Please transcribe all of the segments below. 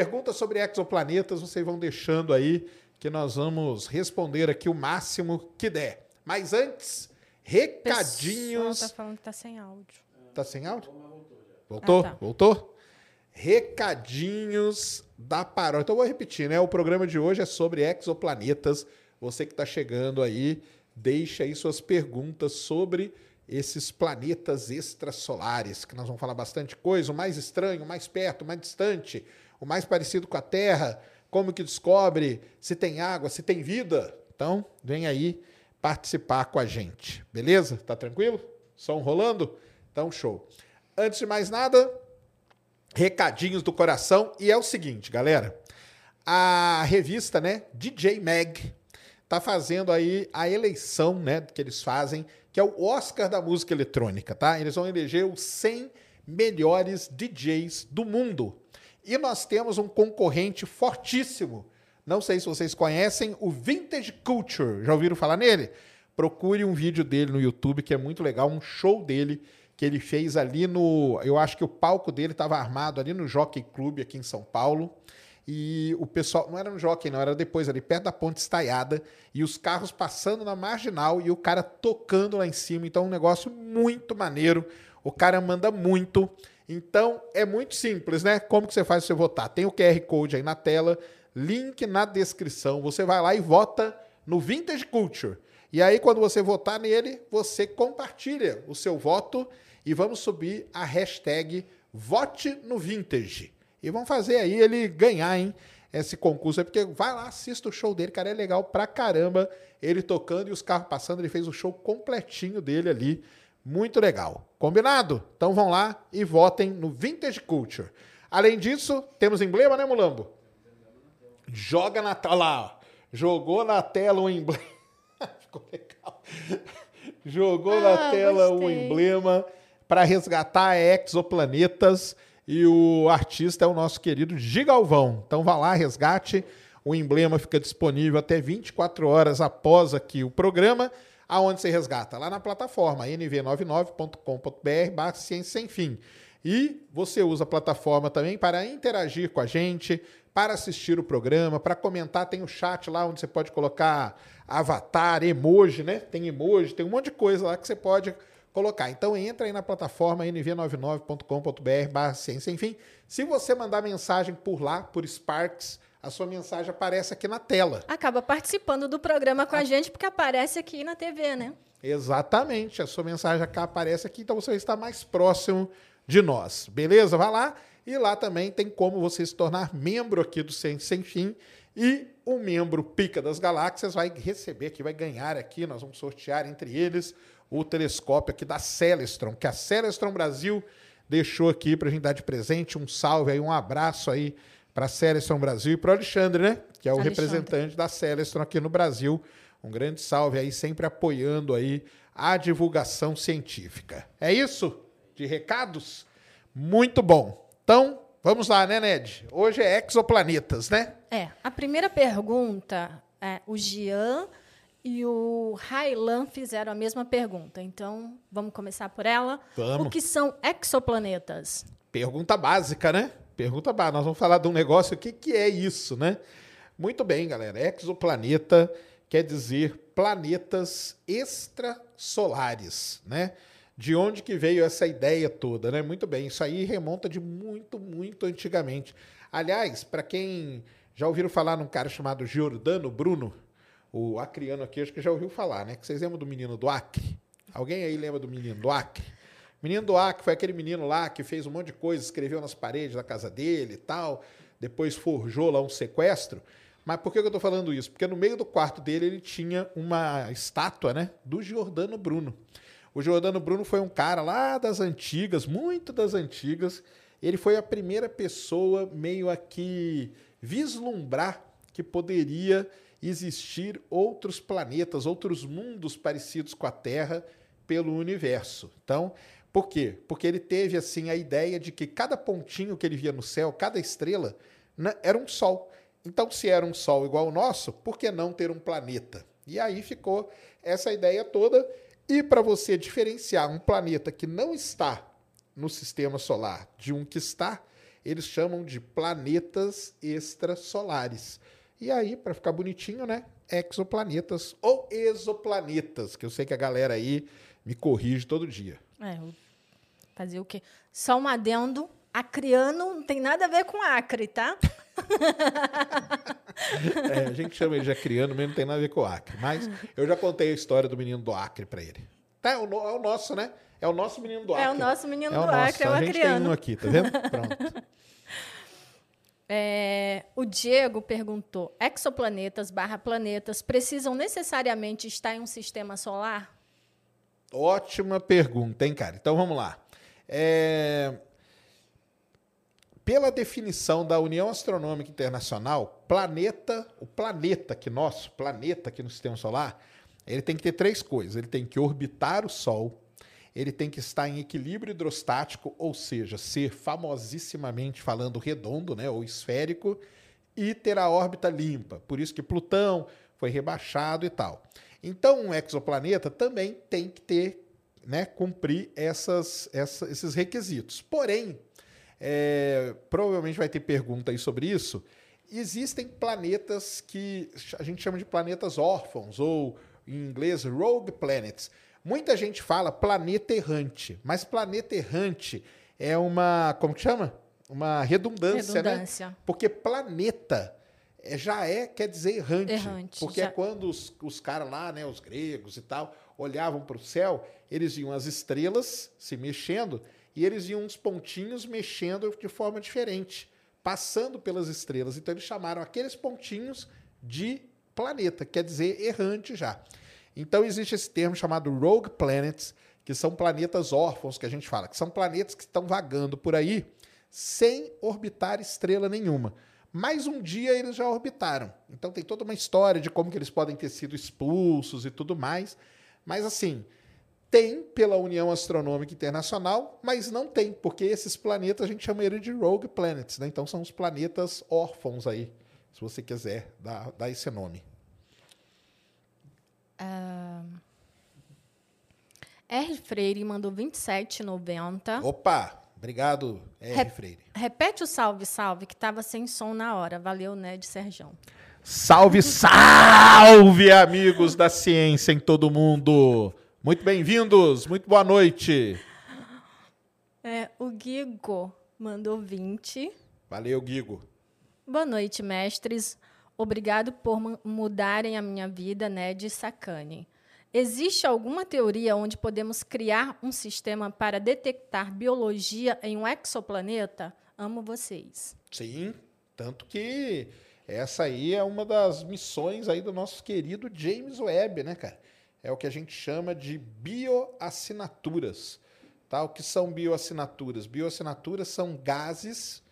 Perguntas sobre exoplanetas, vocês vão deixando aí que nós vamos responder aqui o máximo que der. Mas antes, recadinhos. O tá falando que tá sem áudio. Tá sem áudio? Voltou? Ah, tá. Voltou? Recadinhos da paróquia. Então eu vou repetir, né? O programa de hoje é sobre exoplanetas. Você que está chegando aí, deixa aí suas perguntas sobre esses planetas extrasolares, que nós vamos falar bastante coisa, o mais estranho, o mais perto, o mais distante, o mais parecido com a Terra, como que descobre se tem água, se tem vida. Então, vem aí participar com a gente, beleza? Tá tranquilo? Som rolando? Então, show. Antes de mais nada, recadinhos do coração e é o seguinte, galera. A revista, né, DJ Mag tá fazendo aí a eleição, né, que eles fazem, que é o Oscar da música eletrônica, tá? Eles vão eleger os 100 melhores DJs do mundo. E nós temos um concorrente fortíssimo. Não sei se vocês conhecem o Vintage Culture. Já ouviram falar nele? Procure um vídeo dele no YouTube que é muito legal, um show dele que ele fez ali no, eu acho que o palco dele estava armado ali no Jockey Club aqui em São Paulo. E o pessoal, não era no Jockey, não, era depois ali perto da ponte estaiada, e os carros passando na marginal e o cara tocando lá em cima. Então, um negócio muito maneiro. O cara manda muito. Então, é muito simples, né? Como que você faz você votar? Tem o QR Code aí na tela, link na descrição. Você vai lá e vota no Vintage Culture. E aí, quando você votar nele, você compartilha o seu voto e vamos subir a hashtag Vote no Vintage. E vamos fazer aí ele ganhar, hein? Esse concurso aí, porque vai lá, assista o show dele, cara, é legal pra caramba. Ele tocando e os carros passando, ele fez o show completinho dele ali. Muito legal. Combinado? Então vão lá e votem no Vintage Culture. Além disso, temos emblema, né, Mulambo? Joga na tela. lá, ó. Jogou na tela o emblema. Ficou legal. Jogou na Ah, tela o gostei. emblema para resgatar exoplanetas. E o artista é o nosso querido Gigalvão. Então vá lá, resgate. O emblema fica disponível até 24 horas após aqui o programa. Aonde você resgata? Lá na plataforma nv99.com.br barra ciência sem fim. E você usa a plataforma também para interagir com a gente, para assistir o programa, para comentar. Tem o chat lá onde você pode colocar avatar, emoji, né? Tem emoji, tem um monte de coisa lá que você pode colocar. Então entra aí na plataforma nv99.com.br barra ciência. Enfim, se você mandar mensagem por lá, por Sparks, a sua mensagem aparece aqui na tela. Acaba participando do programa com a gente, porque aparece aqui na TV, né? Exatamente, a sua mensagem acá aparece aqui, então você está mais próximo de nós, beleza? Vai lá e lá também tem como você se tornar membro aqui do Ciência Sem Fim e o membro Pica das Galáxias vai receber aqui, vai ganhar aqui, nós vamos sortear entre eles o telescópio aqui da Celestron, que a Celestron Brasil deixou aqui para a gente dar de presente, um salve aí, um abraço aí para a Celestron Brasil e para o Alexandre, né? Que é o Alexandre. representante da Celestron aqui no Brasil. Um grande salve aí, sempre apoiando aí a divulgação científica. É isso? De recados? Muito bom. Então, vamos lá, né, Ned? Hoje é exoplanetas, né? É, a primeira pergunta é, o Gian e o Railan fizeram a mesma pergunta. Então, vamos começar por ela. Vamos. O que são exoplanetas? Pergunta básica, né? Pergunta básica. Nós vamos falar de um negócio, o que, que é isso, né? Muito bem, galera. Exoplaneta quer dizer planetas extrasolares, né? De onde que veio essa ideia toda, né? Muito bem, isso aí remonta de muito, muito antigamente. Aliás, para quem já ouviram falar num cara chamado Giordano Bruno, o acriano aqui, acho que já ouviu falar, né? Que vocês lembram do menino do Acre? Alguém aí lembra do menino do Acre? Menino do Acre foi aquele menino lá que fez um monte de coisa, escreveu nas paredes da casa dele e tal, depois forjou lá um sequestro. Mas por que eu estou falando isso? Porque no meio do quarto dele ele tinha uma estátua né, do Giordano Bruno. O Giordano Bruno foi um cara lá das antigas, muito das antigas. Ele foi a primeira pessoa meio a que vislumbrar que poderia existir outros planetas, outros mundos parecidos com a Terra pelo universo. Então, por quê? Porque ele teve assim a ideia de que cada pontinho que ele via no céu, cada estrela, né, era um sol. Então, se era um Sol igual ao nosso, por que não ter um planeta? E aí ficou essa ideia toda. E para você diferenciar um planeta que não está no sistema solar de um que está, eles chamam de planetas extrasolares. E aí, para ficar bonitinho, né? Exoplanetas ou exoplanetas, que eu sei que a galera aí me corrige todo dia. É, fazer o quê? Só um adendo. Acriano não tem nada a ver com Acre, tá? é, a gente chama ele de acriano, mesmo não tem nada a ver com Acre. Mas eu já contei a história do menino do Acre para ele. Tá, é o, é o, nosso, né? É o nosso menino do Acre. É o nosso menino é do Acre, é o a acriano. gente tem um aqui, tá vendo? Pronto. É, o Diego perguntou: exoplanetas barra planetas precisam necessariamente estar em um sistema solar? Ótima pergunta, hein, cara? Então vamos lá. É, pela definição da União Astronômica Internacional, planeta, o planeta que nosso, planeta aqui no sistema solar, ele tem que ter três coisas. Ele tem que orbitar o Sol, ele tem que estar em equilíbrio hidrostático, ou seja, ser famosissimamente falando redondo, né, ou esférico, e ter a órbita limpa. Por isso que Plutão foi rebaixado e tal. Então, um exoplaneta também tem que ter, né, cumprir essas, essa, esses requisitos. Porém, é, provavelmente vai ter pergunta aí sobre isso. Existem planetas que a gente chama de planetas órfãos, ou em inglês, rogue planets. Muita gente fala planeta errante, mas planeta errante é uma, como que chama? Uma redundância, né? redundância. né? Porque planeta é, já é, quer dizer errante. errante porque é já... é quando os, os caras lá, né, os gregos e tal, olhavam para o céu, eles viam as estrelas se mexendo e eles iam uns pontinhos mexendo de forma diferente, passando pelas estrelas. Então eles chamaram aqueles pontinhos de planeta, quer dizer errante já. Então existe esse termo chamado rogue planets, que são planetas órfãos que a gente fala, que são planetas que estão vagando por aí sem orbitar estrela nenhuma. Mas um dia eles já orbitaram. Então tem toda uma história de como que eles podem ter sido expulsos e tudo mais. Mas assim, tem pela União Astronômica Internacional, mas não tem, porque esses planetas a gente chama ele de rogue planets, né? Então são os planetas órfãos aí, se você quiser dar, dar esse nome. Uh... R. Freire mandou 27,90. Opa! Obrigado, R. Re Freire. Repete o salve, salve, que estava sem som na hora. Valeu, né, de Serjão. Salve, salve, amigos da ciência em todo mundo! Muito bem-vindos, muito boa noite. É, o Guigo mandou 20. Valeu, Guigo. Boa noite, mestres. Obrigado por mudarem a minha vida, né, de sacane. Existe alguma teoria onde podemos criar um sistema para detectar biologia em um exoplaneta? Amo vocês. Sim, tanto que essa aí é uma das missões aí do nosso querido James Webb, né, cara? é o que a gente chama de bioassinaturas. Tá? O que são bioassinaturas? Bioassinaturas são gases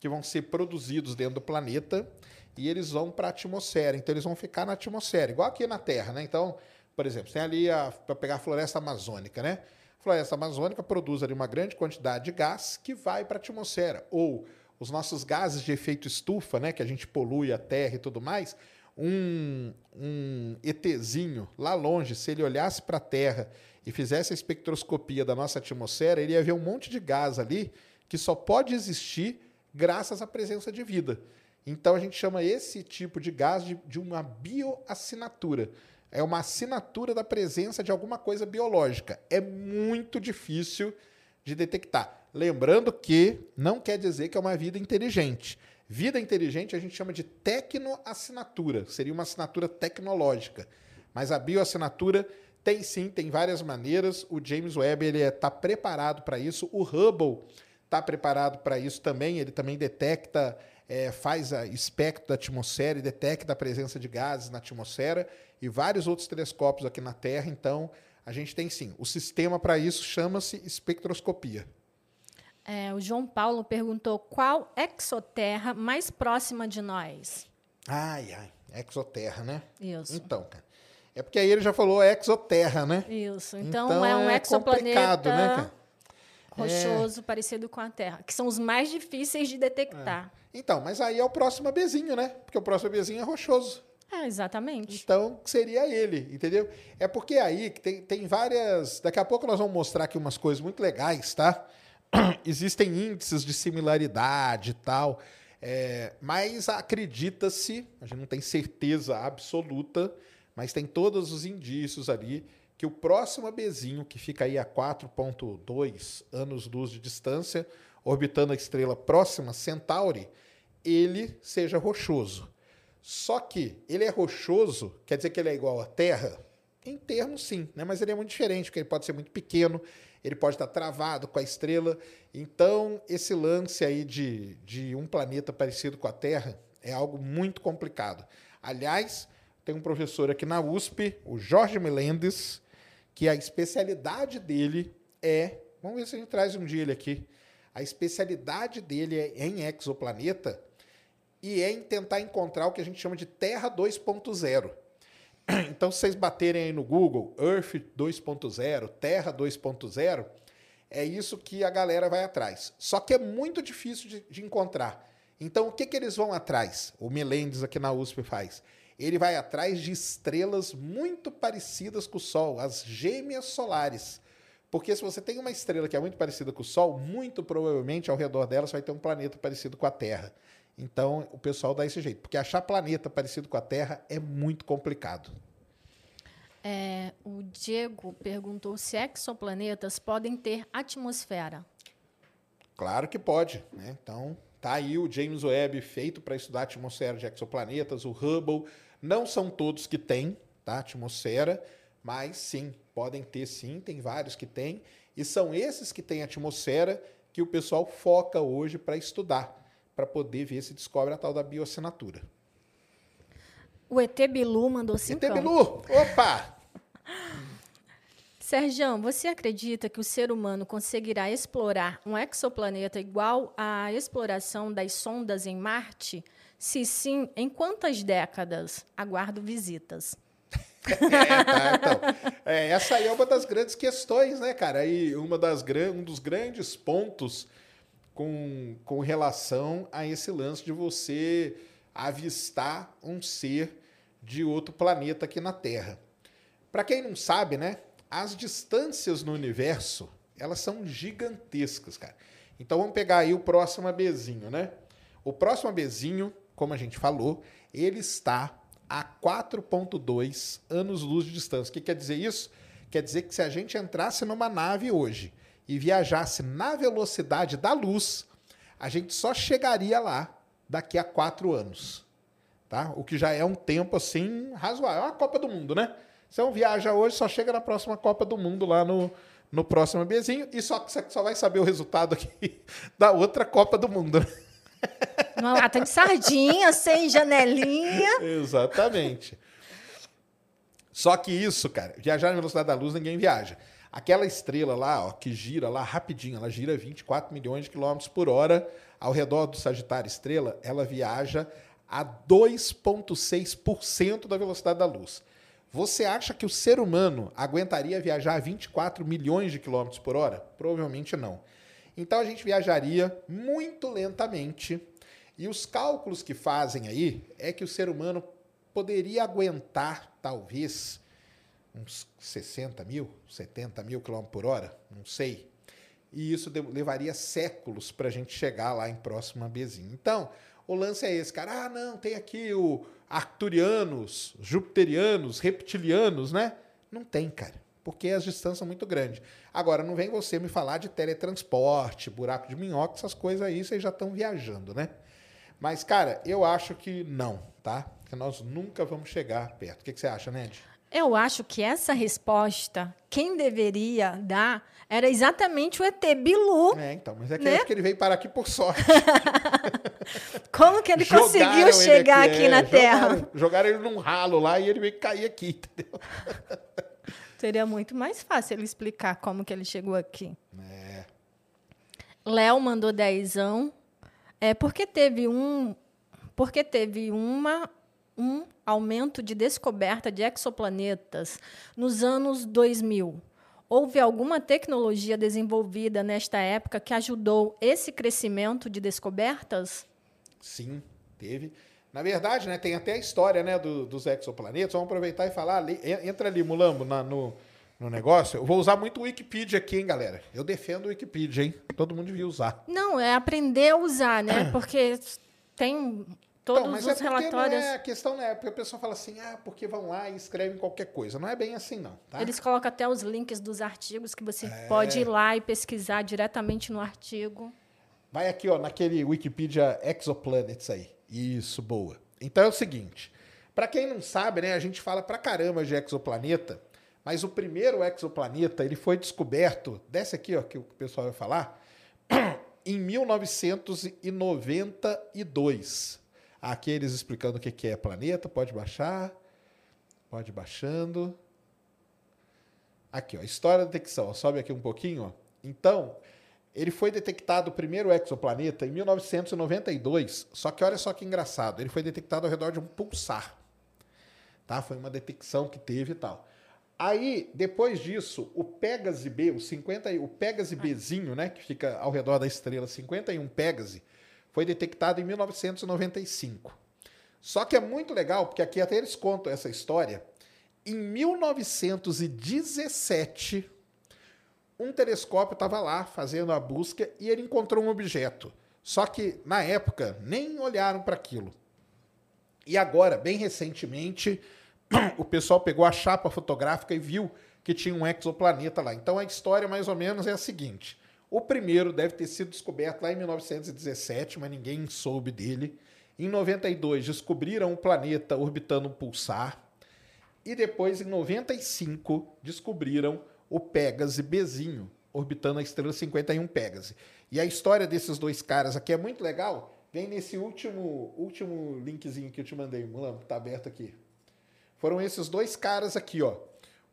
que vão ser produzidos dentro do planeta e eles vão para a atmosfera. Então, eles vão ficar na atmosfera, igual aqui na Terra. Né? Então, por exemplo, tem ali para pegar a floresta amazônica. Né? A floresta amazônica produz ali uma grande quantidade de gás que vai para a atmosfera. Ou os nossos gases de efeito estufa, né, que a gente polui a Terra e tudo mais, um, um ETzinho lá longe, se ele olhasse para a Terra e fizesse a espectroscopia da nossa atmosfera, ele ia ver um monte de gás ali que só pode existir graças à presença de vida. Então a gente chama esse tipo de gás de, de uma bioassinatura. É uma assinatura da presença de alguma coisa biológica. É muito difícil de detectar. Lembrando que não quer dizer que é uma vida inteligente. Vida inteligente a gente chama de tecnoassinatura, seria uma assinatura tecnológica. Mas a bioassinatura tem sim, tem várias maneiras. O James Webb ele está preparado para isso. O Hubble está preparado para isso também. Ele também detecta, é, faz a espectro da atmosfera e detecta a presença de gases na atmosfera e vários outros telescópios aqui na Terra. Então, a gente tem sim. O sistema para isso chama-se espectroscopia. É, o João Paulo perguntou qual exoterra mais próxima de nós. Ai, ai, exoterra, né? Isso. Então, cara. É porque aí ele já falou exoterra, né? Isso. Então, então é um é exoplaneta né, cara? rochoso, é... parecido com a Terra, que são os mais difíceis de detectar. É. Então, mas aí é o próximo Bzinho, né? Porque o próximo Bzinho é rochoso. É, exatamente. Então, seria ele, entendeu? É porque aí tem, tem várias. Daqui a pouco nós vamos mostrar aqui umas coisas muito legais, tá? Existem índices de similaridade e tal. É, mas acredita-se, a gente não tem certeza absoluta, mas tem todos os indícios ali que o próximo ABzinho, que fica aí a 4.2 anos-luz de distância, orbitando a estrela próxima, Centauri, ele seja rochoso. Só que ele é rochoso, quer dizer que ele é igual à Terra? Em termos, sim, né? mas ele é muito diferente, porque ele pode ser muito pequeno, ele pode estar travado com a estrela. Então, esse lance aí de, de um planeta parecido com a Terra é algo muito complicado. Aliás, tem um professor aqui na USP, o Jorge Melendes, que a especialidade dele é. Vamos ver se a gente traz um dia ele aqui. A especialidade dele é em exoplaneta e é em tentar encontrar o que a gente chama de Terra 2.0. Então, se vocês baterem aí no Google Earth 2.0, Terra 2.0, é isso que a galera vai atrás. Só que é muito difícil de, de encontrar. Então, o que, que eles vão atrás? O Melendes aqui na USP faz ele vai atrás de estrelas muito parecidas com o Sol, as gêmeas solares. Porque se você tem uma estrela que é muito parecida com o Sol, muito provavelmente ao redor dela você vai ter um planeta parecido com a Terra. Então o pessoal dá esse jeito. Porque achar planeta parecido com a Terra é muito complicado. É, o Diego perguntou se exoplanetas podem ter atmosfera. Claro que pode. Né? Então, tá aí o James Webb feito para estudar a atmosfera de exoplanetas, o Hubble não são todos que têm tá, atmosfera, mas sim, podem ter sim, tem vários que têm. E são esses que têm atmosfera que o pessoal foca hoje para estudar, para poder ver se descobre a tal da bioassinatura. O ET Bilu mandou cinco. ET Bilu! Opa! Sérgio, você acredita que o ser humano conseguirá explorar um exoplaneta igual à exploração das sondas em Marte? Se sim, em quantas décadas? Aguardo visitas. é, tá, então. é, essa aí é uma das grandes questões, né, cara? E uma das, um dos grandes pontos com, com relação a esse lance de você avistar um ser de outro planeta aqui na Terra. Para quem não sabe, né, as distâncias no universo, elas são gigantescas, cara. Então vamos pegar aí o próximo ABzinho, né? O próximo ABzinho como a gente falou, ele está a 4,2 anos-luz de distância. O que quer dizer isso? Quer dizer que se a gente entrasse numa nave hoje e viajasse na velocidade da luz, a gente só chegaria lá daqui a quatro anos. Tá? O que já é um tempo assim razoável. É uma Copa do Mundo, né? Você não viaja hoje, só chega na próxima Copa do Mundo lá no, no próximo bezinho e só você só vai saber o resultado aqui da outra Copa do Mundo. Né? Uma lata de sardinha, sem janelinha. Exatamente. Só que isso, cara, viajar na velocidade da luz, ninguém viaja. Aquela estrela lá, ó, que gira lá rapidinho, ela gira 24 milhões de quilômetros por hora ao redor do Sagitário Estrela, ela viaja a 2,6% da velocidade da luz. Você acha que o ser humano aguentaria viajar a 24 milhões de quilômetros por hora? Provavelmente não. Então a gente viajaria muito lentamente. E os cálculos que fazem aí é que o ser humano poderia aguentar, talvez, uns 60 mil, 70 mil quilômetros por hora, não sei. E isso levaria séculos para a gente chegar lá em próxima Bezinho. Então, o lance é esse, cara. Ah, não, tem aqui o arcturianos, jupiterianos, reptilianos, né? Não tem, cara. Porque as distâncias são muito grandes. Agora, não vem você me falar de teletransporte, buraco de minhoca, essas coisas aí, vocês já estão viajando, né? Mas, cara, eu acho que não, tá? Que nós nunca vamos chegar perto. O que, que você acha, Ned? Eu acho que essa resposta, quem deveria dar era exatamente o ET Bilu. É, então, mas é que né? eu acho que ele veio parar aqui por sorte. Como que ele jogaram conseguiu chegar aqui, aqui é, na Terra? Jogaram, jogaram, ele num ralo lá e ele veio cair aqui, entendeu? Seria muito mais fácil ele explicar como que ele chegou aqui. É. Léo mandou dezão. É porque teve um porque teve uma um aumento de descoberta de exoplanetas nos anos 2000. Houve alguma tecnologia desenvolvida nesta época que ajudou esse crescimento de descobertas? Sim, teve. Na verdade, né, tem até a história né, do, dos exoplanetas. Vamos aproveitar e falar. Ali, entra ali, Mulambo, na, no, no negócio. Eu vou usar muito o Wikipedia aqui, hein, galera? Eu defendo o Wikipedia, hein? Todo mundo devia usar. Não, é aprender a usar, né? Porque tem Todos então, mas os é relatórios. Não é, a questão não é porque a pessoa fala assim, ah, porque vão lá e escrevem qualquer coisa. Não é bem assim, não. Tá? Eles colocam até os links dos artigos que você é... pode ir lá e pesquisar diretamente no artigo. Vai aqui, ó, naquele Wikipedia Exoplanets aí. Isso, boa. Então é o seguinte: para quem não sabe, né, a gente fala pra caramba de exoplaneta, mas o primeiro exoplaneta ele foi descoberto, desce aqui, ó, que o pessoal vai falar, em 1992. Aqui eles explicando o que é planeta, pode baixar. Pode baixando. Aqui, ó, história da detecção. Sobe aqui um pouquinho. Ó. Então, ele foi detectado o primeiro exoplaneta em 1992. Só que olha só que engraçado. Ele foi detectado ao redor de um pulsar. Tá? Foi uma detecção que teve e tal. Aí, depois disso, o Pégase B, o 50, o Pégase Bzinho, né, que fica ao redor da estrela 51 Pégase, foi detectado em 1995. Só que é muito legal, porque aqui até eles contam essa história. Em 1917, um telescópio estava lá fazendo a busca e ele encontrou um objeto. Só que, na época, nem olharam para aquilo. E agora, bem recentemente, o pessoal pegou a chapa fotográfica e viu que tinha um exoplaneta lá. Então a história mais ou menos é a seguinte: o primeiro deve ter sido descoberto lá em 1917, mas ninguém soube dele. Em 92, descobriram um planeta orbitando um pulsar. E depois, em 95, descobriram o Pégase Bzinho, orbitando a estrela 51 Pégase. E a história desses dois caras aqui é muito legal. Vem nesse último, último linkzinho que eu te mandei, Mulambo, tá aberto aqui. Foram esses dois caras aqui, ó.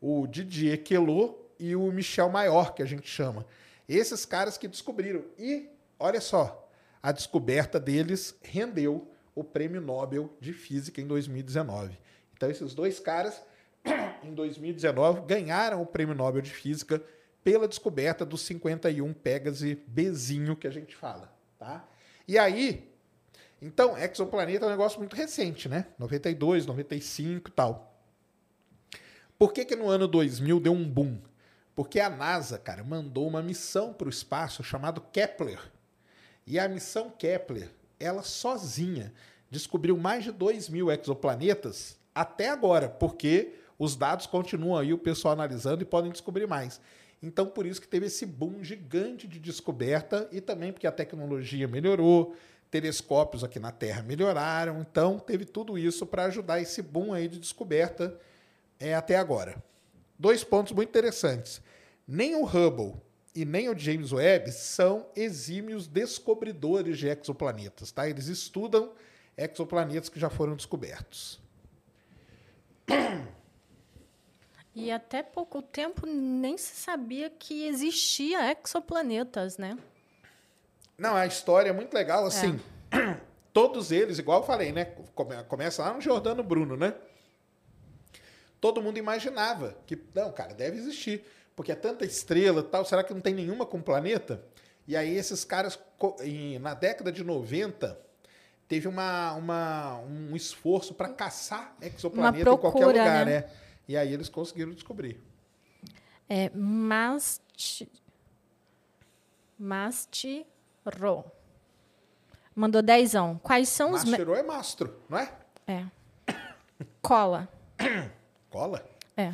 O Didier Queloz e o Michel Maior, que a gente chama. Esses caras que descobriram. E, olha só, a descoberta deles rendeu o Prêmio Nobel de Física em 2019. Então, esses dois caras, em 2019, ganharam o Prêmio Nobel de Física pela descoberta dos 51 Pégase Bzinho que a gente fala. Tá? E aí, então, exoplaneta é um negócio muito recente, né? 92, 95 e tal. Por que, que no ano 2000 deu um boom? Porque a NASA, cara, mandou uma missão para o espaço chamado Kepler. E a missão Kepler, ela sozinha, descobriu mais de 2 mil exoplanetas até agora, porque os dados continuam aí, o pessoal analisando e podem descobrir mais. Então, por isso que teve esse boom gigante de descoberta e também porque a tecnologia melhorou, telescópios aqui na Terra melhoraram, então teve tudo isso para ajudar esse boom aí de descoberta é, até agora dois pontos muito interessantes. Nem o Hubble e nem o James Webb são exímios descobridores de exoplanetas, tá? Eles estudam exoplanetas que já foram descobertos. E até pouco tempo nem se sabia que existia exoplanetas, né? Não, a história é muito legal, assim. É. Todos eles, igual eu falei, né? Começa lá no Jordano Bruno, né? Todo mundo imaginava que, não, cara, deve existir, porque é tanta estrela tal, será que não tem nenhuma com planeta? E aí esses caras, na década de 90, teve uma, uma, um esforço para caçar exoplaneta procura, em qualquer lugar, né? né? E aí eles conseguiram descobrir. É Mast... Mastiro. Mandou dezão. Quais são os... Mastiro é mastro, não é? É. Cola. Cola? É.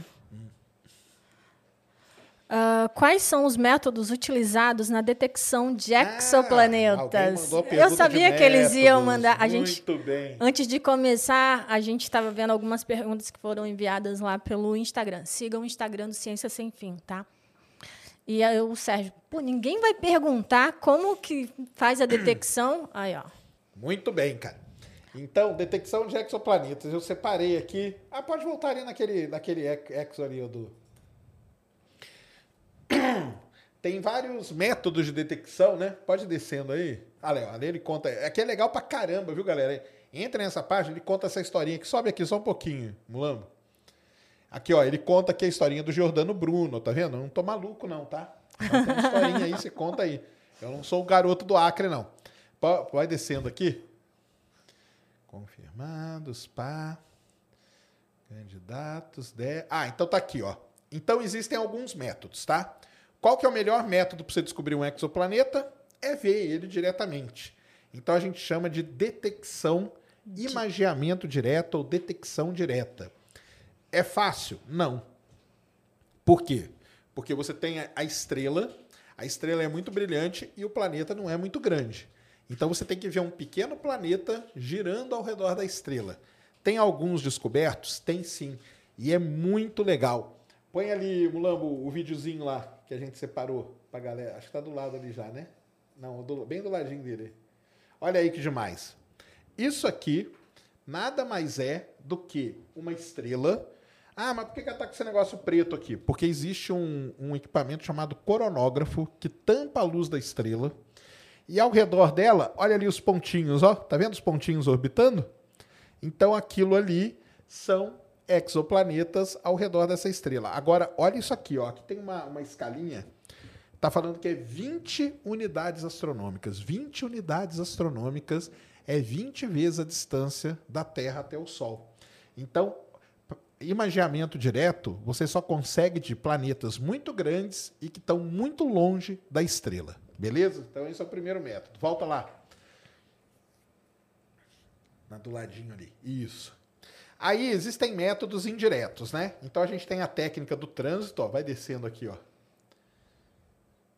Uh, quais são os métodos utilizados na detecção de ah, exoplanetas? Ah, Eu sabia que eles iam mandar. A Muito gente, bem. Antes de começar, a gente estava vendo algumas perguntas que foram enviadas lá pelo Instagram. Sigam o Instagram do Ciência Sem Fim, tá? E aí o Sérgio, pô, ninguém vai perguntar como que faz a detecção. Aí, ó. Muito bem, cara. Então, detecção de exoplanetas. Eu separei aqui. Ah, pode voltar ali naquele, naquele exo ali, do tem vários métodos de detecção, né? Pode ir descendo aí. Ali, ó, ali ele conta. Aqui é legal pra caramba, viu, galera? Entra nessa página, ele conta essa historinha que sobe aqui só um pouquinho, Mulambo. Aqui, ó, ele conta aqui a historinha do Jordano Bruno, tá vendo? Eu não tô maluco, não, tá? Então, tem historinha aí, você conta aí. Eu não sou o garoto do Acre, não. Vai descendo aqui. Confirmados, pá. Candidatos, de... Ah, então tá aqui, ó. Então existem alguns métodos, tá? Qual que é o melhor método para você descobrir um exoplaneta? É ver ele diretamente. Então a gente chama de detecção, imageamento direto ou detecção direta. É fácil? Não. Por quê? Porque você tem a estrela, a estrela é muito brilhante e o planeta não é muito grande. Então você tem que ver um pequeno planeta girando ao redor da estrela. Tem alguns descobertos? Tem sim. E é muito legal. Põe ali, Mulambo, o videozinho lá que a gente separou pra galera. Acho que tá do lado ali já, né? Não, do, bem do ladinho dele. Olha aí que demais. Isso aqui nada mais é do que uma estrela. Ah, mas por que ela tá com esse negócio preto aqui? Porque existe um, um equipamento chamado coronógrafo que tampa a luz da estrela. E ao redor dela, olha ali os pontinhos, ó. Tá vendo os pontinhos orbitando? Então aquilo ali são exoplanetas ao redor dessa estrela. Agora, olha isso aqui, ó. Aqui tem uma, uma escalinha. Está falando que é 20 unidades astronômicas. 20 unidades astronômicas é 20 vezes a distância da Terra até o Sol. Então, imageamento direto, você só consegue de planetas muito grandes e que estão muito longe da estrela. Beleza? Então, esse é o primeiro método. Volta lá. Na do ladinho ali. Isso. Aí existem métodos indiretos, né? Então a gente tem a técnica do trânsito, ó, vai descendo aqui, ó.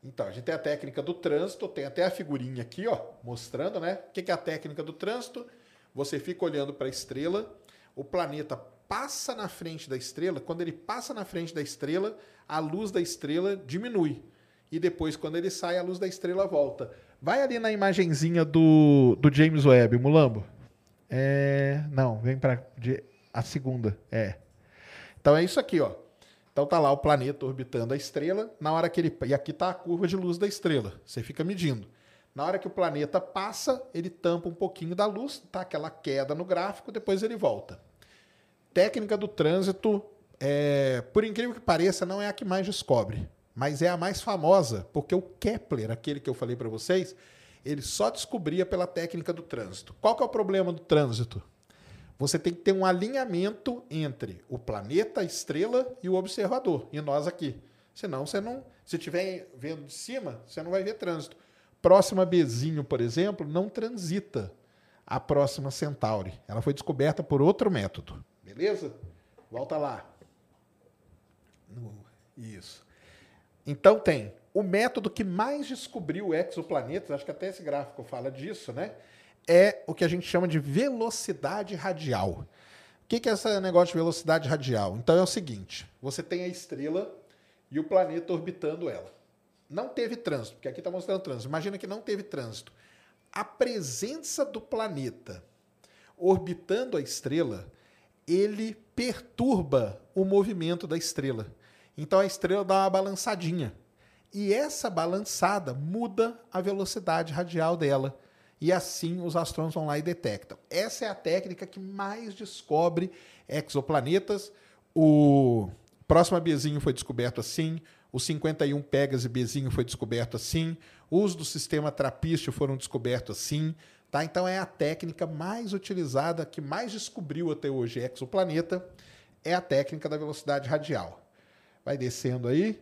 Então, a gente tem a técnica do trânsito, tem até a figurinha aqui, ó, mostrando, né? O que é a técnica do trânsito? Você fica olhando para a estrela, o planeta passa na frente da estrela, quando ele passa na frente da estrela, a luz da estrela diminui. E depois, quando ele sai, a luz da estrela volta. Vai ali na imagenzinha do, do James Webb, Mulambo. É, não, vem para a segunda, é. Então é isso aqui, ó. Então tá lá o planeta orbitando a estrela, na hora que ele e aqui tá a curva de luz da estrela. Você fica medindo. Na hora que o planeta passa, ele tampa um pouquinho da luz, tá aquela queda no gráfico, depois ele volta. Técnica do trânsito, é, por incrível que pareça, não é a que mais descobre, mas é a mais famosa, porque o Kepler, aquele que eu falei para vocês, ele só descobria pela técnica do trânsito. Qual que é o problema do trânsito? Você tem que ter um alinhamento entre o planeta, a estrela e o observador, e nós aqui. Senão você não, se estiver vendo de cima, você não vai ver trânsito. Próxima Bezinho, por exemplo, não transita a próxima Centauri. Ela foi descoberta por outro método. Beleza? Volta lá. Isso. Então tem o método que mais descobriu exoplanetas, acho que até esse gráfico fala disso, né? é o que a gente chama de velocidade radial. O que é esse negócio de velocidade radial? Então é o seguinte: você tem a estrela e o planeta orbitando ela. Não teve trânsito, porque aqui está mostrando trânsito. Imagina que não teve trânsito. A presença do planeta orbitando a estrela, ele perturba o movimento da estrela. Então a estrela dá uma balançadinha. E essa balançada muda a velocidade radial dela e assim os astrônomos vão lá e detectam. Essa é a técnica que mais descobre exoplanetas. O Próxima Bezinho foi descoberto assim, o 51 Pegas e Bezinho foi descoberto assim, os do sistema trapício foram descobertos assim, Tá? Então é a técnica mais utilizada, que mais descobriu até hoje exoplaneta, é a técnica da velocidade radial. Vai descendo aí.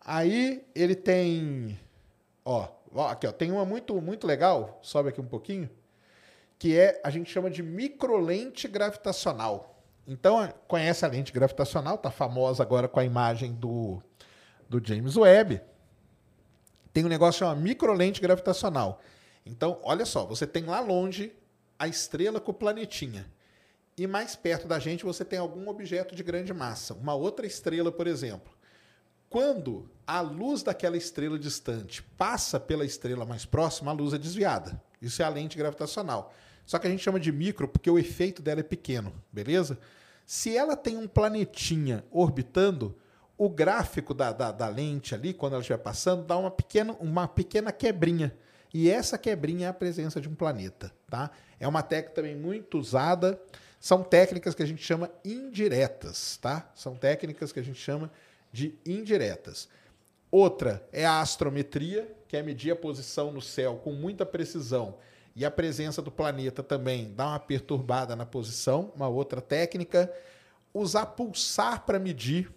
Aí ele tem, ó, ó, aqui ó, tem uma muito muito legal, sobe aqui um pouquinho, que é a gente chama de microlente gravitacional. Então conhece a lente gravitacional, tá famosa agora com a imagem do do James Webb tem um negócio chamado microlente gravitacional. Então, olha só, você tem lá longe a estrela com o planetinha. E mais perto da gente você tem algum objeto de grande massa, uma outra estrela, por exemplo. Quando a luz daquela estrela distante passa pela estrela mais próxima, a luz é desviada. Isso é a lente gravitacional. Só que a gente chama de micro porque o efeito dela é pequeno, beleza? Se ela tem um planetinha orbitando, o gráfico da, da, da, lente ali, quando ela estiver passando, dá uma pequena, uma pequena quebrinha. E essa quebrinha é a presença de um planeta. Tá? É uma técnica também muito usada. São técnicas que a gente chama indiretas. Tá? São técnicas que a gente chama de indiretas. Outra é a astrometria, que é medir a posição no céu com muita precisão. E a presença do planeta também dá uma perturbada na posição. Uma outra técnica. Usar pulsar para medir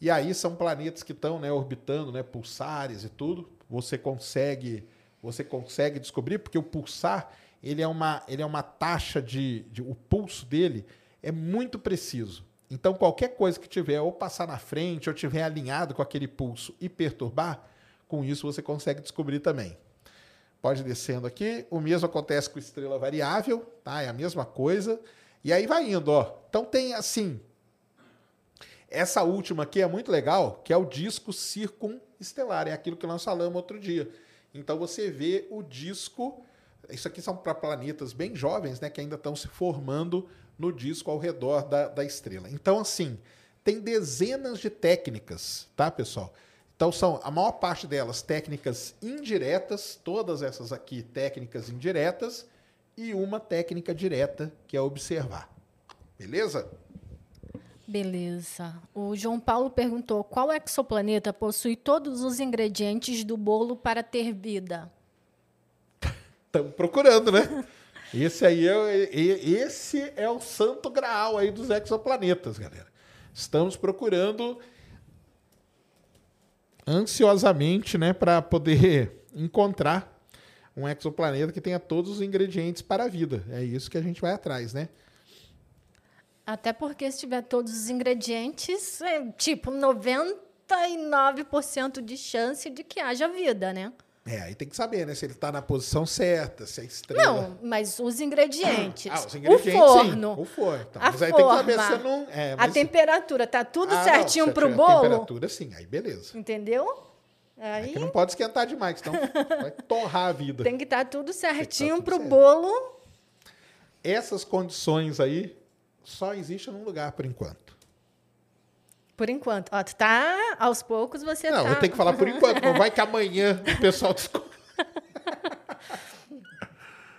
e aí são planetas que estão né, orbitando, né, pulsares e tudo. Você consegue, você consegue descobrir, porque o pulsar ele é uma, ele é uma taxa de, de. O pulso dele é muito preciso. Então, qualquer coisa que tiver ou passar na frente ou tiver alinhado com aquele pulso e perturbar, com isso você consegue descobrir também. Pode descendo aqui. O mesmo acontece com estrela variável, tá? É a mesma coisa. E aí vai indo, ó. Então tem assim, essa última aqui é muito legal, que é o disco circunestelar, é aquilo que nós falamos outro dia. Então você vê o disco, isso aqui são para planetas bem jovens, né, que ainda estão se formando no disco ao redor da, da estrela. Então, assim, tem dezenas de técnicas, tá, pessoal? Então, são a maior parte delas técnicas indiretas, todas essas aqui técnicas indiretas, e uma técnica direta, que é observar. Beleza? Beleza. O João Paulo perguntou: qual exoplaneta possui todos os ingredientes do bolo para ter vida? Estamos procurando, né? Esse aí é, esse é o santo graal aí dos exoplanetas, galera. Estamos procurando ansiosamente, né, para poder encontrar um exoplaneta que tenha todos os ingredientes para a vida. É isso que a gente vai atrás, né? Até porque se tiver todos os ingredientes, é tipo 99% de chance de que haja vida, né? É, aí tem que saber, né? Se ele está na posição certa, se a estrela. Não, mas os ingredientes. Ah, os ingredientes o forno. Sim, o forno. Então, mas aí forma, tem que saber se não. É, mas... A temperatura, tá tudo ah, certinho para o bolo? A temperatura, sim, aí beleza. Entendeu? Aí... É que não pode esquentar demais, senão vai torrar a vida. Tem que estar tá tudo certinho para o bolo. Essas condições aí só existe num lugar por enquanto. Por enquanto. Ó, tu tá. Aos poucos você não, tá. Não, vou ter que falar por enquanto, não vai que amanhã o pessoal descobre.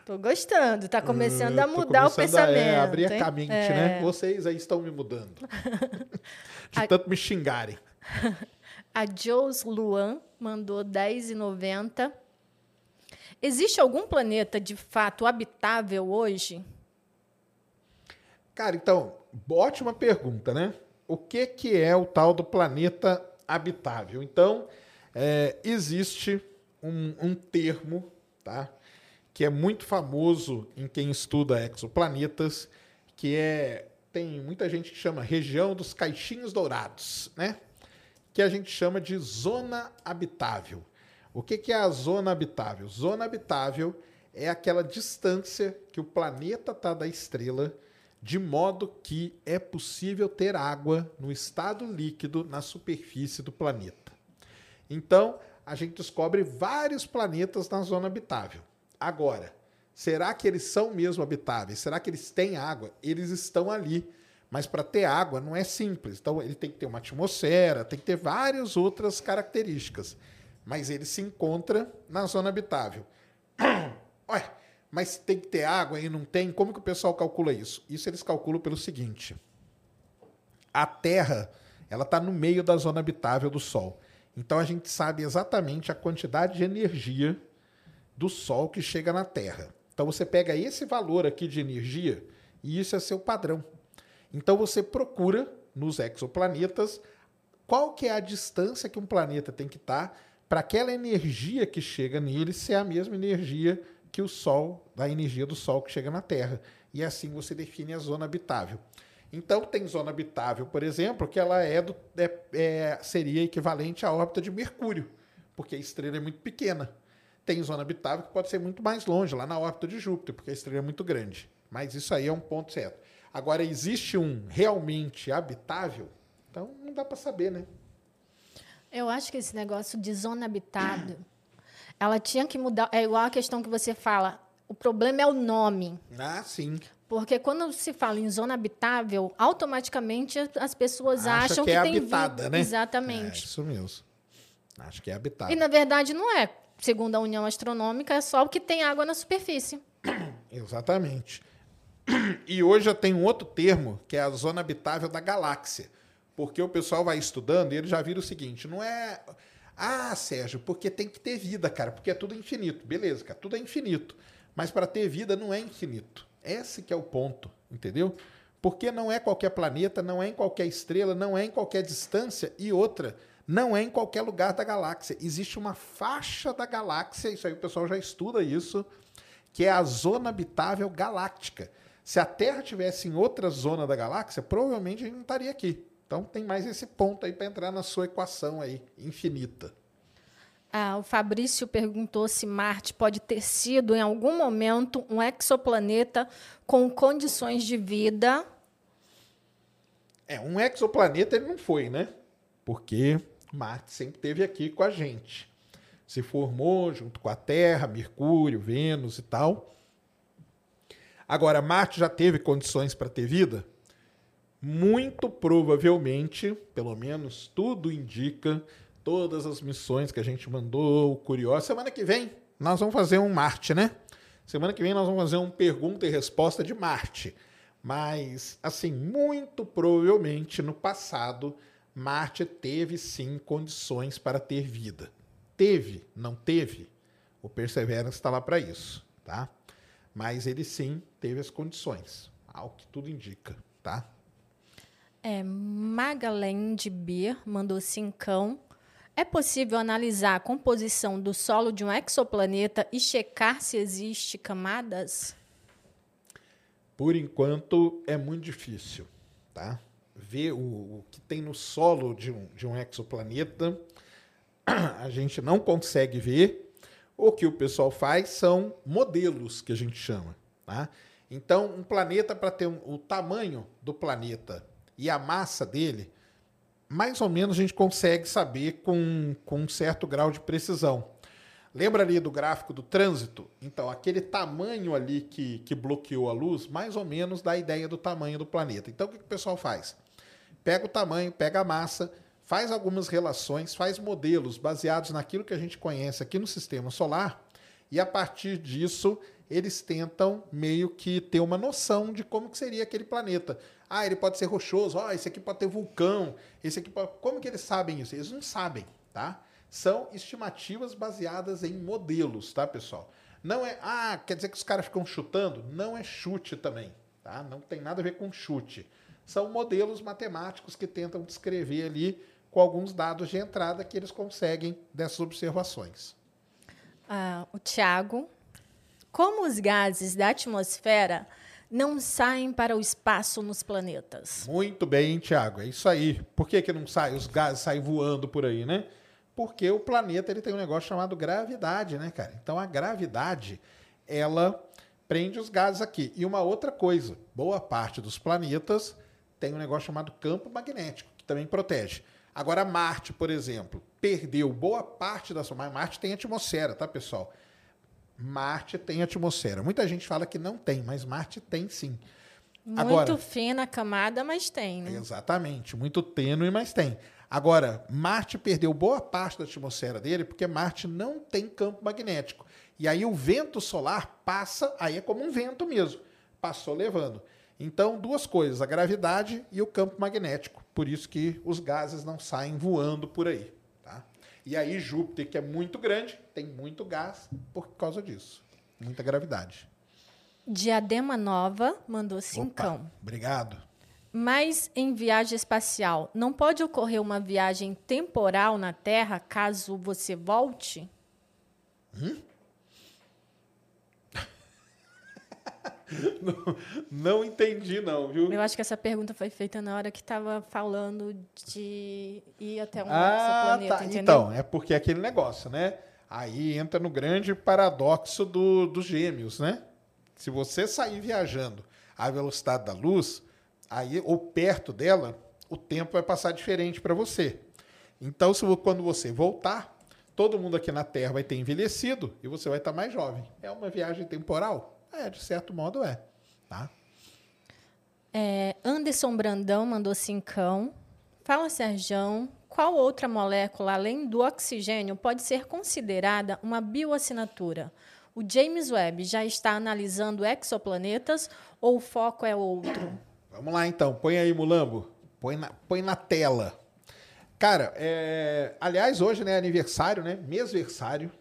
Tô gostando, tá começando a mudar começando o pensamento. A, é, abrir a caminho, é. né? Vocês aí estão me mudando. De a, tanto me xingarem. A Jos Luan mandou 10,90. Existe algum planeta de fato habitável hoje? Cara, então, ótima pergunta, né? O que, que é o tal do planeta habitável? Então, é, existe um, um termo, tá? Que é muito famoso em quem estuda exoplanetas, que é tem muita gente que chama região dos caixinhos dourados, né? Que a gente chama de zona habitável. O que, que é a zona habitável? Zona habitável é aquela distância que o planeta está da estrela de modo que é possível ter água no estado líquido na superfície do planeta. Então, a gente descobre vários planetas na zona habitável. Agora, será que eles são mesmo habitáveis? Será que eles têm água? Eles estão ali. Mas para ter água não é simples. Então, ele tem que ter uma atmosfera, tem que ter várias outras características. Mas ele se encontra na zona habitável. Olha, mas tem que ter água e não tem. Como que o pessoal calcula isso? Isso eles calculam pelo seguinte: a Terra ela está no meio da zona habitável do Sol. Então a gente sabe exatamente a quantidade de energia do Sol que chega na Terra. Então você pega esse valor aqui de energia e isso é seu padrão. Então você procura nos exoplanetas qual que é a distância que um planeta tem que estar para aquela energia que chega nele ser a mesma energia que o Sol, da energia do Sol que chega na Terra. E assim você define a zona habitável. Então tem zona habitável, por exemplo, que ela é, do, é, é seria equivalente à órbita de Mercúrio, porque a estrela é muito pequena. Tem zona habitável que pode ser muito mais longe, lá na órbita de Júpiter, porque a estrela é muito grande. Mas isso aí é um ponto certo. Agora, existe um realmente habitável? Então, não dá para saber, né? Eu acho que esse negócio de zona habitada, ela tinha que mudar. É igual a questão que você fala. O problema é o nome. Ah, sim. Porque quando se fala em zona habitável, automaticamente as pessoas Acha acham que, que é tem habitada, vida. né? Exatamente. É isso mesmo. Acho que é habitável. E na verdade não é. Segundo a União Astronômica, é só o que tem água na superfície. Exatamente. E hoje já tem um outro termo, que é a zona habitável da galáxia. Porque o pessoal vai estudando e ele já vira o seguinte: não é. Ah, Sérgio, porque tem que ter vida, cara, porque é tudo infinito. Beleza, cara, tudo é infinito. Mas para ter vida não é infinito. Esse que é o ponto, entendeu? Porque não é qualquer planeta, não é em qualquer estrela, não é em qualquer distância e outra, não é em qualquer lugar da galáxia. Existe uma faixa da galáxia, isso aí o pessoal já estuda isso, que é a zona habitável galáctica. Se a Terra tivesse em outra zona da galáxia, provavelmente a gente não estaria aqui. Então tem mais esse ponto aí para entrar na sua equação aí infinita. Ah, o Fabrício perguntou se Marte pode ter sido em algum momento um exoplaneta com condições de vida. É, um exoplaneta ele não foi, né? Porque Marte sempre esteve aqui com a gente. Se formou junto com a Terra, Mercúrio, Vênus e tal. Agora, Marte já teve condições para ter vida? Muito provavelmente, pelo menos tudo indica, todas as missões que a gente mandou, curioso. Semana que vem nós vamos fazer um Marte, né? Semana que vem nós vamos fazer um pergunta e resposta de Marte. Mas, assim, muito provavelmente no passado, Marte teve sim condições para ter vida. Teve, não teve? O Perseverance está lá para isso, tá? Mas ele sim teve as condições, ao que tudo indica, tá? É, Magalen de Bir mandou cincão. É possível analisar a composição do solo de um exoplaneta e checar se existe camadas? Por enquanto é muito difícil, tá? Ver o, o que tem no solo de um, de um exoplaneta, a gente não consegue ver, o que o pessoal faz são modelos que a gente chama. Tá? Então, um planeta, para ter um, o tamanho do planeta e a massa dele, mais ou menos a gente consegue saber com, com um certo grau de precisão. Lembra ali do gráfico do trânsito? Então, aquele tamanho ali que, que bloqueou a luz, mais ou menos dá a ideia do tamanho do planeta. Então, o que, que o pessoal faz? Pega o tamanho, pega a massa, faz algumas relações, faz modelos baseados naquilo que a gente conhece aqui no sistema solar, e a partir disso eles tentam meio que ter uma noção de como que seria aquele planeta. Ah, ele pode ser rochoso, ah, esse aqui pode ter vulcão, esse aqui pode... Como que eles sabem isso? Eles não sabem, tá? São estimativas baseadas em modelos, tá, pessoal? Não é, ah, quer dizer que os caras ficam chutando? Não é chute também, tá? Não tem nada a ver com chute. São modelos matemáticos que tentam descrever ali com alguns dados de entrada que eles conseguem dessas observações. Ah, o Tiago, como os gases da atmosfera não saem para o espaço nos planetas? Muito bem, Tiago, é isso aí. Por que, que não sai? Os gases saem voando por aí, né? Porque o planeta ele tem um negócio chamado gravidade, né, cara? Então a gravidade, ela prende os gases aqui. E uma outra coisa, boa parte dos planetas tem um negócio chamado campo magnético, que também protege. Agora, Marte, por exemplo, perdeu boa parte da sua. Marte tem atmosfera, tá, pessoal? Marte tem atmosfera. Muita gente fala que não tem, mas Marte tem sim. Muito Agora, fina a camada, mas tem, né? Exatamente, muito tênue, mas tem. Agora, Marte perdeu boa parte da atmosfera dele porque Marte não tem campo magnético. E aí o vento solar passa, aí é como um vento mesmo, passou levando. Então, duas coisas, a gravidade e o campo magnético. Por isso que os gases não saem voando por aí. E aí Júpiter, que é muito grande, tem muito gás por causa disso. Muita gravidade. Diadema Nova mandou cincão. Opa, obrigado. Mas em viagem espacial, não pode ocorrer uma viagem temporal na Terra caso você volte? Hum? não, não, entendi, não, viu? Eu acho que essa pergunta foi feita na hora que estava falando de ir até um ah, planeta, tá. entendeu? Então, é porque é aquele negócio, né? Aí entra no grande paradoxo do, dos gêmeos, né? Se você sair viajando à velocidade da luz, aí ou perto dela, o tempo vai passar diferente para você. Então, se, quando você voltar, todo mundo aqui na Terra vai ter envelhecido e você vai estar mais jovem. É uma viagem temporal? É, de certo modo é. Tá? É, Anderson Brandão mandou cincão. Fala, Serjão. Qual outra molécula, além do oxigênio, pode ser considerada uma bioassinatura? O James Webb já está analisando exoplanetas ou o foco é outro? Vamos lá, então. Põe aí, Mulambo. Põe na, põe na tela. Cara, é... aliás, hoje né, é aniversário, né? Mesversário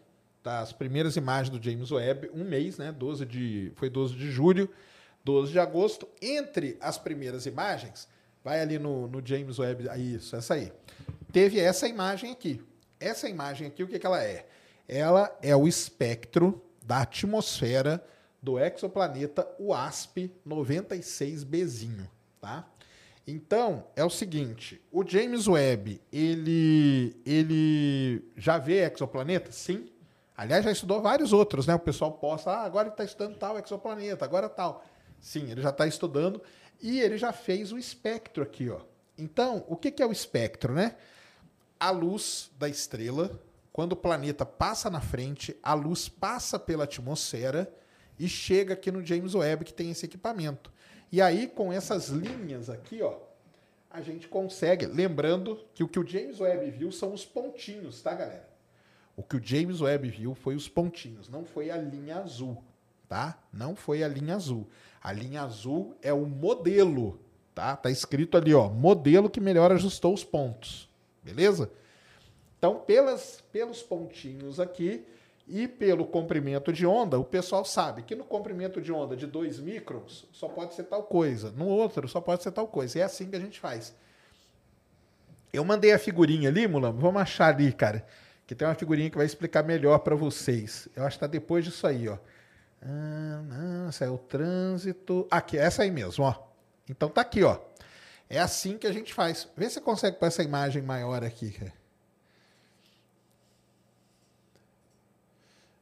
das primeiras imagens do James Webb, um mês, né? 12 de, foi 12 de julho, 12 de agosto. Entre as primeiras imagens, vai ali no, no James Webb, isso, essa aí. Teve essa imagem aqui. Essa imagem aqui, o que, que ela é? Ela é o espectro da atmosfera do exoplaneta WASP 96Bzinho, tá? Então, é o seguinte, o James Webb, ele ele já vê exoplaneta? Sim. Aliás, já estudou vários outros, né? O pessoal posta, ah, agora ele está estudando tal exoplaneta, agora tal. Sim, ele já está estudando e ele já fez o espectro aqui, ó. Então, o que, que é o espectro, né? A luz da estrela quando o planeta passa na frente, a luz passa pela atmosfera e chega aqui no James Webb, que tem esse equipamento. E aí, com essas linhas aqui, ó, a gente consegue. Lembrando que o que o James Webb viu são os pontinhos, tá, galera? O que o James Webb viu foi os pontinhos, não foi a linha azul, tá? Não foi a linha azul. A linha azul é o modelo, tá? Tá escrito ali, ó, modelo que melhor ajustou os pontos. Beleza? Então, pelas, pelos pontinhos aqui e pelo comprimento de onda, o pessoal sabe que no comprimento de onda de 2 microns só pode ser tal coisa, no outro só pode ser tal coisa. E é assim que a gente faz. Eu mandei a figurinha ali, Mulambo, vamos achar ali, cara, que tem uma figurinha que vai explicar melhor para vocês. Eu acho que está depois disso aí, ó. Ah, não, essa é o trânsito. Aqui, essa aí mesmo, ó. Então tá aqui, ó. É assim que a gente faz. Vê se você consegue pôr essa imagem maior aqui.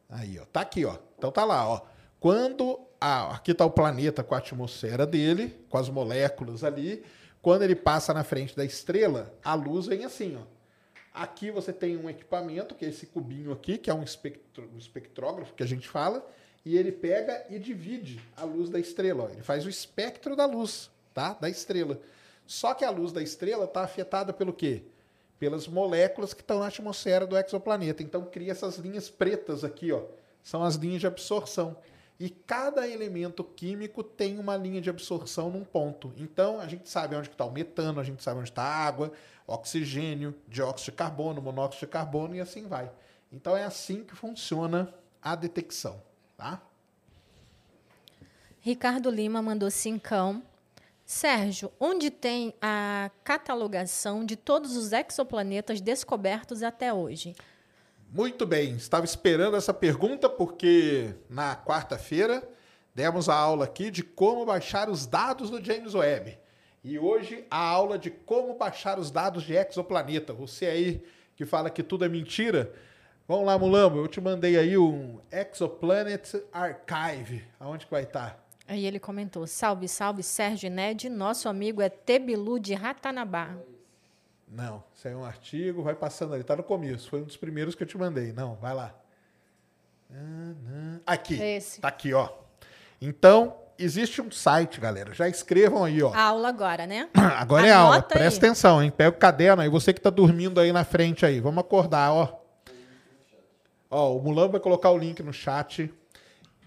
Aí, ó. Tá aqui, ó. Então tá lá, ó. Quando a, aqui está o planeta com a atmosfera dele, com as moléculas ali. Quando ele passa na frente da estrela, a luz vem assim, ó. Aqui você tem um equipamento, que é esse cubinho aqui, que é um, espectro, um espectrógrafo que a gente fala, e ele pega e divide a luz da estrela. Ó. Ele faz o espectro da luz, tá? Da estrela. Só que a luz da estrela está afetada pelo quê? pelas moléculas que estão na atmosfera do exoplaneta. Então cria essas linhas pretas aqui, ó. São as linhas de absorção. E cada elemento químico tem uma linha de absorção num ponto. Então a gente sabe onde está o metano, a gente sabe onde está a água, oxigênio, dióxido de carbono, monóxido de carbono e assim vai. Então é assim que funciona a detecção, tá? Ricardo Lima mandou cincão. Sérgio, onde tem a catalogação de todos os exoplanetas descobertos até hoje? Muito bem, estava esperando essa pergunta porque na quarta-feira demos a aula aqui de como baixar os dados do James Webb. E hoje a aula de como baixar os dados de exoplaneta. Você aí que fala que tudo é mentira, vamos lá, Mulambo, eu te mandei aí um Exoplanet Archive. Aonde que vai estar? Aí ele comentou: Salve, salve, Sérgio Ned, nosso amigo é Tebilu de Ratanabá. Não, aí é um artigo, vai passando ali, tá no começo, foi um dos primeiros que eu te mandei. Não, vai lá. Aqui, Esse. tá aqui, ó. Então, existe um site, galera, já escrevam aí, ó. Aula agora, né? Agora Anota é aula, presta atenção, hein? Pega o caderno aí, você que tá dormindo aí na frente aí, vamos acordar, ó. Ó, o Mulambo vai colocar o link no chat.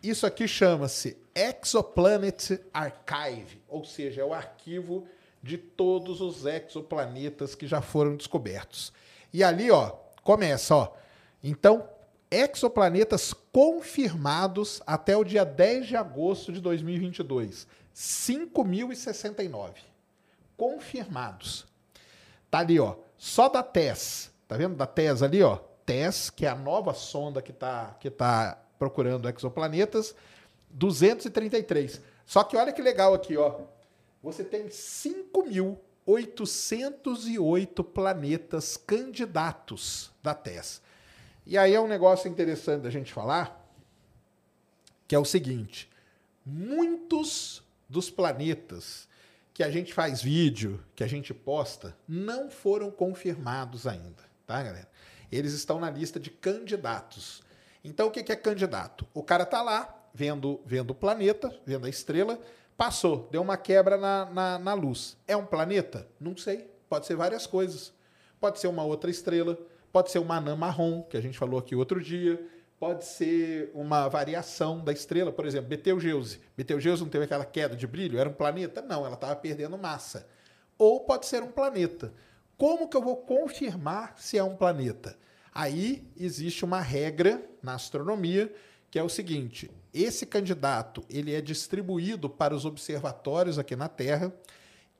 Isso aqui chama-se Exoplanet Archive, ou seja, é o arquivo de todos os exoplanetas que já foram descobertos. E ali, ó, começa, ó. Então, exoplanetas confirmados até o dia 10 de agosto de 2022. 5.069. Confirmados. Tá ali, ó. Só da TESS. Tá vendo da TESS ali, ó? TESS, que é a nova sonda que tá, que tá procurando exoplanetas. 233. Só que olha que legal aqui, ó. Você tem 5.808 planetas candidatos da TESS. E aí é um negócio interessante da gente falar, que é o seguinte: muitos dos planetas que a gente faz vídeo, que a gente posta, não foram confirmados ainda, tá, galera? Eles estão na lista de candidatos. Então, o que é candidato? O cara tá lá, vendo, vendo o planeta, vendo a estrela, passou, deu uma quebra na, na, na luz. É um planeta? Não sei. Pode ser várias coisas. Pode ser uma outra estrela, pode ser uma anã marrom, que a gente falou aqui outro dia, pode ser uma variação da estrela, por exemplo, Betelgeuse. Betelgeuse não teve aquela queda de brilho? Era um planeta? Não, ela estava perdendo massa. Ou pode ser um planeta. Como que eu vou confirmar se é um planeta? Aí existe uma regra na astronomia que é o seguinte: esse candidato ele é distribuído para os observatórios aqui na Terra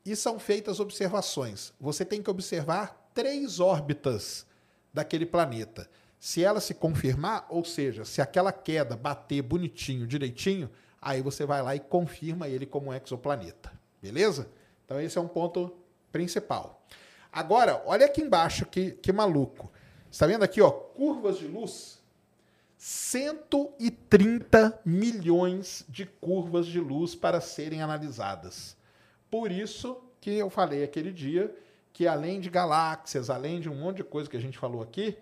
e são feitas observações. Você tem que observar três órbitas daquele planeta. Se ela se confirmar, ou seja, se aquela queda bater bonitinho, direitinho, aí você vai lá e confirma ele como um exoplaneta. Beleza? Então esse é um ponto principal. Agora, olha aqui embaixo que, que maluco. Está vendo aqui, ó, curvas de luz? 130 milhões de curvas de luz para serem analisadas. Por isso que eu falei aquele dia que além de galáxias, além de um monte de coisa que a gente falou aqui,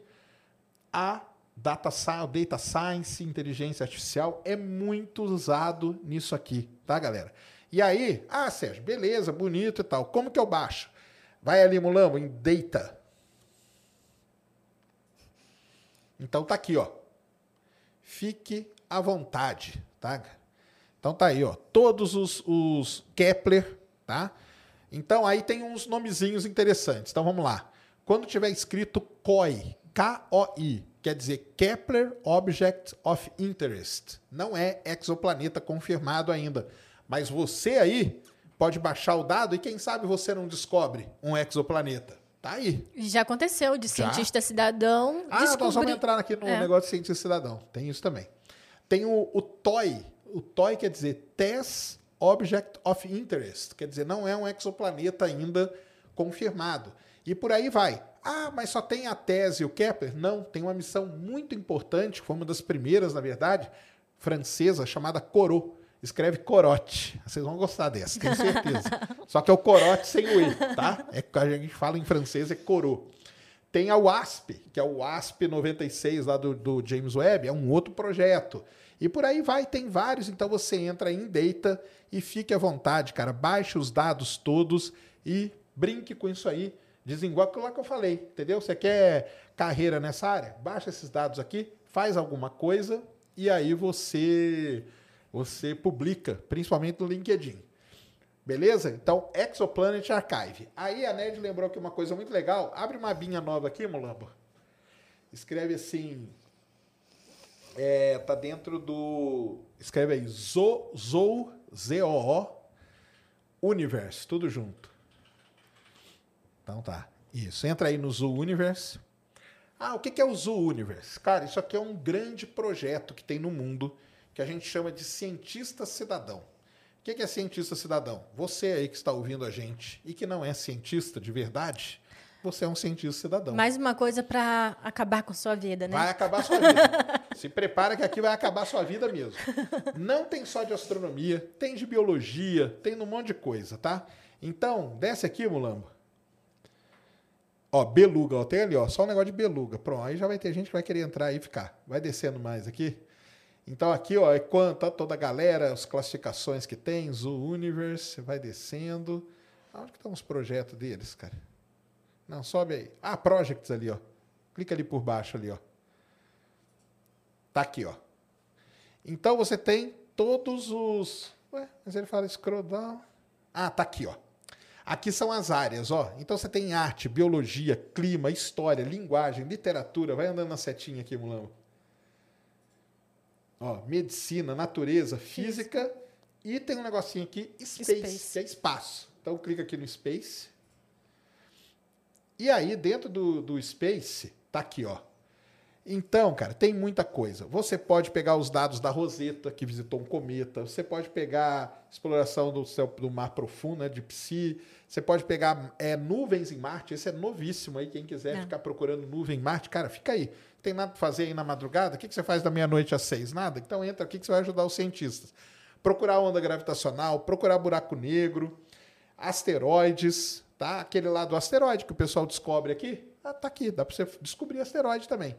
a data data science, inteligência artificial é muito usado nisso aqui, tá, galera? E aí, ah, Sérgio, beleza, bonito e tal. Como que eu baixo? Vai ali, Mulambo, em Data. Então tá aqui, ó fique à vontade, tá? Então tá aí, ó, todos os, os Kepler, tá? Então aí tem uns nomezinhos interessantes. Então vamos lá. Quando tiver escrito KOI, K-O-I, quer dizer Kepler Object of Interest. Não é exoplaneta confirmado ainda, mas você aí pode baixar o dado e quem sabe você não descobre um exoplaneta. Tá aí. Já aconteceu de cientista Já? cidadão. Ah, descobrir... nós vamos entrar aqui no é. negócio de cientista cidadão. Tem isso também. Tem o, o TOI. O TOI quer dizer Test Object of Interest. Quer dizer, não é um exoplaneta ainda confirmado. E por aí vai. Ah, mas só tem a TESS e o Kepler? Não, tem uma missão muito importante, foi uma das primeiras, na verdade, francesa, chamada Corot escreve corote. Vocês vão gostar dessa, tenho certeza. Só que é o corote sem o E, tá? É que a gente fala em francês, é coro. Tem a WASP, que é o WASP 96 lá do, do James Webb, é um outro projeto. E por aí vai, tem vários, então você entra em Data e fique à vontade, cara. Baixe os dados todos e brinque com isso aí. Desenvolve aquilo lá que eu falei, entendeu? Você quer carreira nessa área? Baixa esses dados aqui, faz alguma coisa e aí você você publica, principalmente no LinkedIn. Beleza? Então, Exoplanet Archive. Aí a Ned lembrou que uma coisa muito legal. Abre uma abinha nova aqui, Mulambo. Escreve assim. É, tá dentro do. Escreve aí. Zo, Zoo, Z-O-O, Universe, tudo junto. Então tá. Isso. Entra aí no Zoo Universe. Ah, o que é o Zoo Universe? Cara, isso aqui é um grande projeto que tem no mundo que a gente chama de cientista cidadão. O que é cientista cidadão? Você aí que está ouvindo a gente e que não é cientista de verdade, você é um cientista cidadão. Mais uma coisa para acabar com sua vida, né? Vai acabar sua vida. Se prepara que aqui vai acabar sua vida mesmo. Não tem só de astronomia, tem de biologia, tem um monte de coisa, tá? Então, desce aqui, Mulambo. Ó, beluga, ó, tem ali, ó, só um negócio de beluga. Pronto, aí já vai ter gente que vai querer entrar e ficar. Vai descendo mais aqui. Então aqui ó, é quanto toda a galera, as classificações que tem, Zoo Universe, vai descendo. Onde que estão os projetos deles, cara? Não, sobe aí. Ah, Projects ali, ó. Clica ali por baixo ali, ó. Tá aqui, ó. Então você tem todos os. Ué, mas ele fala scroll down. Ah, tá aqui, ó. Aqui são as áreas, ó. Então você tem arte, biologia, clima, história, linguagem, literatura. Vai andando na setinha aqui, Mulambo. Ó, medicina, natureza, física, e tem um negocinho aqui, space, space, que é espaço. Então clica aqui no space. E aí, dentro do, do space, tá aqui, ó. Então, cara, tem muita coisa. Você pode pegar os dados da Rosetta, que visitou um cometa. Você pode pegar exploração do, céu, do mar profundo, né, de Psi. Você pode pegar é, nuvens em Marte. Esse é novíssimo aí. Quem quiser é. ficar procurando nuvem em Marte, cara, fica aí. Tem nada para fazer aí na madrugada? O que, que você faz da meia-noite às seis? Nada? Então entra aqui que você vai ajudar os cientistas. Procurar onda gravitacional, procurar buraco negro, asteroides, tá? Aquele lá do asteroide que o pessoal descobre aqui. Ah, tá aqui, dá para você descobrir asteroide também.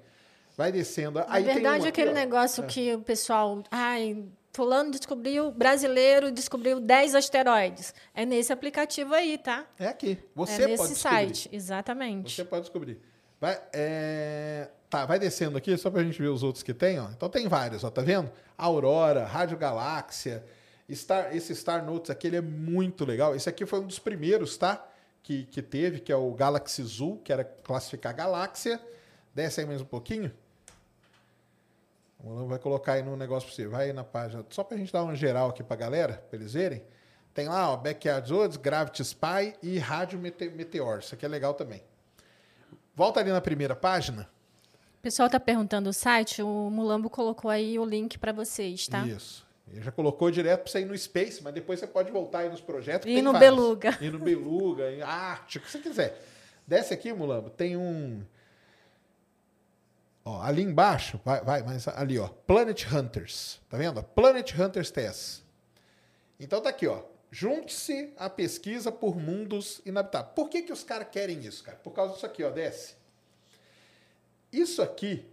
Vai descendo. Na Aí verdade, um aquele negócio é. que o pessoal. Ai, fulano descobriu, brasileiro descobriu 10 asteroides. É nesse aplicativo aí, tá? É aqui. Você é nesse pode descobrir. site, exatamente. Você pode descobrir. Vai, é... Tá, vai descendo aqui, só para a gente ver os outros que tem. Ó. Então tem vários, ó, tá vendo? Aurora, Rádio Galáxia, Star, esse Star Notes aqui ele é muito legal. Esse aqui foi um dos primeiros, tá? Que, que teve, que é o Galaxy Zoo, que era classificar galáxia. Desce aí mais um pouquinho. Vai colocar aí no negócio para você. Vai aí na página, só para a gente dar uma geral aqui para a galera, para eles verem. Tem lá, ó, Backyard Woods, Gravity Spy e Rádio Meteor. Isso aqui é legal também. Volta ali na primeira página. O pessoal está perguntando o site, o Mulambo colocou aí o link para vocês, tá? Isso. Ele já colocou direto para você ir no Space, mas depois você pode voltar aí nos projetos. E no vários. Beluga. E no Beluga, em arte, o que você quiser. Desce aqui, Mulambo, tem um Ó, ali embaixo, vai, vai, mas ali, ó, Planet Hunters. Tá vendo? Planet Hunters TES. Então tá aqui, ó. Junte-se à pesquisa por mundos inabitados. Por que, que os caras querem isso, cara? Por causa disso aqui, ó, desce. Isso aqui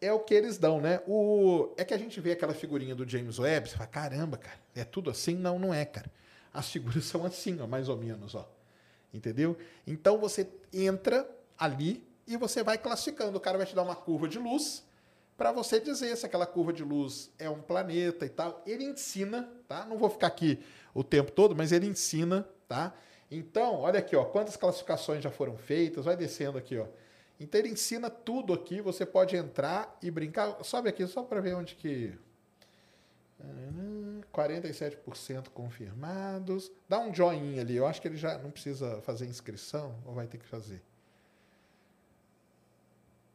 é o que eles dão, né? O... É que a gente vê aquela figurinha do James Webb, você fala, caramba, cara, é tudo assim? Não, não é, cara. As figuras são assim, ó, mais ou menos, ó. Entendeu? Então você entra ali e você vai classificando. O cara vai te dar uma curva de luz para você dizer se aquela curva de luz é um planeta e tal. Ele ensina, tá? Não vou ficar aqui o tempo todo, mas ele ensina, tá? Então, olha aqui, ó, quantas classificações já foram feitas, vai descendo aqui, ó. Então ele ensina tudo aqui, você pode entrar e brincar. Sobe aqui só para ver onde que 47% confirmados. Dá um joinha ali. Eu acho que ele já não precisa fazer inscrição ou vai ter que fazer.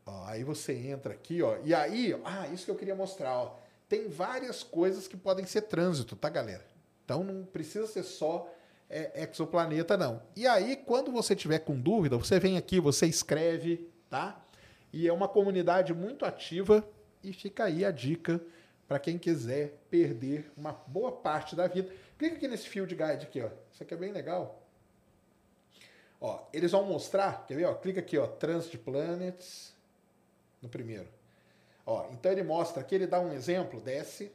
Ó, aí você entra aqui, ó, e aí, ah, isso que eu queria mostrar, ó, tem várias coisas que podem ser trânsito, tá, galera? Então não precisa ser só é, exoplaneta, não. E aí, quando você tiver com dúvida, você vem aqui, você escreve, tá? E é uma comunidade muito ativa e fica aí a dica para quem quiser perder uma boa parte da vida. Clica aqui nesse field guide aqui, ó. Isso aqui é bem legal. Ó, eles vão mostrar, quer ver? Ó, clica aqui, ó, Transit Planets no primeiro. Ó, então ele mostra aqui, ele dá um exemplo, desce,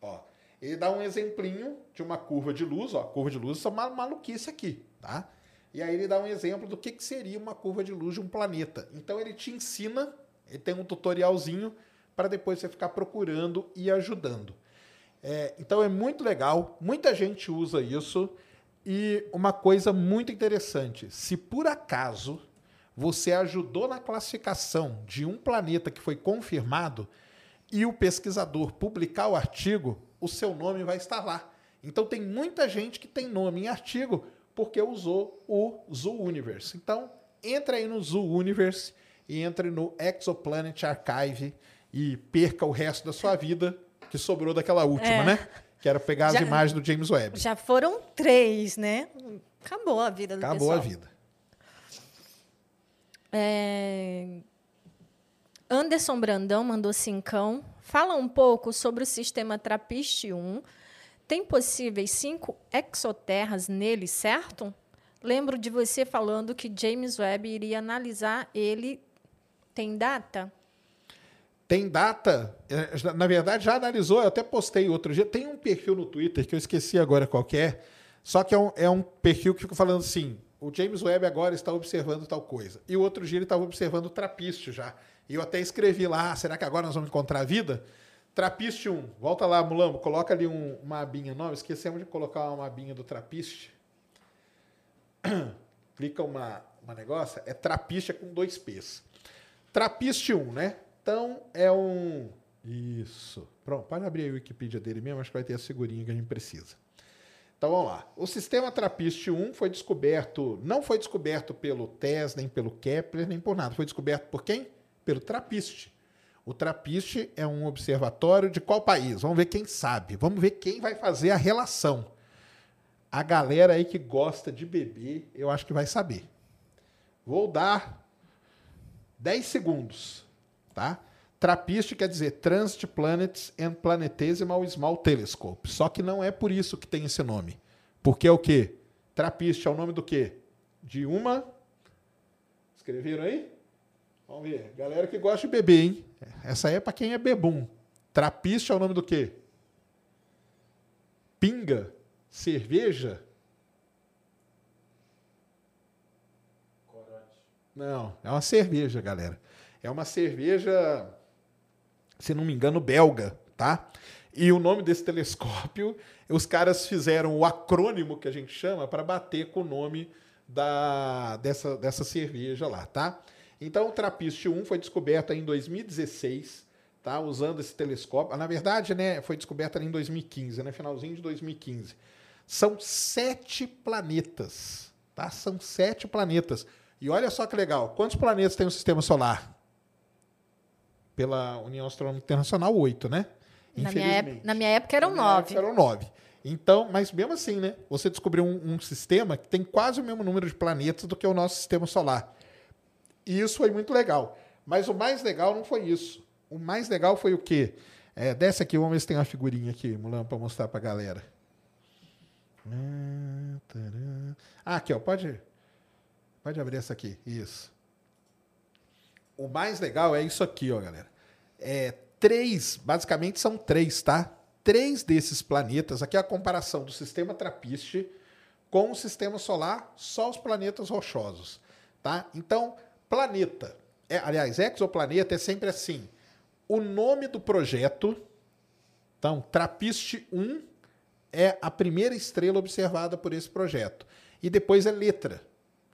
ó, ele dá um exemplinho de uma curva de luz, ó, curva de luz, é uma maluquice aqui, tá? E aí ele dá um exemplo do que, que seria uma curva de luz de um planeta. Então ele te ensina, ele tem um tutorialzinho para depois você ficar procurando e ajudando. É, então é muito legal, muita gente usa isso. E uma coisa muito interessante: se por acaso você ajudou na classificação de um planeta que foi confirmado e o pesquisador publicar o artigo, o seu nome vai estar lá. Então tem muita gente que tem nome em artigo porque usou o Zoo Universe. Então, entra aí no Zoo Universe e entre no Exoplanet Archive e perca o resto da sua vida que sobrou daquela última, é. né? Que era pegar já, as imagens do James Webb. Já foram três, né? Acabou a vida do Acabou pessoal. a vida. É... Anderson Brandão mandou cincão. Fala um pouco sobre o sistema TRAPPIST-1. Tem possíveis cinco exoterras nele, certo? Lembro de você falando que James Webb iria analisar ele. Tem data? Tem data. É, na verdade, já analisou. Eu até postei outro dia. Tem um perfil no Twitter que eu esqueci agora qual é. Só que é um, é um perfil que fica falando assim: o James Webb agora está observando tal coisa. E o outro dia ele estava observando o trapiste já. E eu até escrevi lá, ah, será que agora nós vamos encontrar a vida? Trapiste 1, volta lá, Mulambo, coloca ali um, uma abinha nova. Esquecemos de colocar uma abinha do trapiste. clica uma, uma negócio, é trapista com dois P's. Trapiste 1, né? Então é um. Isso. Pronto, pode abrir a Wikipedia dele mesmo, acho que vai ter a figurinha que a gente precisa. Então vamos lá. O sistema Trappist 1 foi descoberto, não foi descoberto pelo TESS, nem pelo Kepler, nem por nada. Foi descoberto por quem? Pelo Trappist. O Trappist é um observatório de qual país? Vamos ver quem sabe. Vamos ver quem vai fazer a relação. A galera aí que gosta de beber, eu acho que vai saber. Vou dar 10 segundos, tá? TRAPPIST quer dizer Transit Planets and Planetesimal Small Telescope. Só que não é por isso que tem esse nome. Porque é o quê? TRAPPIST é o nome do quê? De uma. Escreveram aí? Vamos ver. Galera que gosta de beber, hein? Essa aí é para quem é bebum. TRAPPIST é o nome do quê? Pinga? Cerveja? Não, é uma cerveja, galera. É uma cerveja se não me engano, belga, tá? E o nome desse telescópio, os caras fizeram o acrônimo que a gente chama para bater com o nome da, dessa, dessa cerveja lá, tá? Então, o Trappist 1 foi descoberto em 2016, tá? Usando esse telescópio. Na verdade, né, foi descoberto em 2015, né? Finalzinho de 2015. São sete planetas, tá? São sete planetas. E olha só que legal. Quantos planetas tem o sistema solar? Pela União Astronômica Internacional, oito, né? Na minha, época, na minha época eram na nove. Época eram nove. Então, mas mesmo assim, né? Você descobriu um, um, sistema que tem quase o mesmo número de planetas do que o nosso sistema solar. E isso foi muito legal. Mas o mais legal não foi isso. O mais legal foi o quê? É, desce aqui, vamos ver se tem uma figurinha aqui, Mulan, para mostrar para a galera. Ah, aqui, ó, pode, pode abrir essa aqui. Isso. O mais legal é isso aqui, ó, galera. É, três, basicamente são três, tá? Três desses planetas, aqui é a comparação do sistema Trappist com o sistema solar, só os planetas rochosos, tá? Então, planeta, é, aliás, exoplaneta é sempre assim. O nome do projeto, então, Trappist 1 é a primeira estrela observada por esse projeto. E depois é letra.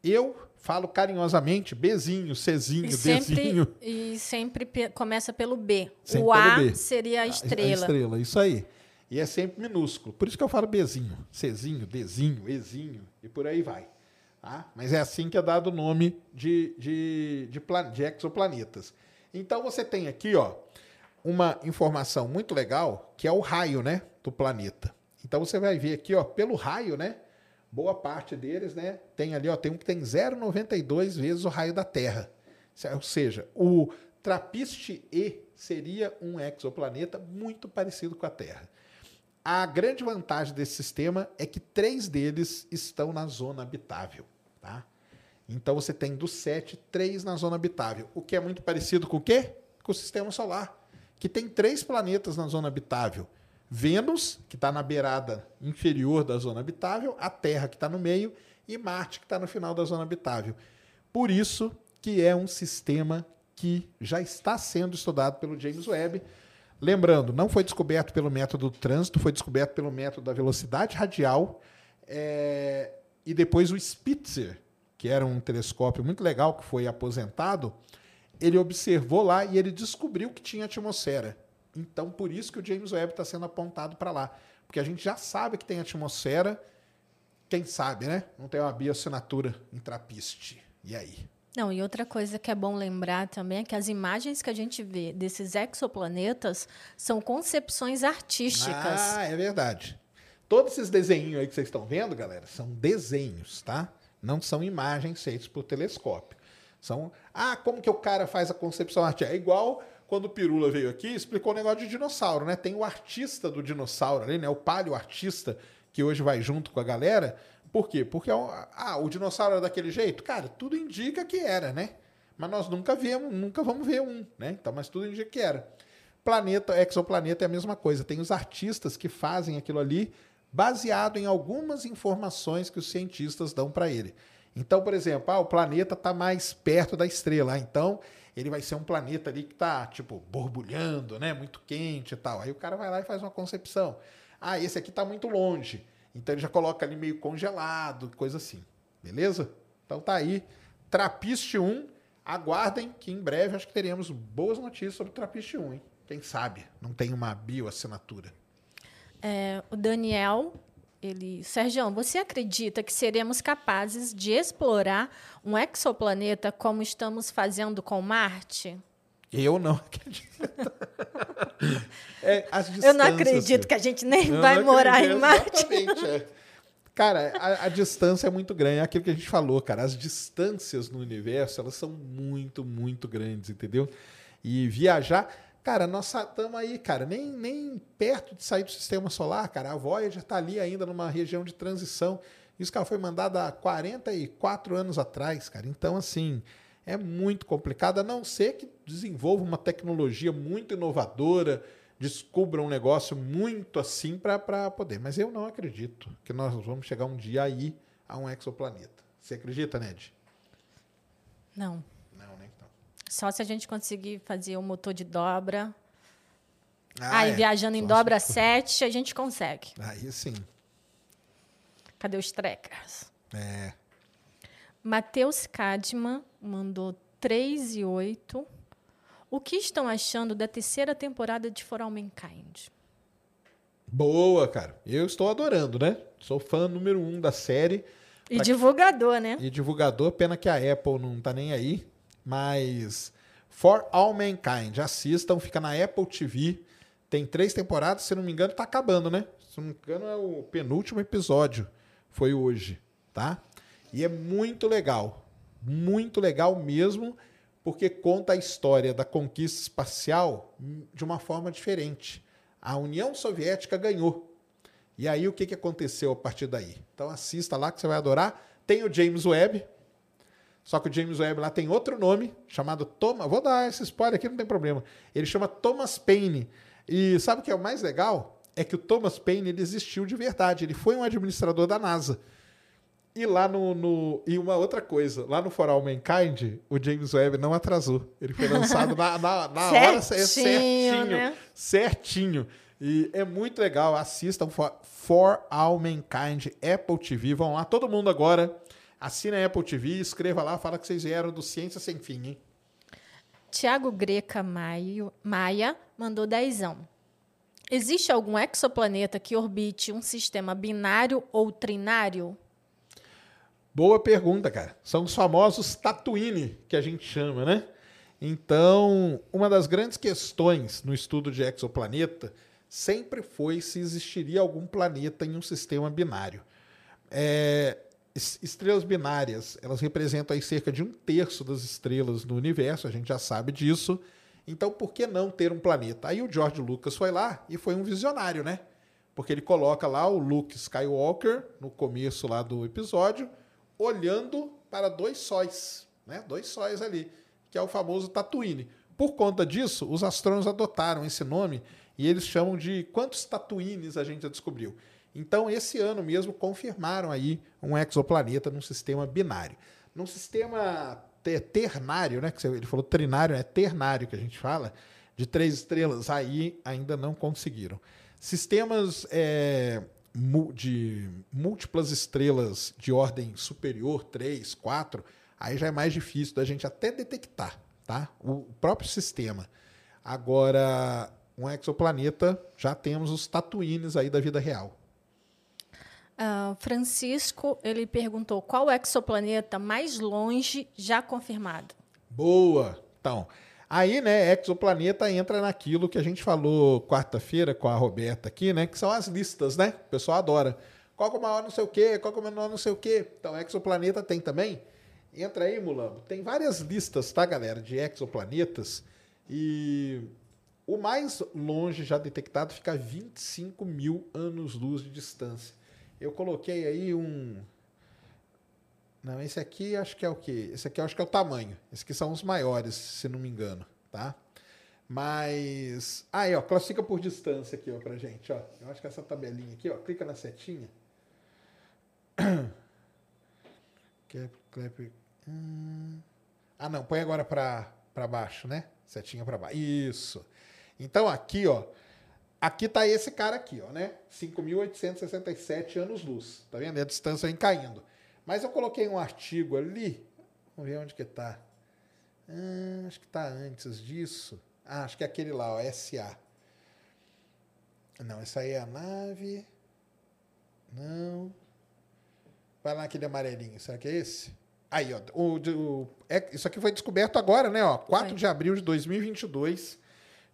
Eu falo carinhosamente Bzinho, Czinho, e sempre, Dzinho. E sempre começa pelo B. Sempre o A B. seria a estrela. A, a estrela, isso aí. E é sempre minúsculo. Por isso que eu falo Bzinho, Czinho, Dzinho, Ezinho e por aí vai. Tá? Mas é assim que é dado o nome de, de, de, de exoplanetas. Então você tem aqui ó, uma informação muito legal que é o raio né, do planeta. Então você vai ver aqui ó, pelo raio, né? Boa parte deles, né, tem ali, ó, tem um que tem 0,92 vezes o raio da Terra. Ou seja, o Trappist-E seria um exoplaneta muito parecido com a Terra. A grande vantagem desse sistema é que três deles estão na zona habitável. Tá? Então você tem dos sete, três na zona habitável. O que é muito parecido com o quê? Com o sistema solar, que tem três planetas na zona habitável. Vênus, que está na beirada inferior da zona habitável, a Terra, que está no meio, e Marte, que está no final da zona habitável. Por isso que é um sistema que já está sendo estudado pelo James Webb. Lembrando, não foi descoberto pelo método do trânsito, foi descoberto pelo método da velocidade radial. É... E depois o Spitzer, que era um telescópio muito legal que foi aposentado, ele observou lá e ele descobriu que tinha atmosfera. Então, por isso que o James Webb está sendo apontado para lá. Porque a gente já sabe que tem atmosfera. Quem sabe, né? Não tem uma bioassinatura em trapiste. E aí? Não, e outra coisa que é bom lembrar também é que as imagens que a gente vê desses exoplanetas são concepções artísticas. Ah, é verdade. Todos esses desenhos aí que vocês estão vendo, galera, são desenhos, tá? Não são imagens feitas por telescópio. São, ah, como que o cara faz a concepção artística? É igual quando o Pirula veio aqui, explicou o negócio de dinossauro, né? Tem o artista do dinossauro ali, né? O palio artista que hoje vai junto com a galera. Por quê? Porque é ah, o dinossauro era daquele jeito? Cara, tudo indica que era, né? Mas nós nunca vemos, nunca vamos ver um, né? Então, mas tudo indica que era. Planeta, exoplaneta é a mesma coisa. Tem os artistas que fazem aquilo ali baseado em algumas informações que os cientistas dão para ele. Então, por exemplo, ah, o planeta está mais perto da estrela. Ah, então, ele vai ser um planeta ali que está, tipo, borbulhando, né? Muito quente e tal. Aí o cara vai lá e faz uma concepção. Ah, esse aqui está muito longe. Então ele já coloca ali meio congelado, coisa assim. beleza? Então tá aí, Trapiste 1, aguardem que em breve acho que teremos boas notícias sobre o Trapiste 1, hein? Quem sabe não tem uma bioassinatura. É, o Daniel, ele, Sérgio, você acredita que seremos capazes de explorar um exoplaneta como estamos fazendo com Marte? Eu não acredito. é, eu não acredito que a gente nem vai morar em Marte. Exatamente, é. Cara, a, a, distância é muito grande. É aquilo que a gente falou, cara. As distâncias no universo, elas são muito, muito grandes, entendeu? E viajar... Cara, nós estamos aí, cara, nem, nem perto de sair do sistema solar, cara. A Voyager está ali ainda numa região de transição. Isso, cara, foi mandado há 44 anos atrás, cara. Então, assim, é muito complicado, a não ser que desenvolva uma tecnologia muito inovadora, descubra um negócio muito assim para poder. Mas eu não acredito que nós vamos chegar um dia aí a um exoplaneta. Você acredita, Ned? Não. Só se a gente conseguir fazer o um motor de dobra. Ah, aí, é. viajando em dobra se... 7, a gente consegue. Aí sim. Cadê os trackers? É. Matheus Cadman mandou 3 e 8. O que estão achando da terceira temporada de For All Mankind? Boa, cara. Eu estou adorando, né? Sou fã número um da série. E pra... divulgador, né? E divulgador. Pena que a Apple não tá nem aí. Mas For All Mankind, assistam. Fica na Apple TV. Tem três temporadas. Se não me engano, tá acabando, né? Se não me engano, é o penúltimo episódio. Foi hoje, tá? E é muito legal, muito legal mesmo, porque conta a história da conquista espacial de uma forma diferente. A União Soviética ganhou. E aí o que, que aconteceu a partir daí? Então assista lá que você vai adorar. Tem o James Webb, só que o James Webb lá tem outro nome, chamado Thomas. Vou dar esse spoiler aqui, não tem problema. Ele chama Thomas Paine. E sabe o que é o mais legal? É que o Thomas Paine ele existiu de verdade. Ele foi um administrador da NASA. E lá no, no, E uma outra coisa, lá no For All Mankind, o James Webb não atrasou. Ele foi lançado na, na, na certinho, hora certinho. Né? Certinho. E é muito legal. Assistam For, For All Mankind, Apple TV. Vão lá, todo mundo agora. Assina a Apple TV, escreva lá, fala que vocês vieram do Ciência Sem Fim, hein? Tiago Greca Maio, Maia mandou dezão. Existe algum exoplaneta que orbite um sistema binário ou trinário? Boa pergunta, cara. São os famosos Tatooine, que a gente chama, né? Então, uma das grandes questões no estudo de exoplaneta sempre foi se existiria algum planeta em um sistema binário. É, estrelas binárias, elas representam aí cerca de um terço das estrelas no universo, a gente já sabe disso. Então, por que não ter um planeta? Aí o George Lucas foi lá e foi um visionário, né? Porque ele coloca lá o Luke Skywalker no começo lá do episódio, olhando para dois sóis, né? Dois sóis ali, que é o famoso Tatooine. Por conta disso, os astrônomos adotaram esse nome e eles chamam de quantos Tatooines a gente já descobriu. Então, esse ano mesmo confirmaram aí um exoplaneta num sistema binário. Num sistema ternário, né? Que ele falou trinário, é ternário que a gente fala, de três estrelas, aí ainda não conseguiram. Sistemas é, de múltiplas estrelas de ordem superior, 3, 4, aí já é mais difícil da gente até detectar, tá? O próprio sistema. Agora, um exoplaneta, já temos os tatuínes aí da vida real. Uh, Francisco, ele perguntou qual exoplaneta mais longe já confirmado? Boa! Então, Aí, né, exoplaneta entra naquilo que a gente falou quarta-feira com a Roberta aqui, né, que são as listas, né? O pessoal adora. Qual é o maior não sei o quê, qual é o menor não sei o quê. Então, exoplaneta tem também. Entra aí, Mulambo. Tem várias listas, tá, galera, de exoplanetas. E o mais longe já detectado fica a 25 mil anos-luz de distância. Eu coloquei aí um não, esse aqui acho que é o quê? Esse aqui acho que é o tamanho. Esses aqui são os maiores, se não me engano, tá? Mas aí, ó, classifica por distância aqui, ó, pra gente, ó. Eu acho que essa tabelinha aqui, ó, clica na setinha. Hum. Ah, não, põe agora para para baixo, né? Setinha para baixo. Isso. Então aqui, ó, aqui tá esse cara aqui, ó, né? 5.867 anos-luz. Tá vendo? E a distância vem caindo. Mas eu coloquei um artigo ali. Vamos ver onde que está. Ah, acho que está antes disso. Ah, acho que é aquele lá, ó, SA. Não, essa aí é a nave. Não. Vai lá naquele amarelinho. Será que é esse? Aí, ó. O, o, é, isso aqui foi descoberto agora, né? Ó, 4 Foi. de abril de 2022.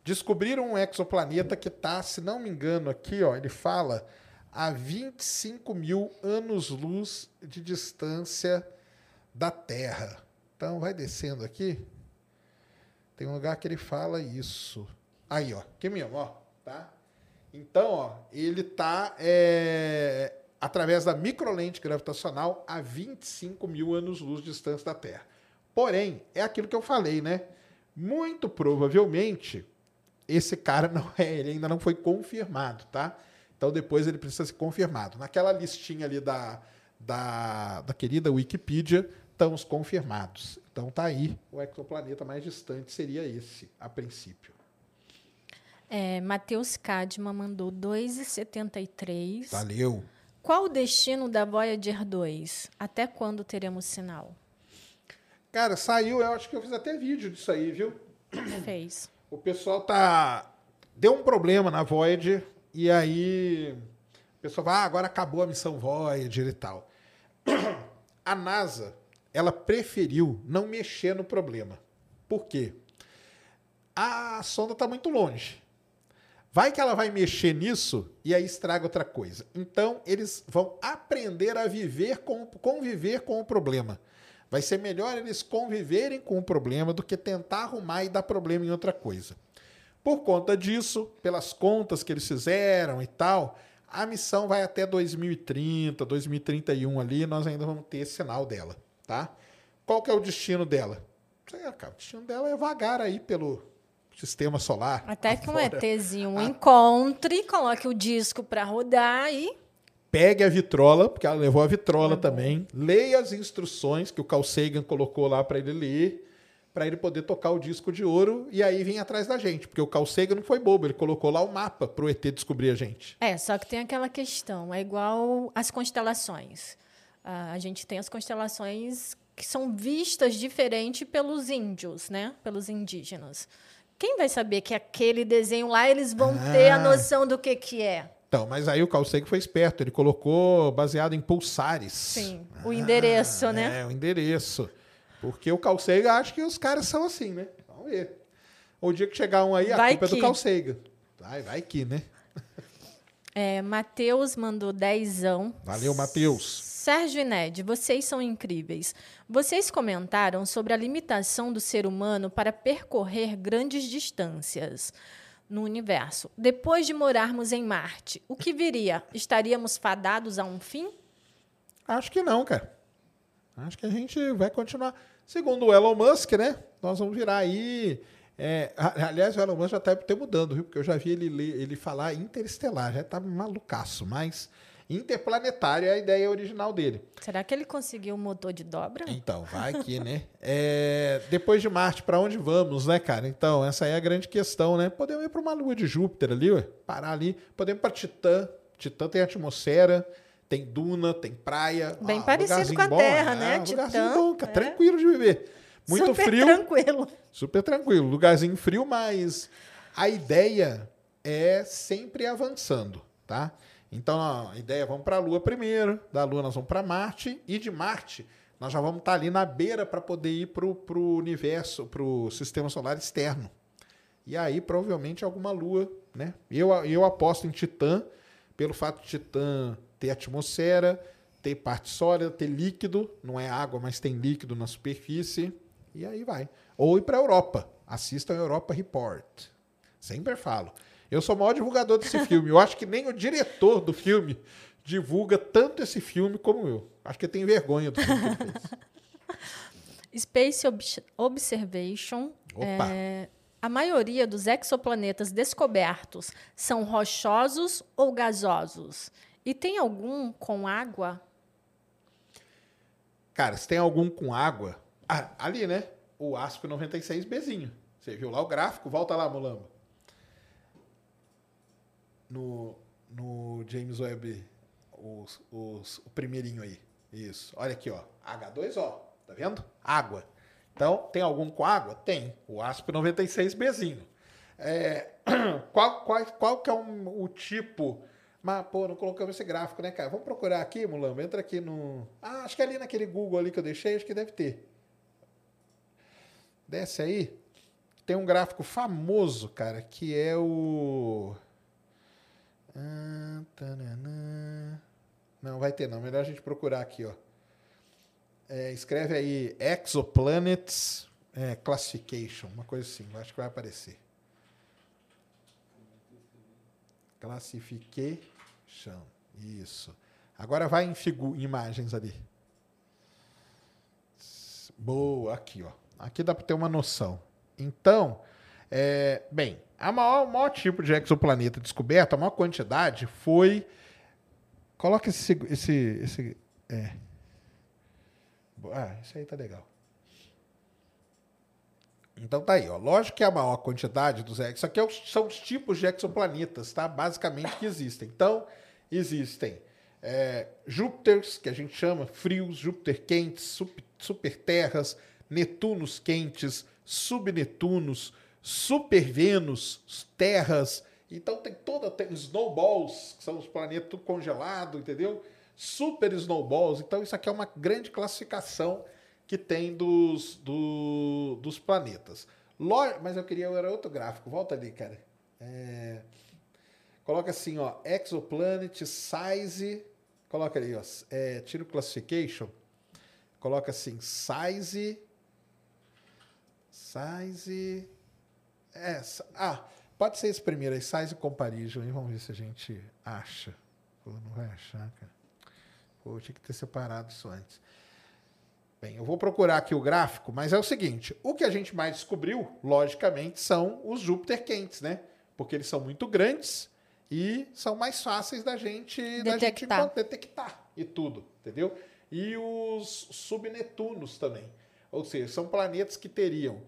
Descobriram um exoplaneta que está, se não me engano, aqui, ó. Ele fala a 25 mil anos-luz de distância da Terra. Então, vai descendo aqui. Tem um lugar que ele fala isso. Aí, ó. Aqui mesmo, ó. Tá? Então, ó, ele está através da microlente gravitacional a 25 mil anos-luz de distância da Terra. Porém, é aquilo que eu falei, né? Muito provavelmente, esse cara não é, ele ainda não foi confirmado, tá? Então depois ele precisa ser confirmado. Naquela listinha ali da, da, da querida Wikipedia, estão os confirmados. Então tá aí, o exoplaneta mais distante seria esse, a princípio. É, Matheus Cadma mandou 2,73. Valeu. Qual o destino da Voyager 2? Até quando teremos sinal? Cara, saiu, eu acho que eu fiz até vídeo disso aí, viu? Fez. O pessoal tá. Deu um problema na Voyager e aí o pessoal vai, ah, agora acabou a missão Voyager e tal. A NASA, ela preferiu não mexer no problema. Por quê? A sonda está muito longe. Vai que ela vai mexer nisso e aí estraga outra coisa. Então, eles vão aprender a viver com, conviver com o problema. Vai ser melhor eles conviverem com o problema do que tentar arrumar e dar problema em outra coisa. Por conta disso, pelas contas que eles fizeram e tal, a missão vai até 2030, 2031 ali, nós ainda vamos ter sinal dela, tá? Qual que é o destino dela? Cara, o destino dela é vagar aí pelo sistema solar. Até que um afora. ETzinho encontre, coloque o disco para rodar e Pegue a vitrola, porque ela levou a vitrola também. Leia as instruções que o Carl Sagan colocou lá para ele ler, para ele poder tocar o disco de ouro e aí vir atrás da gente. Porque o Carl Sagan não foi bobo, ele colocou lá o mapa pro ET descobrir a gente. É, só que tem aquela questão, é igual as constelações. Ah, a gente tem as constelações que são vistas diferente pelos índios, né? Pelos indígenas. Quem vai saber que aquele desenho lá eles vão ter a Ah. noção do que que é? Então, mas aí o Sagan foi esperto, ele colocou baseado em pulsares. Sim, o endereço, né? É, o endereço. Porque o Sagan acha que os caras são assim, né? Vamos ver. O dia que chegar um aí, a Vai culpa é do que. Sagan. Vai, vai que, né? É, Matheus mandou dezão. Valeu, Matheus. Sérgio e Ned, vocês são incríveis. Vocês comentaram sobre a limitação do ser humano para percorrer grandes distâncias no universo. Depois de morarmos em Marte, o que viria? Estaríamos fadados a um fim? Acho que não, cara. Acho que a gente vai continuar. Segundo o Elon Musk, né? Nós vamos virar aí. é, aliás, o Elon Musk já está mudando, viu? Porque eu já vi ele, ele falar interestelar, já tá malucaço, mas interplanetário é a ideia original dele. Será que ele conseguiu um motor de dobra? Então, vai aqui, né? É, depois de Marte, para onde vamos, né, cara? Então, essa é a grande questão, né? Podemos ir para uma lua de Júpiter ali, ué, parar ali. Podemos ir para Titã. Titã tem atmosfera, tem duna, tem praia. Bem Ah, parecido com a bom, Terra, é, né? um lugarzinho Titã, bom, cara, é. tranquilo de viver. Muito Super frio, tranquilo. super tranquilo. Lugarzinho frio, mas a ideia é sempre avançando, tá? Então, a ideia é vamos para a Lua primeiro, da Lua nós vamos para Marte, e de Marte nós já vamos estar ali na beira para poder ir para o universo, para o sistema solar externo. E aí, provavelmente, alguma Lua, né? Eu, eu aposto em Titã, pelo fato de Titã ter atmosfera, ter parte sólida, ter líquido, não é água, mas tem líquido na superfície. E aí vai. Ou ir para a Europa. Assistam a Europa Report. Sempre falo. Eu sou o maior divulgador desse filme. Eu acho que nem o diretor do filme divulga tanto esse filme como eu. Acho que tem vergonha do filme que ele fez. Space Obs- Observation. Opa. é, a maioria dos exoplanetas descobertos são rochosos ou gasosos? E tem algum com água? Cara, se tem algum com água. Ah, ali, né? O ASP 96Bzinho. Você viu lá o gráfico? Volta lá, Mulamba. No, no James Webb, os, os- o primeirinho aí. Isso. Olha aqui, ó. H2O. Tá vendo? Água. Então, tem algum com água? Tem. O ASP 96Bzinho. É, qual, qual, qual que é um, o tipo... Mas, pô, não colocamos esse gráfico, né, cara? Vamos procurar aqui, Mulambo. Entra aqui no... Ah, acho que é ali naquele Google ali que eu deixei, acho que deve ter. Desce aí. Tem um gráfico famoso, cara, que é o... Não, vai ter não. Melhor a gente procurar aqui, ó. É, escreve aí Exoplanets é, Classification, uma coisa assim. Acho que vai aparecer. Classification. Isso. Agora vai em imagens ali. Boa, aqui, ó. Aqui dá para ter uma noção. Então, é, bem, a maior, maior tipo de exoplaneta descoberto, a maior quantidade foi. Coloca esse. esse, esse é. Ah, isso aí tá legal. Então tá aí, ó. Lógico que a maior quantidade dos exos. Isso aqui é são os tipos de exoplanetas, tá? Basicamente que existem. Então, existem é, Júpiters, que a gente chama frios, Júpiter quentes, super, superterras, Netunos quentes, subnetunos, super-Vênus, terras. Então tem toda. Tem snowballs, que são os planetas tudo congelado, entendeu? Super snowballs. Então isso aqui é uma grande classificação que tem dos, do, dos planetas. Mas eu queria era outro gráfico. Volta ali, cara. É... Coloca assim, ó, exoplanet size. Coloca ali, ó, é, tira o classification. Coloca assim, size. Size. É, ah, pode ser esse primeiro aí, size comparison. E vamos ver se a gente acha. Pô, não vai achar, cara. Pô, tinha que ter separado isso antes. Bem, eu vou procurar aqui o gráfico, mas é o seguinte: o que a gente mais descobriu, logicamente, são os Júpiter quentes, né? Porque eles são muito grandes e são mais fáceis da gente detectar, da gente detectar e tudo, entendeu? E os subnetunos também. Ou seja, são planetas que teriam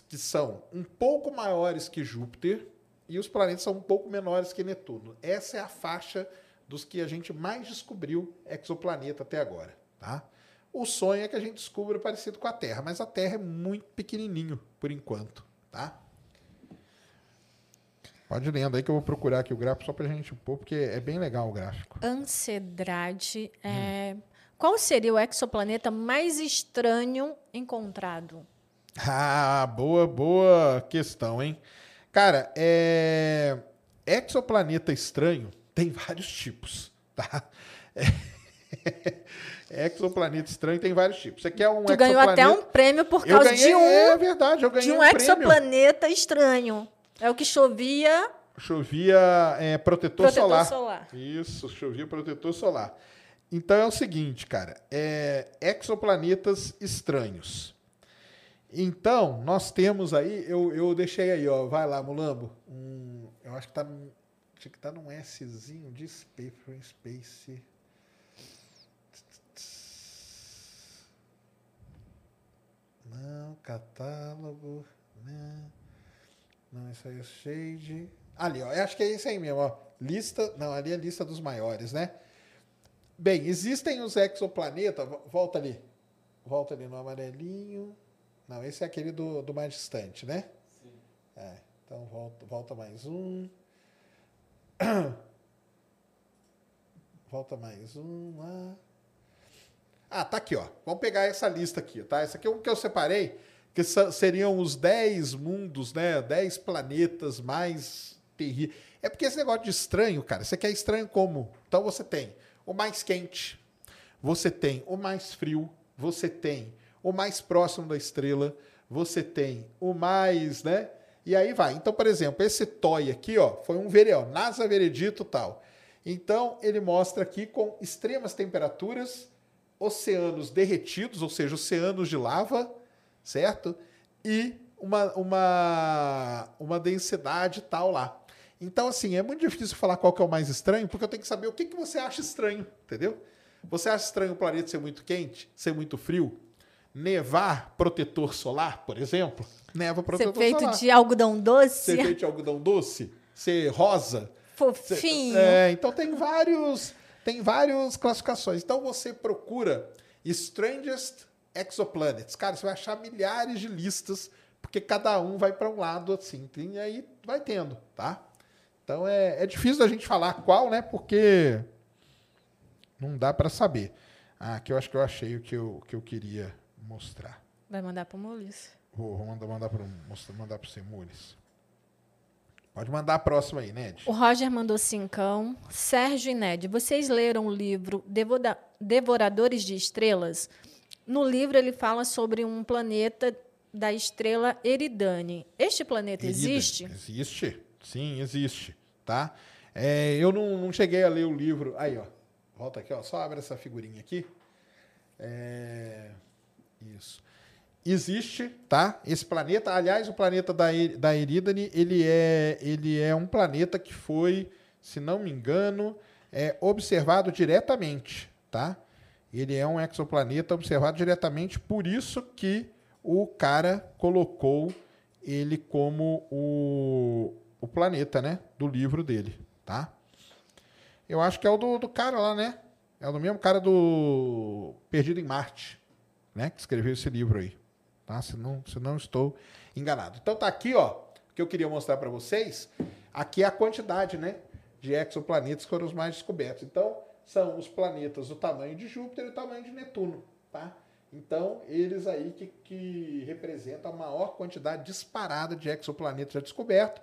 que são um pouco maiores que Júpiter e os planetas são um pouco menores que Netuno. Essa é a faixa dos que a gente mais descobriu exoplaneta até agora, tá? O sonho é que a gente descubra parecido com a Terra, mas a Terra é muito pequenininho por enquanto, tá? Pode lendo aí que eu vou procurar aqui o gráfico só para a gente pôr, porque é bem legal o gráfico. Ancedrade, é... hum. qual seria o exoplaneta mais estranho encontrado? Ah, boa, boa questão, hein? Cara, é... exoplaneta estranho tem vários tipos, tá? É... Exoplaneta estranho tem vários tipos. Você quer um tu ganhou até um prêmio por causa ganhei, de um. É verdade, eu ganhei de um, um exoplaneta prêmio. estranho. É o que chovia. Chovia é, protetor, protetor solar. solar. Isso, chovia protetor solar. Então é o seguinte, cara. É, exoplanetas estranhos. Então, nós temos aí, eu, eu deixei aí, ó, vai lá, Mulambo. Um, eu acho que tá, tinha que tá num Szinho de Space. Space. Não, catálogo. Né? Não, isso aí é shade. Ali, ó. Acho que é isso aí mesmo, ó. Lista. Não, ali é a lista dos maiores, né? Bem, existem os exoplanetas. Volta ali. Volta ali no amarelinho. Não, esse é aquele do, do mais distante, né? Sim. É, então volta, volta mais um. Volta mais um lá. Ah, tá aqui, ó. Vamos pegar essa lista aqui, tá? Essa aqui é um que eu separei, que seriam os 10 mundos, né? 10 planetas mais terríveis. É porque esse negócio de estranho, cara, você quer estranho como? Então você tem o mais quente, você tem o mais frio, você tem o mais próximo da estrela, você tem o mais, né? E aí vai. Então, por exemplo, esse toy aqui, ó, foi um veredito, NASA veredito tal. Então, ele mostra aqui com extremas temperaturas oceanos derretidos, ou seja, oceanos de lava, certo? E uma, uma, uma densidade tal lá. Então, assim, é muito difícil falar qual que é o mais estranho, porque eu tenho que saber o que, que você acha estranho, entendeu? Você acha estranho o planeta ser muito quente, ser muito frio? Nevar protetor solar, por exemplo? Neva protetor solar. Ser feito solar. de algodão doce? Ser feito de algodão doce? Ser rosa? Fofinho. Ser, é, então tem vários Tem várias classificações. Então você procura Strangest Exoplanets. Cara, você vai achar milhares de listas, porque cada um vai para um lado assim. E aí vai tendo, tá? Então é, é difícil da gente falar qual, né? Porque não dá para saber. Ah, aqui eu acho que eu achei o que eu, que eu queria mostrar. Vai mandar para o Mules? Vou, vou mandar, mandar para mandar para Mules. Pode mandar a próxima aí, Ned. O Roger mandou cincão. Sérgio e Ned, vocês leram o livro Devora Devoradores de Estrelas? No livro ele fala sobre um planeta da estrela Eridane. Este planeta Erida. existe? Existe, sim, existe, tá? É, eu não, não, cheguei a ler o livro. Aí, ó, volta aqui, ó, só abre essa figurinha aqui. É, isso existe, tá? Esse planeta, aliás, o planeta da, da Eridane, ele é, ele é um planeta que foi, se não me engano, é observado diretamente, tá? Ele é um exoplaneta observado diretamente, por isso que o cara colocou ele como o, o planeta, né? Do livro dele, tá? Eu acho que é o do, do cara lá, né? É o do mesmo cara do Perdido em Marte, né? Que escreveu esse livro aí tá? Se não, se não estou enganado. Então tá aqui, ó, que eu queria mostrar para vocês. Aqui é a quantidade, né, de exoplanetas que foram os mais descobertos. Então, são os planetas do tamanho de Júpiter e o tamanho de Netuno, tá? Então, eles aí que, que representam a maior quantidade disparada de exoplanetas já descobertos.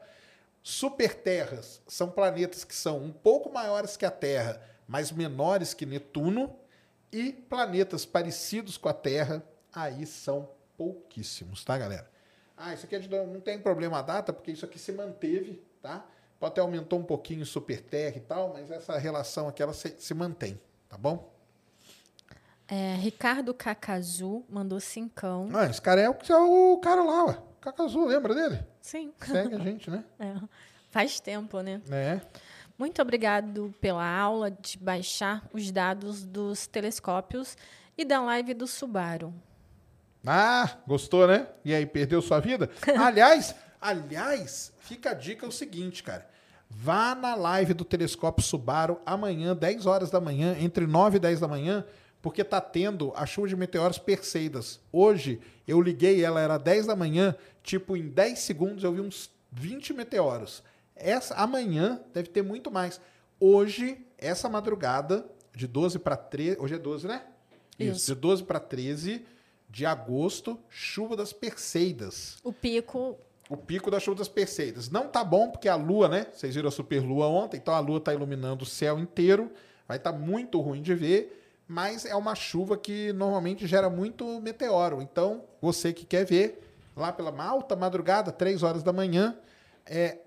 Superterras são planetas que são um pouco maiores que a Terra, mas menores que Netuno. E planetas parecidos com a Terra, aí são pouquíssimos, tá, galera? Ah, isso aqui é de, não tem problema a data, porque isso aqui se manteve, tá? Pode até aumentou um pouquinho o Super Terra e tal, mas essa relação aqui ela se, se mantém, tá bom? É, Ricardo Cacazu mandou cincão. Ah, esse cara é o, é o cara lá, ué. Cacazu, lembra dele? Sim. Segue a gente, né? É. Faz tempo, né? É. Muito obrigado pela aula de baixar os dados dos telescópios e da live do Subaru. Ah, gostou, né? E aí, perdeu sua vida? aliás, aliás, fica a dica o seguinte, cara. Vá na live do Telescópio Subaru amanhã, 10 horas da manhã, entre 9 e 10 da manhã, porque tá tendo a chuva de meteoros Perseidas. Hoje, eu liguei, ela era 10 da manhã, tipo, em 10 segundos eu vi uns 20 meteoros. Essa amanhã deve ter muito mais. Hoje, essa madrugada, de 12 para 13, hoje é 12, né? Isso, Isso de 12 para 13, de agosto, chuva das Perseidas. O pico. O pico da chuva das Perseidas. Não tá bom porque a lua, né? Vocês viram a superlua ontem, então a lua tá iluminando o céu inteiro. Vai estar tá muito ruim de ver, mas é uma chuva que normalmente gera muito meteoro. Então, você que quer ver, lá pela alta madrugada, 3 horas da manhã, é,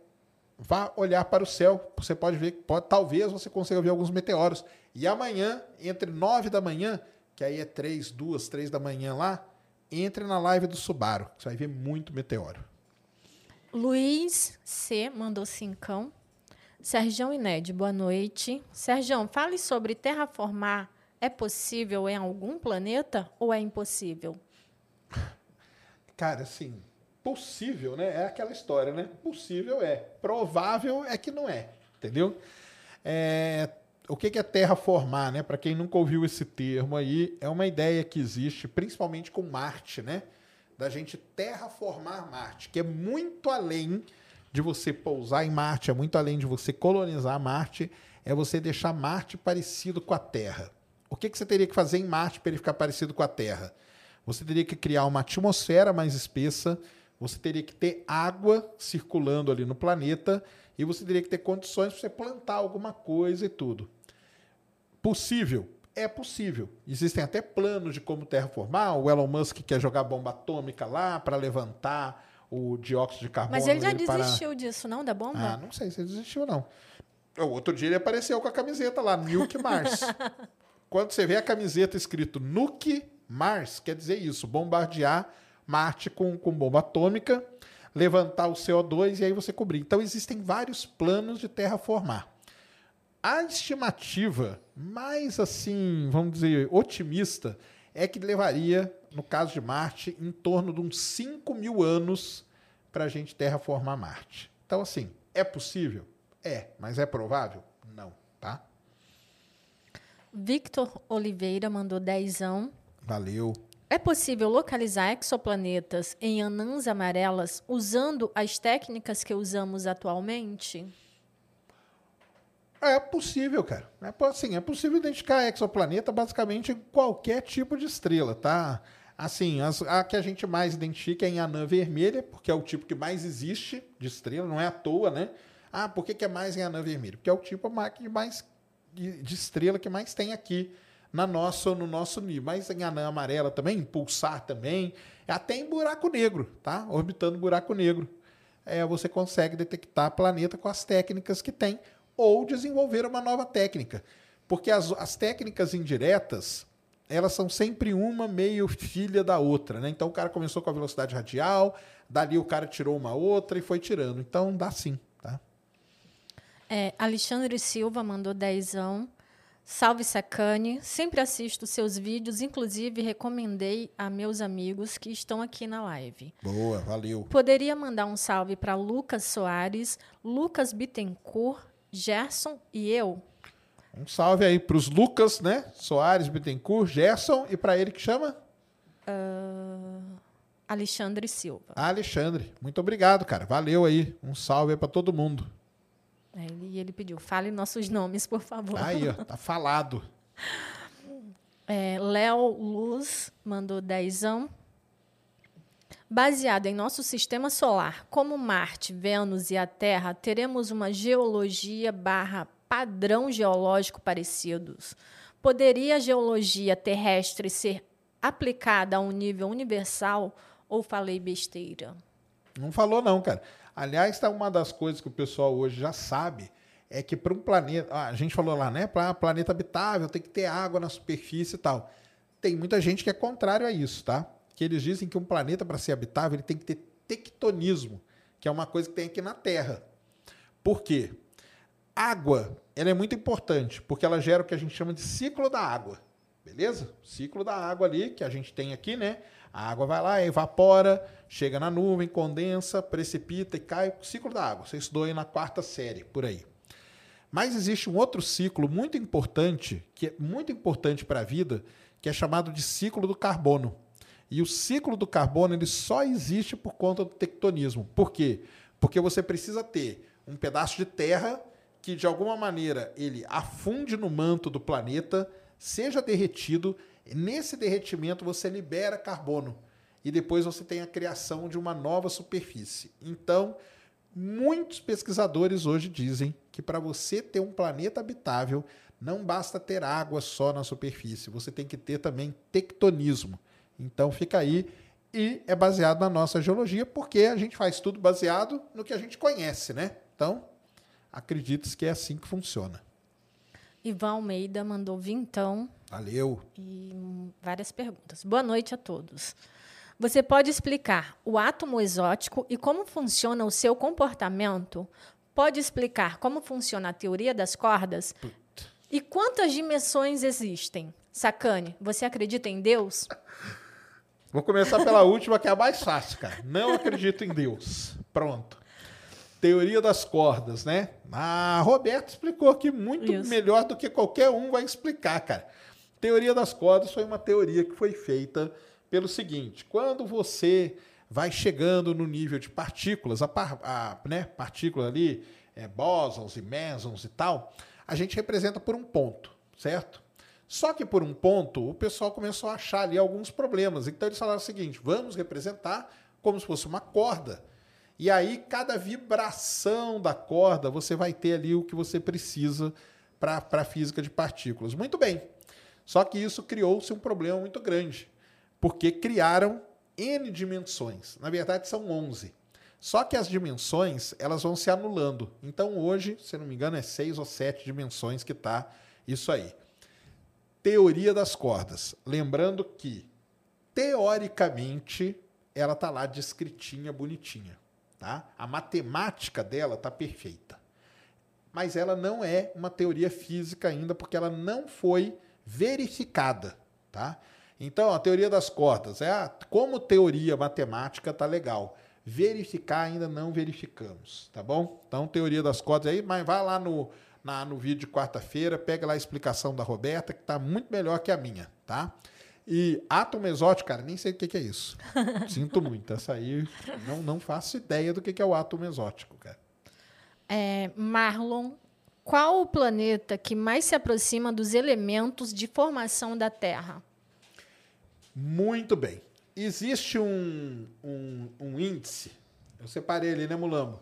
vá olhar para o céu. Você pode ver, pode, talvez você consiga ver alguns meteoros. E amanhã, entre 9 da manhã que aí é 3, 2, 3 da manhã lá, entre na live do Subaru. Você vai ver muito meteoro. Luiz C. mandou cincão. Sergião Ned, boa noite. Sergião, fale sobre terraformar. É possível em algum planeta ou é impossível? Cara, assim, possível, né? É aquela história, né? Possível é. Provável é que não é. Entendeu? É, o que é terraformar, né? Para quem nunca ouviu esse termo aí, é uma ideia que existe, principalmente com Marte, né? Da gente terraformar Marte, que é muito além de você pousar em Marte, é muito além de você colonizar Marte, é você deixar Marte parecido com a Terra. O que, que você teria que fazer em Marte para ele ficar parecido com a Terra? Você teria que criar uma atmosfera mais espessa, você teria que ter água circulando ali no planeta e você teria que ter condições para você plantar alguma coisa e tudo. Possível? É possível. Existem até planos de como terraformar. O Elon Musk quer jogar bomba atômica lá para levantar o dióxido de carbono. Mas ele já desistiu para... disso, não? Da bomba? Ah, não sei se ele desistiu, não. O outro dia ele apareceu com a camiseta lá, Nuke Mars. Quando você vê a camiseta escrito Nuke Mars, quer dizer isso, bombardear Marte com, com bomba atômica levantar o CO2 e aí você cobrir. Então existem vários planos de terraformar. A estimativa mais assim, vamos dizer, otimista, é que levaria, no caso de Marte, em torno de uns 5 mil anos para a gente terraformar Marte. Então, assim, é possível? É, mas é provável? Não, tá? Victor Oliveira mandou dezão. Valeu. É possível localizar exoplanetas em anãs amarelas usando as técnicas que usamos atualmente? É possível, cara. É, assim, é possível identificar exoplaneta basicamente em qualquer tipo de estrela, tá? Assim, as, a que a gente mais identifica é em anã vermelha, porque é o tipo que mais existe de estrela, não é à toa, né? Ah, por que, que é mais em anã vermelha? Porque é o tipo de mais de, de estrela que mais tem aqui na nossa, no nosso nível. Mas em anã amarela também, pulsar também, até em buraco negro, tá? Orbitando buraco negro. É, você consegue detectar planeta com as técnicas que tem ou desenvolver uma nova técnica. Porque as, as técnicas indiretas, elas são sempre uma meio filha da outra, né? Então o cara começou com a velocidade radial, dali o cara tirou uma outra e foi tirando. Então dá sim, tá? É, Alexandre Silva mandou dezão. Salve Sacane, sempre assisto seus vídeos, inclusive recomendei a meus amigos que estão aqui na live. Boa, valeu. Poderia mandar um salve para Lucas Soares, Lucas Bittencourt, Gerson e eu? Um salve aí para os Lucas, né? Soares, Bittencourt, Gerson e para ele que chama? Uh, Alexandre Silva. Alexandre, muito obrigado, cara. Valeu aí. Um salve para todo mundo. É, e ele pediu, fale nossos nomes, por favor. Aí, ó, tá falado. É, Léo Luz mandou dezão. Baseado em nosso sistema solar, como Marte, Vênus e a Terra, teremos uma geologia barra padrão geológico parecidos. Poderia a geologia terrestre ser aplicada a um nível universal ou falei besteira? Não falou não, cara. Aliás, tá uma das coisas que o pessoal hoje já sabe é que para um planeta, a gente falou lá, né, para planeta habitável tem que ter água na superfície e tal. Tem muita gente que é contrário a isso, tá? que eles dizem que um planeta, para ser habitável, ele tem que ter tectonismo, que é uma coisa que tem aqui na Terra. Por quê? Água, ela é muito importante, porque ela gera o que a gente chama de ciclo da água. Beleza? Ciclo da água ali, que a gente tem aqui, né? A água vai lá, evapora, chega na nuvem, condensa, precipita e cai. Ciclo da água. Você estudou aí na quarta série, por aí. Mas existe um outro ciclo muito importante, que é muito importante para a vida, que é chamado de ciclo do carbono. E o ciclo do carbono ele só existe por conta do tectonismo. Por quê? Porque você precisa ter um pedaço de terra que de alguma maneira ele afunde no manto do planeta, seja derretido, nesse derretimento você libera carbono e depois você tem a criação de uma nova superfície. Então, muitos pesquisadores hoje dizem que para você ter um planeta habitável, não basta ter água só na superfície, você tem que ter também tectonismo. Então fica aí e é baseado na nossa geologia, porque a gente faz tudo baseado no que a gente conhece, né? Então, acredito que é assim que funciona. Ivan Almeida mandou vintão. Valeu. E várias perguntas. Boa noite a todos. Você pode explicar o átomo exótico e como funciona o seu comportamento? Pode explicar como funciona a teoria das cordas? Puta. E quantas dimensões existem? Sacane, você acredita em Deus? Vou começar pela última, que é a mais fácil, cara. Não acredito em Deus. Pronto. Teoria das cordas, né? Ah, Roberto explicou aqui muito Isso. melhor do que qualquer um vai explicar, cara. Teoria das cordas foi uma teoria que foi feita pelo seguinte: quando você vai chegando no nível de partículas, a, par, a né, partícula ali, é, bósons e mesons e tal, a gente representa por um ponto, certo? Só que por um ponto, o pessoal começou a achar ali alguns problemas. Então eles falaram o seguinte: vamos representar como se fosse uma corda. E aí, cada vibração da corda, você vai ter ali o que você precisa para a física de partículas. Muito bem. Só que isso criou-se um problema muito grande, porque criaram N dimensões. Na verdade, são 11. Só que as dimensões, elas vão se anulando. Então, hoje, se não me engano, é seis ou sete dimensões que está isso aí. Teoria das cordas. Lembrando que, teoricamente, ela tá lá descritinha, bonitinha. Tá? A matemática dela tá perfeita. Mas ela não é uma teoria física ainda, porque ela não foi verificada. Tá? Então, a teoria das cordas é a, como teoria matemática tá legal. Verificar ainda não verificamos, tá bom? Então, teoria das cordas aí, mas vai lá no, na, no vídeo de quarta-feira, pega lá a explicação da Roberta, que está muito melhor que a minha, tá? E átomo exótico, cara, nem sei o que, que é isso. Sinto muito. Essa aí não, não faço ideia do que, que é o átomo exótico, cara. É, Marlon, qual o planeta que mais se aproxima dos elementos de formação da Terra? Muito bem. Existe um, um, um índice. Eu separei ali, né, Mulambo?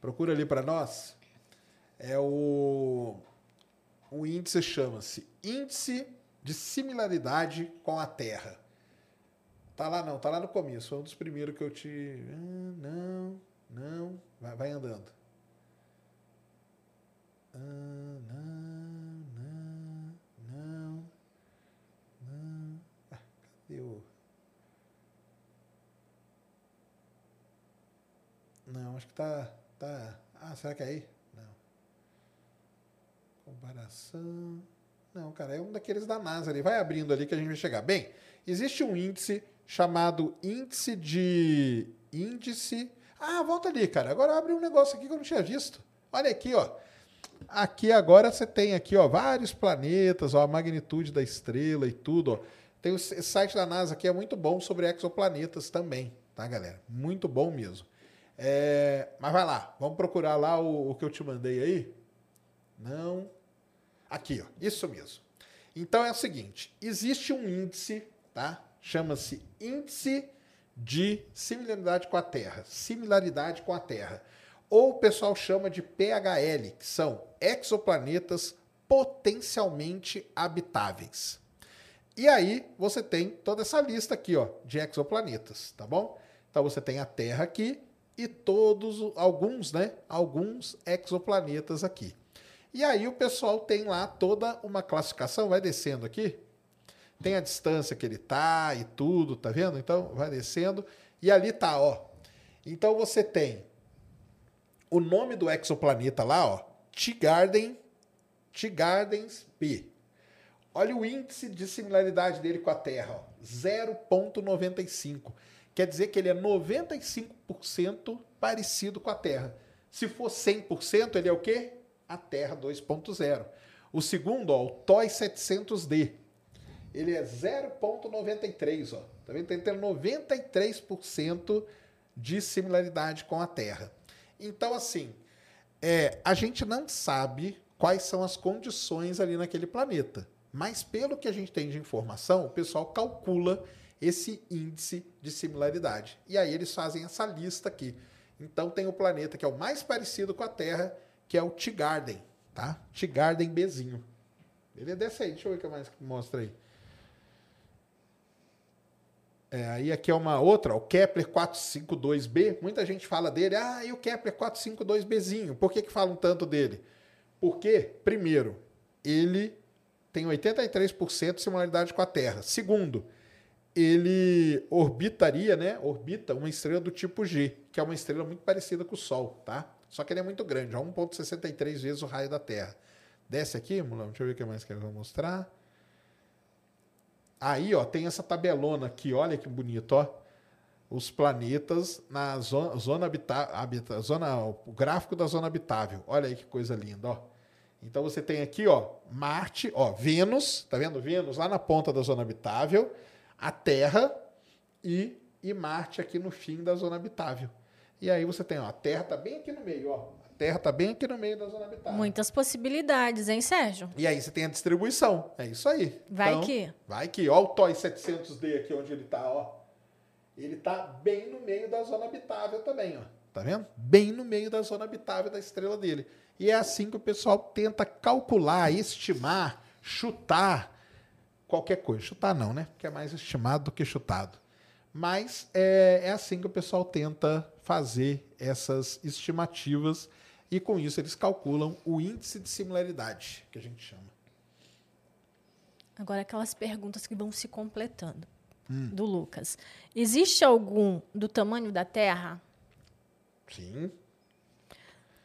Procura ali para nós. É o. O índice chama-se Índice de Similaridade com a Terra. Tá lá não, tá lá no começo. Foi um dos primeiros que eu te. Ah, não, não. Vai, vai andando. Ah, não, não, não, não. Ah, cadê o. Não, acho que tá. tá... Ah, será que é aí? Não. Comparação. Não, cara, é um daqueles da NASA ali. Vai abrindo ali que a gente vai chegar. Bem, existe um índice chamado índice de. Índice. Ah, volta ali, cara. Agora abre um negócio aqui que eu não tinha visto. Olha aqui, ó. Aqui agora você tem aqui, ó, vários planetas, ó, a magnitude da estrela e tudo, ó. Tem o site da NASA aqui é muito bom sobre exoplanetas também, tá, galera? Muito bom mesmo. É, mas vai lá, vamos procurar lá o, o que eu te mandei aí. Não. Aqui, ó, isso mesmo. Então é o seguinte: existe um índice, tá? Chama-se índice de similaridade com a Terra. Similaridade com a Terra. Ou o pessoal chama de PHL, que são exoplanetas potencialmente habitáveis. E aí você tem toda essa lista aqui, ó, de exoplanetas, tá bom? Então você tem a Terra aqui e todos alguns, né? Alguns exoplanetas aqui. E aí o pessoal tem lá toda uma classificação, vai descendo aqui, tem a distância que ele tá e tudo, tá vendo? Então vai descendo e ali tá, ó. Então você tem o nome do exoplaneta lá, ó, T-Garden, T-Gardens B. Olha o índice de similaridade dele com a Terra, 0.95. Quer dizer que ele é 95% parecido com a Terra. Se for 100%, ele é o quê? A Terra 2.0. O segundo, ó, o TOI 700D. Ele é 0.93, ó. Tá vendo? Tem 93% de similaridade com a Terra. Então, assim, é, a gente não sabe quais são as condições ali naquele planeta. Mas pelo que a gente tem de informação, o pessoal calcula esse índice de similaridade. E aí eles fazem essa lista aqui. Então tem o planeta que é o mais parecido com a Terra, que é o T-Garden, tá? T-Garden Bzinho. Ele é desse aí, deixa eu ver o que mais mostra aí. É, aí aqui é uma outra, o Kepler 452b. Muita gente fala dele, ah, e o Kepler 452bzinho? Por que, que falam tanto dele? Porque, primeiro, ele tem 83% de similaridade com a Terra. Segundo, ele orbitaria, né? Orbita uma estrela do tipo G, que é uma estrela muito parecida com o Sol, tá? Só que ele é muito grande, é 1,63 vezes o raio da Terra. Desce aqui, Mulão, deixa eu ver o que mais que eu vou mostrar. Aí, ó, tem essa tabelona aqui, olha que bonito, ó. Os planetas na zona, zona habitável, zona, o gráfico da zona habitável. Olha aí que coisa linda, ó. Então você tem aqui, ó, Marte, ó, Vênus, tá vendo Vênus lá na ponta da zona habitável a Terra e, e Marte aqui no fim da zona habitável. E aí você tem, ó, a Terra está bem aqui no meio, ó. A Terra está bem aqui no meio da zona habitável. Muitas possibilidades, hein, Sérgio? E aí você tem a distribuição. É isso aí. Vai então, que. Vai que. Ó o TOI 700D aqui onde ele está, ó. Ele está bem no meio da zona habitável também, ó. Tá vendo? Bem no meio da zona habitável da estrela dele. E é assim que o pessoal tenta calcular, estimar, chutar qualquer coisa. Chutar não, né? Porque é mais estimado do que chutado. Mas é, é assim que o pessoal tenta fazer essas estimativas e com isso eles calculam o índice de similaridade, que a gente chama. Agora aquelas perguntas que vão se completando. Hum. Do Lucas. Existe algum do tamanho da Terra? Sim.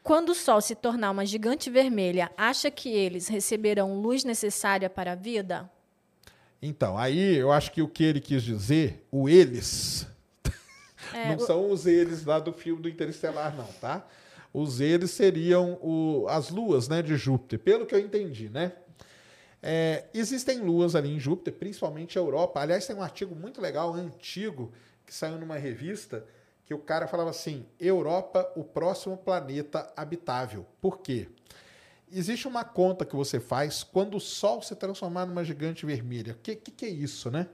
Quando o Sol se tornar uma gigante vermelha, acha que eles receberão luz necessária para a vida? Então, aí eu acho que o que ele quis dizer, o eles, é, não o... são os eles lá do filme do Interestelar, não, tá? Os eles seriam o, as luas né, de Júpiter, pelo que eu entendi, né? É, existem luas ali em Júpiter, principalmente a Europa. Aliás, tem um artigo muito legal, antigo, que saiu numa revista, que o cara falava assim: Europa, o próximo planeta habitável. Por quê? Existe uma conta que você faz quando o Sol se transformar numa gigante vermelha. O que, que, que é isso, né?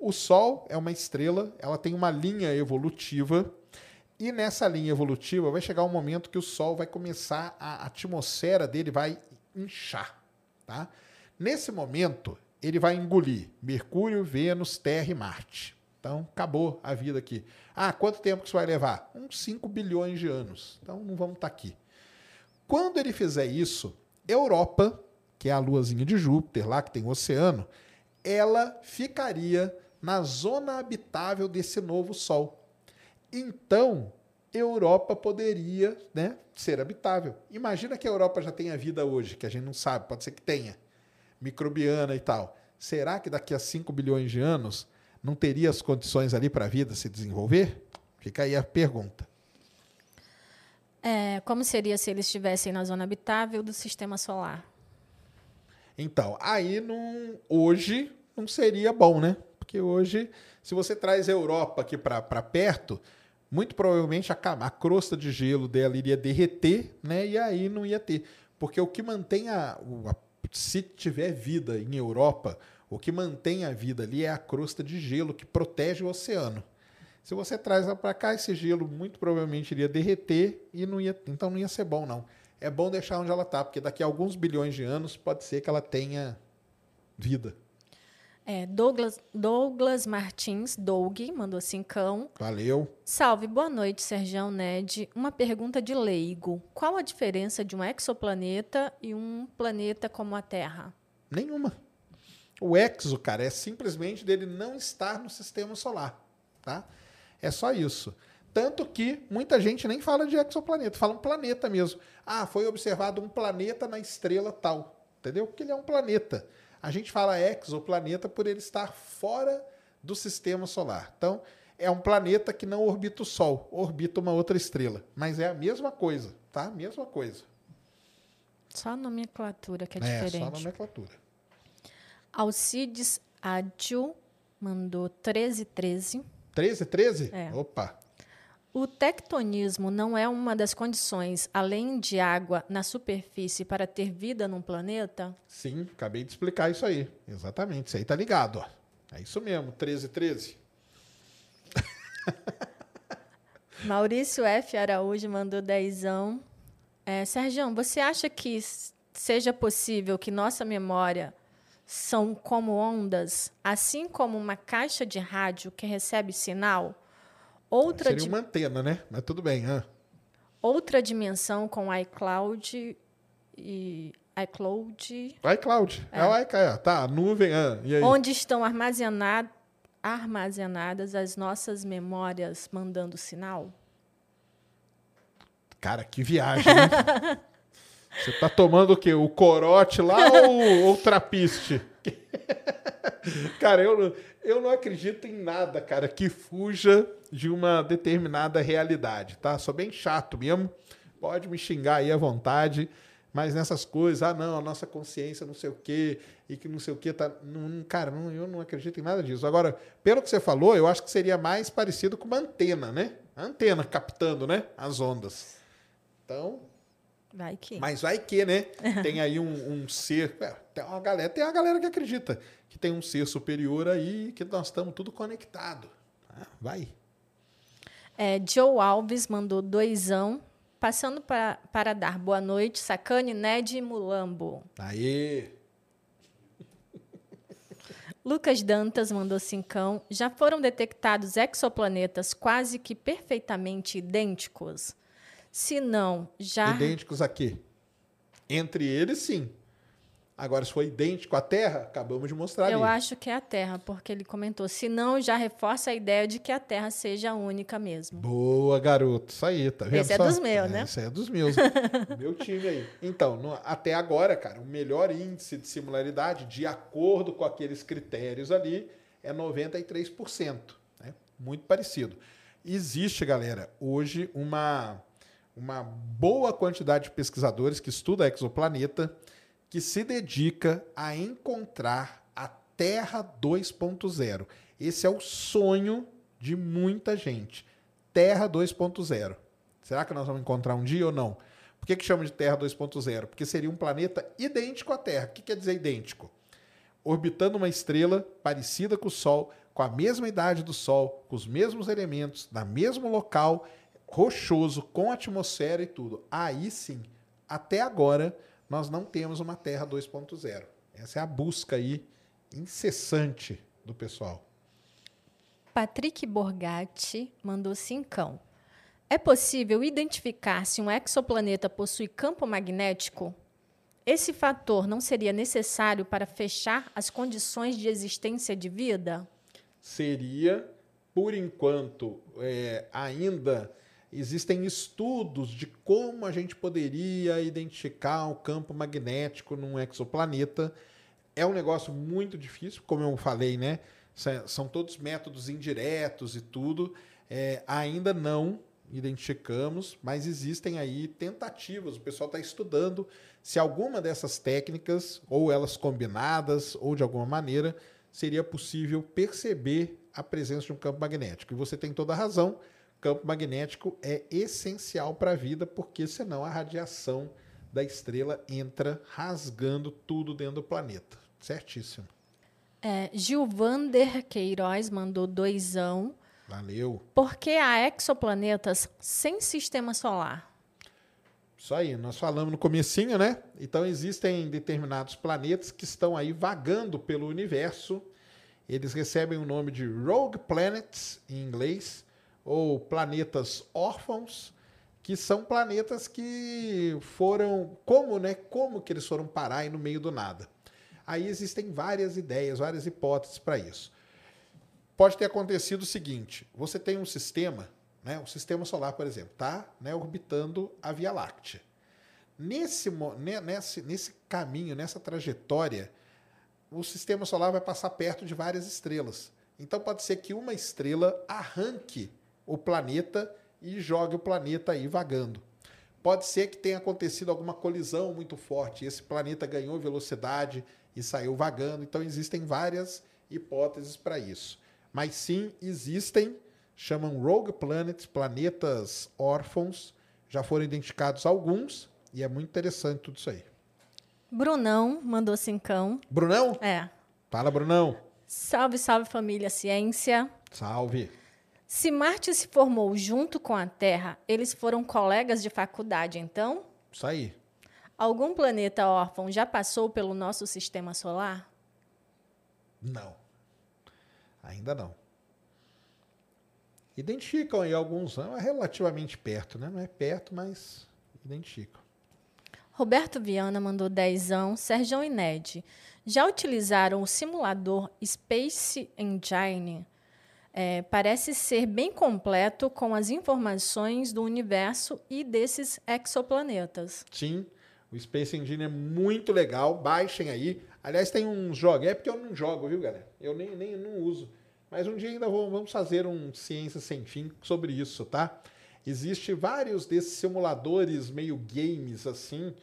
O Sol é uma estrela, ela tem uma linha evolutiva, e nessa linha evolutiva vai chegar um momento que o Sol vai começar, a atmosfera dele vai inchar, tá? Nesse momento, ele vai engolir Mercúrio, Vênus, Terra e Marte. Então, acabou a vida aqui. Ah, quanto tempo que isso vai levar? Uns 5 bilhões de anos. Então, não vamos estar tá aqui. Quando ele fizer isso, Europa, que é a luazinha de Júpiter, lá que tem o oceano, ela ficaria na zona habitável desse novo Sol. Então, Europa poderia né, ser habitável. Imagina que a Europa já tenha vida hoje, que a gente não sabe, pode ser que tenha microbiana e tal. Será que daqui a 5 bilhões de anos não teria as condições ali para a vida se desenvolver? Fica aí a pergunta. É, como seria se eles estivessem na zona habitável do sistema solar? Então, aí não, hoje não seria bom, né? Porque hoje, se você traz a Europa aqui para perto, muito provavelmente a, a crosta de gelo dela iria derreter, né? E aí não ia ter. Porque o que mantém a, a se tiver vida em Europa, o que mantém a vida ali é a crosta de gelo que protege o oceano. Se você traz ela para cá, esse gelo muito provavelmente iria derreter e não ia, então não ia ser bom não. É bom deixar onde ela está, porque daqui a alguns bilhões de anos pode ser que ela tenha vida. É, Douglas, Douglas Martins, Doug, mandou cincão. Valeu. Salve, boa noite, Sergião Ned. Uma pergunta de leigo. Qual a diferença de um exoplaneta e um planeta como a Terra? Nenhuma. O exo, cara, é simplesmente dele não estar no sistema solar, tá? É só isso. Tanto que muita gente nem fala de exoplaneta, fala um planeta mesmo. Ah, foi observado um planeta na estrela tal, entendeu? Porque ele é um planeta. A gente fala exoplaneta por ele estar fora do sistema solar. Então, é um planeta que não orbita o Sol, orbita uma outra estrela. Mas é a mesma coisa, tá? Mesma coisa. Só a nomenclatura que é, é diferente. É, só a nomenclatura. Alcides Adil mandou 1313. 1313? É. Opa. O tectonismo não é uma das condições, além de água na superfície, para ter vida num planeta? Sim, acabei de explicar isso aí. Exatamente, isso aí tá ligado. Ó. É isso mesmo, 13, 13. Maurício F. Araújo mandou dezão. É, Sérgio, você acha que seja possível que nossa memória são como ondas, assim como uma caixa de rádio que recebe sinal? Outra Seria uma antena, né? Mas tudo bem. Ah. Outra dimensão com iCloud e iCloud. iCloud. É, é o iCloud. É, tá, nuvem. Ah, Onde estão armazenad armazenadas as nossas memórias mandando sinal? Cara, que viagem. Você tá tomando o quê? O corote lá ou o trapiste? cara, eu, eu não acredito em nada, cara, que fuja de uma determinada realidade, tá? Sou bem chato mesmo. Pode me xingar aí à vontade, mas nessas coisas, ah, não, a nossa consciência não sei o quê, e que não sei o quê, tá. Não, cara, não, eu não acredito em nada disso. Agora, pelo que você falou, eu acho que seria mais parecido com uma antena, né? A antena captando, né? As ondas. Então. Vai que. Mas vai que, né? tem aí um, um ser. É, tem uma galera, tem uma galera que acredita que tem um ser superior aí, que nós estamos tudo conectado. Ah, vai. É, Joe Alves mandou doisão. Passando para, para dar boa noite, Sacane, Ned e Mulambo. Aê! Lucas Dantas mandou cincão. Já foram detectados exoplanetas quase que perfeitamente idênticos? Se não, já. Idênticos a quê? Entre eles, sim. Agora, se for idêntico à Terra, acabamos de mostrar Eu ali. acho que é a Terra, porque ele comentou. Se não, já reforça a ideia de que a Terra seja única mesmo. Boa, garoto. Isso aí, tá vendo? Esse é dos meus, é, né? Esse é dos meus. Meu time aí. Então, no, até agora, cara, o melhor índice de similaridade, de acordo com aqueles critérios ali, é 93%. Né? Muito parecido. Existe, galera, hoje uma uma boa quantidade de pesquisadores que estuda exoplaneta que se dedica a encontrar a Terra 2.0. Esse é o sonho de muita gente. Terra 2.0. Será que nós vamos encontrar um dia ou não? Por que, que chama de Terra 2.0? Porque seria um planeta idêntico à Terra. O que quer dizer idêntico? Orbitando uma estrela parecida com o Sol, com a mesma idade do Sol, com os mesmos elementos, na mesmo local, rochoso, com atmosfera e tudo. Aí sim, até agora, nós não temos uma Terra 2.0. Essa é a busca aí incessante do pessoal. Patrick Borgatti mandou cincão. É possível identificar se um exoplaneta possui campo magnético? Esse fator não seria necessário para fechar as condições de existência de vida? Seria, por enquanto, é, ainda existem estudos de como a gente poderia identificar o campo magnético num exoplaneta. É um negócio muito difícil, como eu falei, né? São todos métodos indiretos e tudo. É, ainda não identificamos, mas existem aí tentativas. O pessoal está estudando se alguma dessas técnicas, ou elas combinadas, ou de alguma maneira, seria possível perceber a presença de um campo magnético. E você tem toda a razão. Campo magnético é essencial para a vida, porque senão a radiação da estrela entra rasgando tudo dentro do planeta. Certíssimo. É, Gilvander Queiroz mandou doisão. Valeu. Por que há exoplanetas sem sistema solar? Isso aí, nós falamos no comecinho, né? Então existem determinados planetas que estão aí vagando pelo universo. Eles recebem o nome de rogue planets em inglês ou planetas órfãos, que são planetas que foram como, né? Como que eles foram parar aí no meio do nada? Aí existem várias ideias, várias hipóteses para isso pode ter acontecido o seguinte: você tem um sistema, né, o sistema solar, por exemplo, está né, orbitando a Via Láctea. Nesse, nesse, nesse caminho, nessa trajetória, o sistema solar vai passar perto de várias estrelas. Então pode ser que uma estrela arranque o planeta e jogue o planeta aí vagando. Pode ser que tenha acontecido alguma colisão muito forte, esse planeta ganhou velocidade e saiu vagando. Então existem várias hipóteses para isso. Mas sim, existem, chamam Rogue Planets, planetas órfãos. Já foram identificados alguns e é muito interessante tudo isso aí. Brunão mandou cincão. Brunão? É. Fala, Brunão. Salve, salve família ciência. Salve. Se Marte se formou junto com a Terra, eles foram colegas de faculdade, então? Isso aí. Algum planeta órfão já passou pelo nosso sistema solar? Não. Ainda não. Identificam aí alguns, é relativamente perto, né? Não é perto, mas identificam. Roberto Viana mandou dezão. Sérgio e Ned, já utilizaram o simulador Space Engine? É, parece ser bem completo com as informações do universo e desses exoplanetas. Sim, o Space Engine é muito legal. Baixem aí. Aliás, tem uns jogos. É porque eu não jogo, viu, galera? Eu nem, nem não uso. Mas um dia ainda vamos fazer um Ciência Sem Fim sobre isso, tá? Existem vários desses simuladores meio games assim,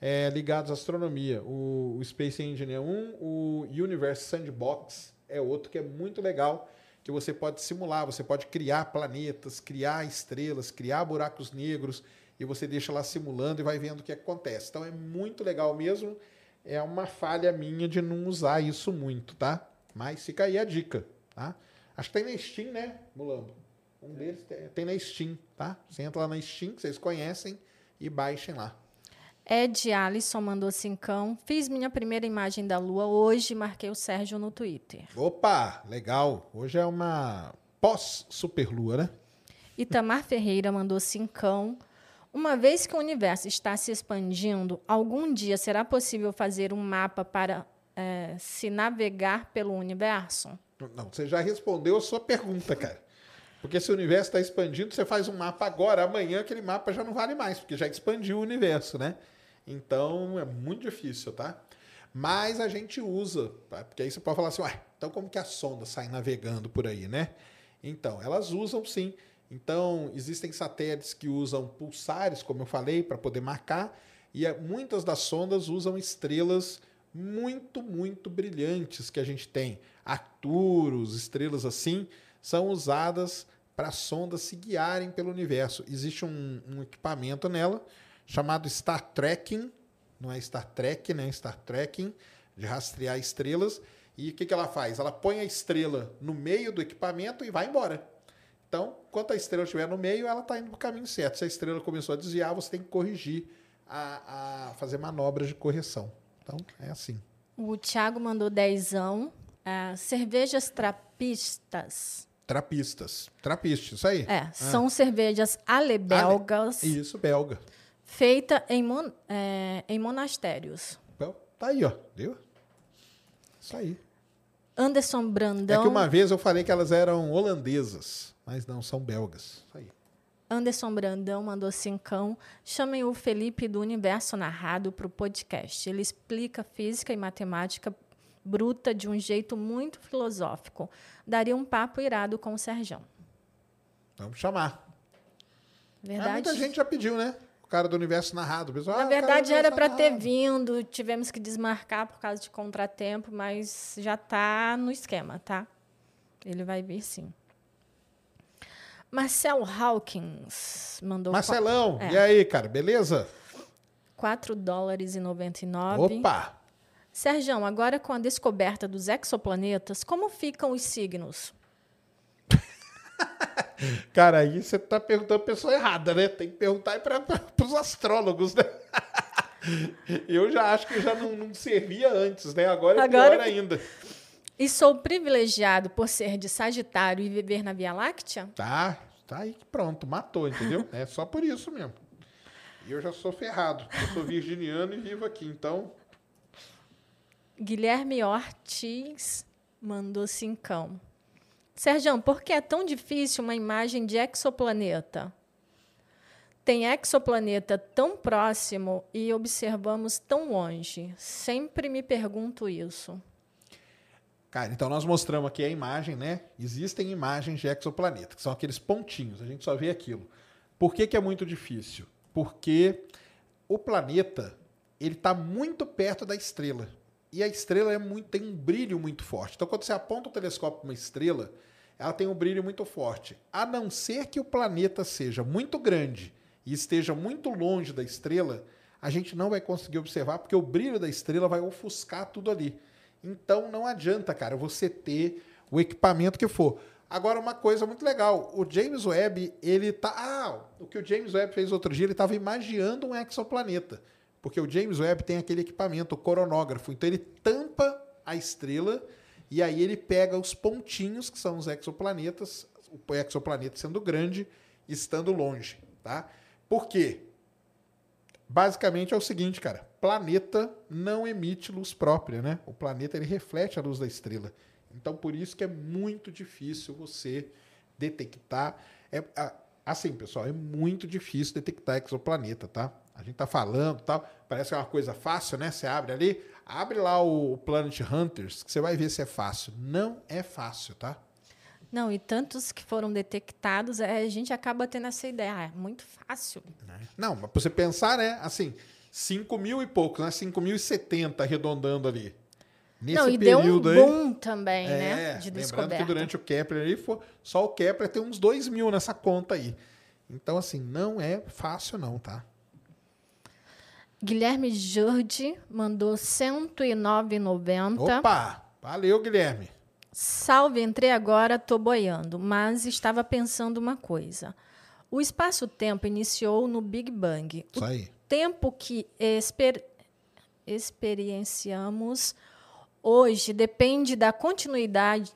é, ligados à astronomia. O, o, Space Engine é um, o Universe Sandbox é outro que é muito legal, que você pode simular, você pode criar planetas, criar estrelas, criar buracos negros, e você deixa lá simulando e vai vendo o que acontece. Então é muito legal mesmo. É uma falha minha de não usar isso muito, tá? Mas fica aí a dica. Tá? Acho que tem na Steam, né, Mulambo? Um deles tem na Steam, tá? Você entra lá na Steam, que vocês conhecem, e baixem lá. Ed Alisson mandou cincão. Fiz minha primeira imagem da Lua hoje, marquei o Sérgio no Twitter. Opa, legal. Hoje é uma pós-superlua, né? Itamar Ferreira mandou cincão. Uma vez que o universo está se expandindo, algum dia será possível fazer um mapa para é, se navegar pelo universo? Não, você já respondeu a sua pergunta, cara. Porque se o universo está expandindo, você faz um mapa agora, amanhã aquele mapa já não vale mais, porque já expandiu o universo, né? Então é muito difícil, tá? Mas a gente usa, tá? porque aí você pode falar assim, ué, então como que a sonda sai navegando por aí, né? Então, elas usam sim. Então, existem satélites que usam pulsares, como eu falei, para poder marcar, e muitas das sondas usam estrelas muito, muito brilhantes que a gente tem. Arcturus, estrelas assim, são usadas para sondas se guiarem pelo universo. Existe um, um, equipamento nela chamado Star Trekking, não é Star Trek, né? Star Trekking, de rastrear estrelas. E o que, que ela faz? Ela põe a estrela no meio do equipamento e vai embora. Então, enquanto a estrela estiver no meio, ela está indo para o caminho certo. Se a estrela começou a desviar, você tem que corrigir, a, a fazer manobras de correção. Então, é assim. O Thiago mandou dezão. Uh, cervejas trapistas. Trapistas. Trapistas, isso aí. É, ah. são cervejas alebelgas. Ale... Isso, belga. Feita em, mon... é, em monastérios. Tá aí, ó. Viu? Isso aí. Anderson Brandão. É que uma vez eu falei que elas eram holandesas, mas não, são belgas. Isso aí. Anderson Brandão mandou cincão. Chamem o Felipe do Universo Narrado para o podcast. Ele explica física e matemática bruta de um jeito muito filosófico. Daria um papo irado com o Serjão. Vamos chamar. Verdade. É, muita gente já pediu, né? O cara do Universo Narrado. Pessoal, Na ah, verdade, era para ter vindo. Tivemos que desmarcar por causa de contratempo, mas já está no esquema, tá? Ele vai vir sim. Marcel Hawkins mandou. Marcelão, é. e aí, cara, beleza? 4 dólares e 99. Opa! Sérgio, agora com a descoberta dos exoplanetas, como ficam os signos? Cara, aí você está perguntando a pessoa errada, né? Tem que perguntar para os astrólogos, né? Eu já acho que já não, não servia antes, né? Agora é Agora... pior ainda. E sou privilegiado por ser de Sagitário e viver na Via Láctea? Tá, tá aí pronto, matou, entendeu? é só por isso mesmo. E eu já sou ferrado. Eu sou virginiano e vivo aqui, então. Guilherme Ortiz mandou cincão. Sérgio, por que é tão difícil uma imagem de exoplaneta? Tem exoplaneta tão próximo e observamos tão longe. Sempre me pergunto isso. Cara, então nós mostramos aqui a imagem, né? Existem imagens de exoplaneta, que são aqueles pontinhos, a gente só vê aquilo. Por que, que é muito difícil? Porque o planeta ele está muito perto da estrela. E a estrela é muito, tem um brilho muito forte. Então, quando você aponta o telescópio para uma estrela, ela tem um brilho muito forte. A não ser que o planeta seja muito grande e esteja muito longe da estrela, a gente não vai conseguir observar, porque o brilho da estrela vai ofuscar tudo ali. Então não adianta, cara, você ter o equipamento que for. Agora, uma coisa muito legal, o James Webb, ele tá. Ah, o que o James Webb fez outro dia, ele estava imaginando um exoplaneta. Porque o James Webb tem aquele equipamento, o coronógrafo. Então ele tampa a estrela e aí ele pega os pontinhos, que são os exoplanetas, o exoplaneta sendo grande, estando longe. Tá? Por quê? Basicamente é o seguinte, cara planeta não emite luz própria, né? O planeta ele reflete a luz da estrela. Então por isso que é muito difícil você detectar. É, assim, pessoal, é muito difícil detectar exoplaneta, tá? A gente tá falando, tal, parece que é uma coisa fácil, né? Você abre ali, abre lá o Planet Hunters, que você vai ver se é fácil. Não é fácil, tá? Não, e tantos que foram detectados, é, a gente acaba tendo essa ideia, ah, é muito fácil. Não, mas para você pensar, né? Assim, 5 mil e poucos, né? 5.070 arredondando ali. Nesse Não, e período deu um boom aí, também, é, né? De lembrando que durante o Kepler ali, foi, só o Kepler tem uns 2 mil nessa conta aí. Então, assim, não é fácil não, tá? Guilherme Jordi mandou 109,90. Opa! Valeu, Guilherme. Salve, entrei agora, tô boiando, mas estava pensando uma coisa. O espaço-tempo iniciou no Big Bang. Isso aí tempo que exper experienciamos hoje depende da continuidade,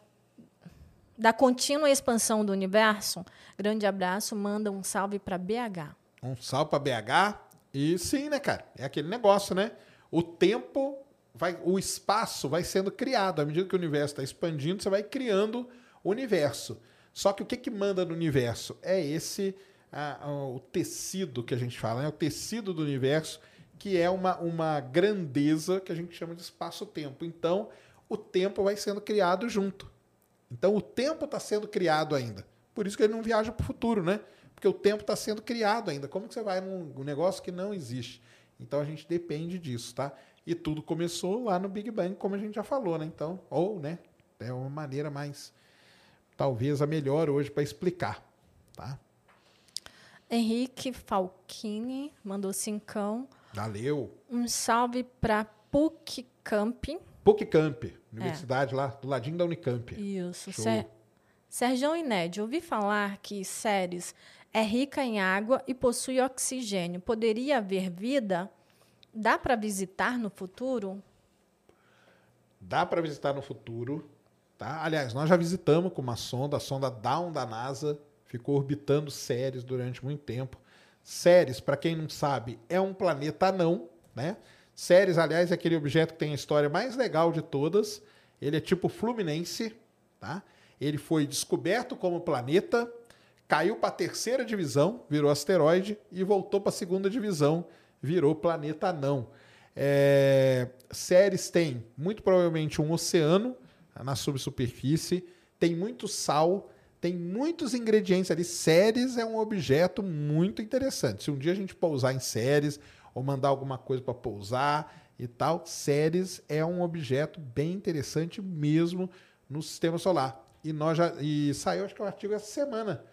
da contínua expansão do universo. Grande abraço, manda um salve para BH. Um salve para BH. E sim, né, cara? É aquele negócio, né? O tempo vai, o espaço vai sendo criado. À medida que o universo está expandindo, você vai criando o universo. Só que o que, que manda no universo? É esse a, a, o tecido que a gente fala, né? o tecido do universo, que é uma, uma grandeza que a gente chama de espaço-tempo. Então, o tempo vai sendo criado junto. Então, o tempo está sendo criado ainda. Por isso que ele não viaja para o futuro, né? Porque o tempo está sendo criado ainda. Como que você vai num negócio que não existe? Então a gente depende disso, tá? E tudo começou lá no Big Bang, como a gente já falou, né? Então, ou, né? É uma maneira mais, talvez a melhor hoje para explicar, tá? Henrique Falchini mandou cincão. Valeu. Um salve para PUC Camp. PUC Camp, universidade é. lá do ladinho da Unicamp. Isso. Ser... Sérgio Inédio, ouvi falar que Ceres é rica em água e possui oxigênio. Poderia haver vida? Dá para visitar no futuro? Dá para visitar no futuro. Tá? Aliás, nós já visitamos com uma sonda, a sonda Dawn da NASA, ficou orbitando Ceres durante muito tempo. Ceres, para quem não sabe, é um planeta anão, né? Ceres, aliás, é aquele objeto que tem a história mais legal de todas. Ele é tipo Fluminense, tá? Ele foi descoberto como planeta, caiu para a terceira divisão, virou asteroide e voltou para a segunda divisão, virou planeta anão. É, Ceres tem muito provavelmente um oceano na subsuperfície, tem muito sal, tem muitos ingredientes ali. Ceres é um objeto muito interessante. Se um dia a gente pousar em Ceres ou mandar alguma coisa para pousar e tal, Ceres é um objeto bem interessante mesmo no sistema solar. E nós já e saiu acho que um artigo essa semana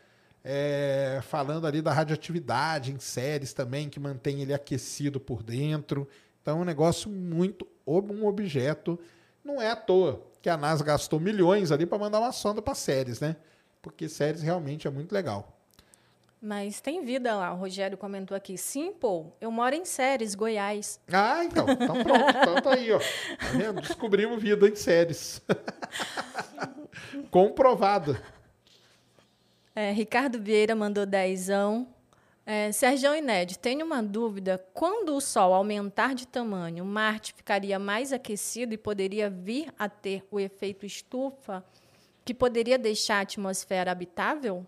é, falando ali da radioatividade em Ceres também que mantém ele aquecido por dentro. Então é um negócio muito um objeto não é à toa que a NASA gastou milhões ali para mandar uma sonda para Ceres, né? Porque Ceres realmente é muito legal. Mas tem vida lá, o Rogério comentou aqui. Sim, pô, eu moro em Ceres, Goiás. Ah, então. Então pronto. então tá aí, ó. Tá vendo? Descobrimos vida em Ceres. Comprovado. É, Ricardo Vieira mandou dezão. É, Sérgio Inédito, tenho uma dúvida. Quando o Sol aumentar de tamanho, Marte ficaria mais aquecido e poderia vir a ter o efeito estufa que poderia deixar a atmosfera habitável?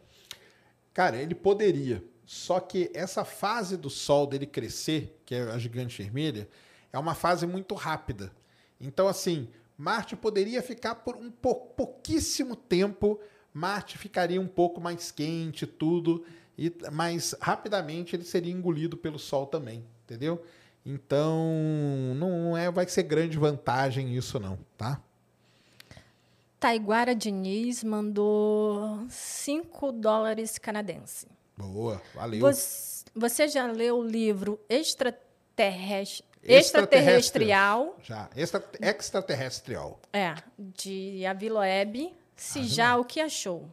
Cara, ele poderia. Só que essa fase do Sol dele crescer, que é a gigante vermelha, é uma fase muito rápida. Então, assim, Marte poderia ficar por um pou, pouquíssimo tempo, Marte ficaria um pouco mais quente, tudo e, mas rapidamente ele seria engolido pelo Sol também, entendeu? Então, não é, vai ser grande vantagem isso não, tá? Taiguara Diniz mandou 5 dólares canadense. Boa, valeu. Você, você já leu o livro Extraterrestre, Extraterrestrial? Já, Extra, Extraterrestrial. É, de Aviloeb. Se já, o que achou?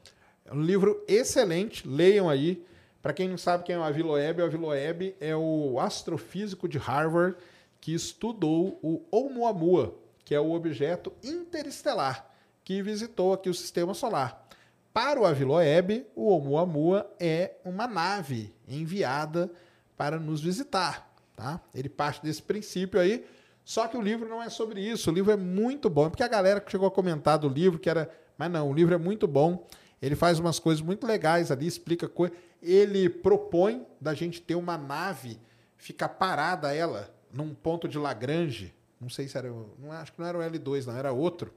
É um livro excelente, leiam aí. Para quem não sabe quem é o Aviloeb, o Aviloeb é o astrofísico de Harvard que estudou o Oumuamua, que é o objeto interestelar que visitou aqui o sistema solar. Para o Aviloeb, o Oumuamua é uma nave enviada para nos visitar. Tá? Ele parte desse princípio aí, só que o livro não é sobre isso. O livro é muito bom, porque a galera que chegou a comentar do livro que era, mas não, o livro é muito bom. Ele faz umas coisas muito legais ali, explica coisas ele propõe da gente ter uma nave, ficar parada ela num ponto de Lagrange, não sei se era, não acho que não era o L2, não era outro.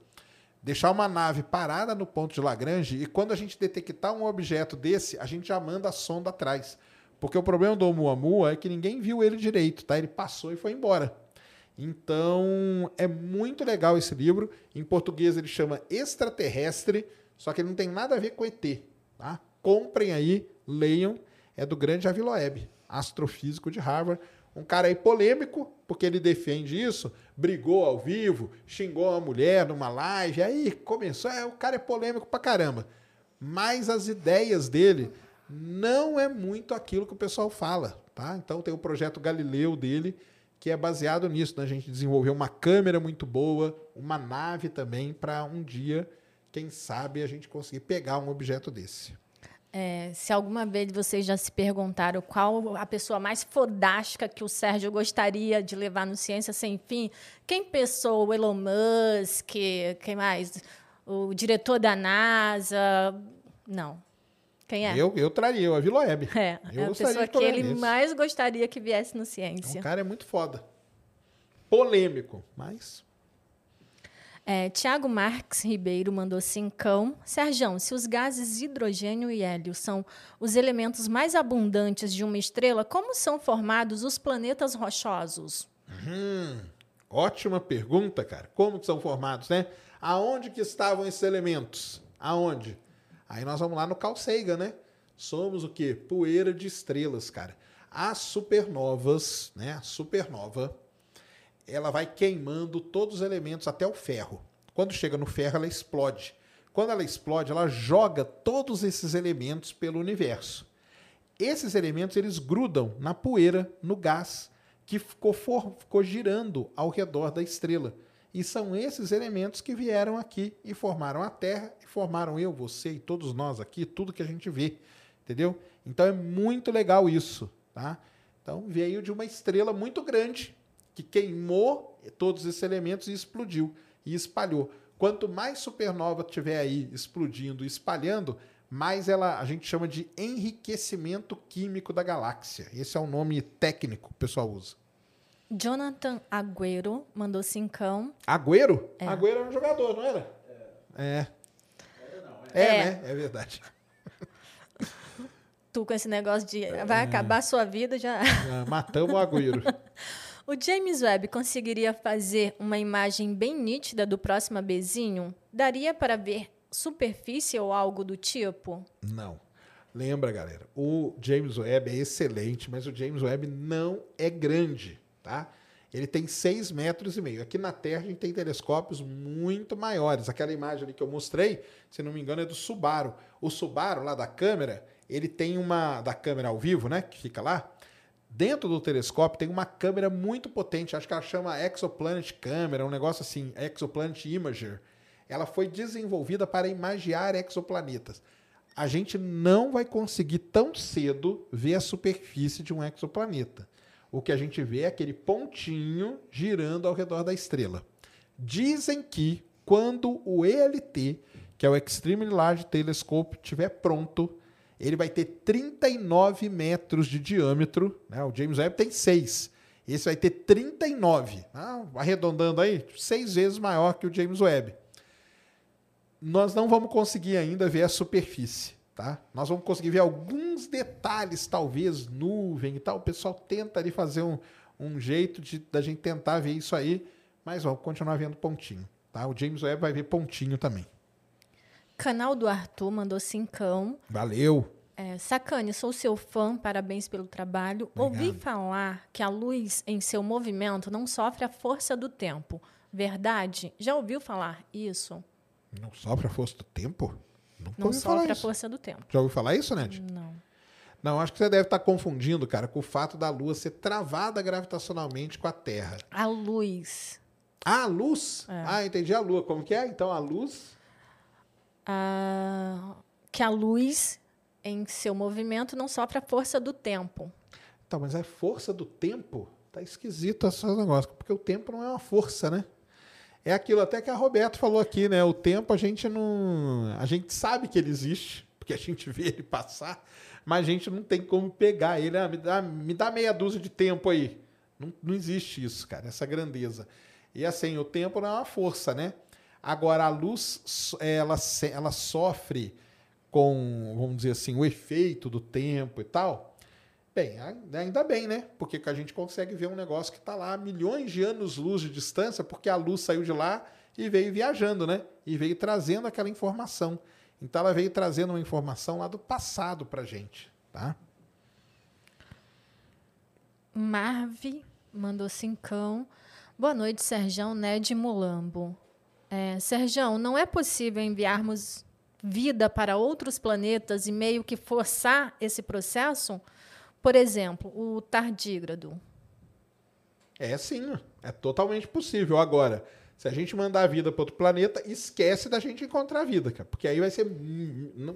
Deixar uma nave parada no ponto de Lagrange e quando a gente detectar um objeto desse, a gente já manda a sonda atrás. Porque o problema do Oumuamua é que ninguém viu ele direito, tá? Ele passou e foi embora. Então, é muito legal esse livro. Em português ele chama Extraterrestre, só que ele não tem nada a ver com ET, tá? Comprem aí, leiam, é do grande Aviloeb, astrofísico de Harvard. Um cara aí polêmico, porque ele defende isso, brigou ao vivo, xingou uma mulher numa live, aí começou, é, o cara é polêmico pra caramba. Mas as ideias dele não é muito aquilo que o pessoal fala, tá? Então tem o projeto Galileu dele, que é baseado nisso, né? A gente desenvolveu uma câmera muito boa, uma nave também, para um dia, quem sabe, a gente conseguir pegar um objeto desse. É, se alguma vez vocês já se perguntaram qual a pessoa mais fodástica que o Sérgio gostaria de levar no Ciência Sem Fim, quem pensou o Elon Musk, quem mais? O diretor da NASA? Não. Quem é? Eu, eu traria, o Aviloeb. É, eu é a pessoa que ele mais gostaria que viesse no Ciência. O cara é muito foda. Polêmico, mas... É, Tiago Marques Ribeiro mandou cincão. Serjão, se os gases hidrogênio e hélio são os elementos mais abundantes de uma estrela, como são formados os planetas rochosos? Hum, ótima pergunta, cara. Como que são formados, né? Aonde que estavam esses elementos? Aonde? Aí nós vamos lá no Sagan, né? Somos o quê? Poeira de estrelas, cara. As supernovas, né? A supernova ela vai queimando todos os elementos até o ferro. Quando chega no ferro, ela explode. Quando ela explode, ela joga todos esses elementos pelo universo. Esses elementos eles grudam na poeira, no gás que ficou, for, ficou girando ao redor da estrela. E são esses elementos que vieram aqui e formaram a Terra, e formaram eu, você e todos nós aqui, tudo que a gente vê. Entendeu? Então é muito legal isso. Tá? Então veio de uma estrela muito grande que queimou todos esses elementos e explodiu e espalhou. Quanto mais supernova tiver aí explodindo e espalhando, mais ela a gente chama de enriquecimento químico da galáxia. Esse é o nome técnico que o pessoal usa. Jonathan Agüero mandou cincão. Agüero? É. Agüero era um jogador, não era? É. É, é, é. né? É verdade. Tu com esse negócio de vai acabar a sua vida já. já matamos o Agüero. O James Webb conseguiria fazer uma imagem bem nítida do próximo bezinho? Daria para ver superfície ou algo do tipo? Não. Lembra, galera, o James Webb é excelente, mas o James Webb não é grande, tá? Ele tem 6 metros e meio. Aqui na Terra a gente tem telescópios muito maiores. Aquela imagem ali que eu mostrei, se não me engano, é do Subaru. O Subaru, lá da câmera, ele tem uma. Da câmera ao vivo, né? Que fica lá. Dentro do telescópio tem uma câmera muito potente, acho que ela chama Exoplanet Camera, um negócio assim, Exoplanet Imager. Ela foi desenvolvida para imagiar exoplanetas. A gente não vai conseguir tão cedo ver a superfície de um exoplaneta. O que a gente vê é aquele pontinho girando ao redor da estrela. Dizem que quando o ELT, que é o Extremely Large Telescope, estiver pronto, ele vai ter 39 metros de diâmetro. Né? O James Webb tem 6. Esse vai ter 39. Ah, arredondando aí, seis vezes maior que o James Webb. Nós não vamos conseguir ainda ver a superfície. Tá? Nós vamos conseguir ver alguns detalhes, talvez nuvem e tal. O pessoal tenta ali fazer um, um jeito de da gente tentar ver isso aí, mas vamos continuar vendo pontinho. Tá? O James Webb vai ver pontinho também. Canal do Arthur mandou cincão. Valeu. É, Sacane, sou seu fã, parabéns pelo trabalho. Obrigado. Ouvi falar que a luz em seu movimento não sofre a força do tempo. Verdade? Já ouviu falar isso? Não sofre a força do tempo? Nunca não sofre a força do tempo. Já ouviu falar isso, Ned? Não. Não, acho que você deve estar confundindo, cara, com o fato da Lua ser travada gravitacionalmente com a Terra. A luz. Ah, a luz? É. Ah, entendi a Lua. Como que é? Então a luz que a luz em seu movimento não sofre a força do tempo. Então, mas é força do tempo? Tá esquisito esse negócio, porque o tempo não é uma força, né? É aquilo até que a Roberto falou aqui, né? O tempo a gente não. A gente sabe que ele existe, porque a gente vê ele passar, mas a gente não tem como pegar ele. Ah, me, dá, me dá meia dúzia de tempo aí. Não, não existe isso, cara, essa grandeza. E assim, o tempo não é uma força, né? Agora, a luz, ela, ela sofre com, vamos dizer assim, o efeito do tempo e tal. Bem, ainda bem, né? Porque a gente consegue ver um negócio que está lá a milhões de anos-luz de distância, porque a luz saiu de lá e veio viajando, né? E veio trazendo aquela informação. Então, ela veio trazendo uma informação lá do passado para gente, tá? Marve mandou cincão. Boa noite, Serjão Ned Mulambo. É, Serjão, não é possível enviarmos vida para outros planetas e meio que forçar esse processo? Por exemplo, o tardígrado. É sim, é totalmente possível. Agora, se a gente mandar a vida para outro planeta, esquece da gente encontrar a vida, cara, porque aí vai ser.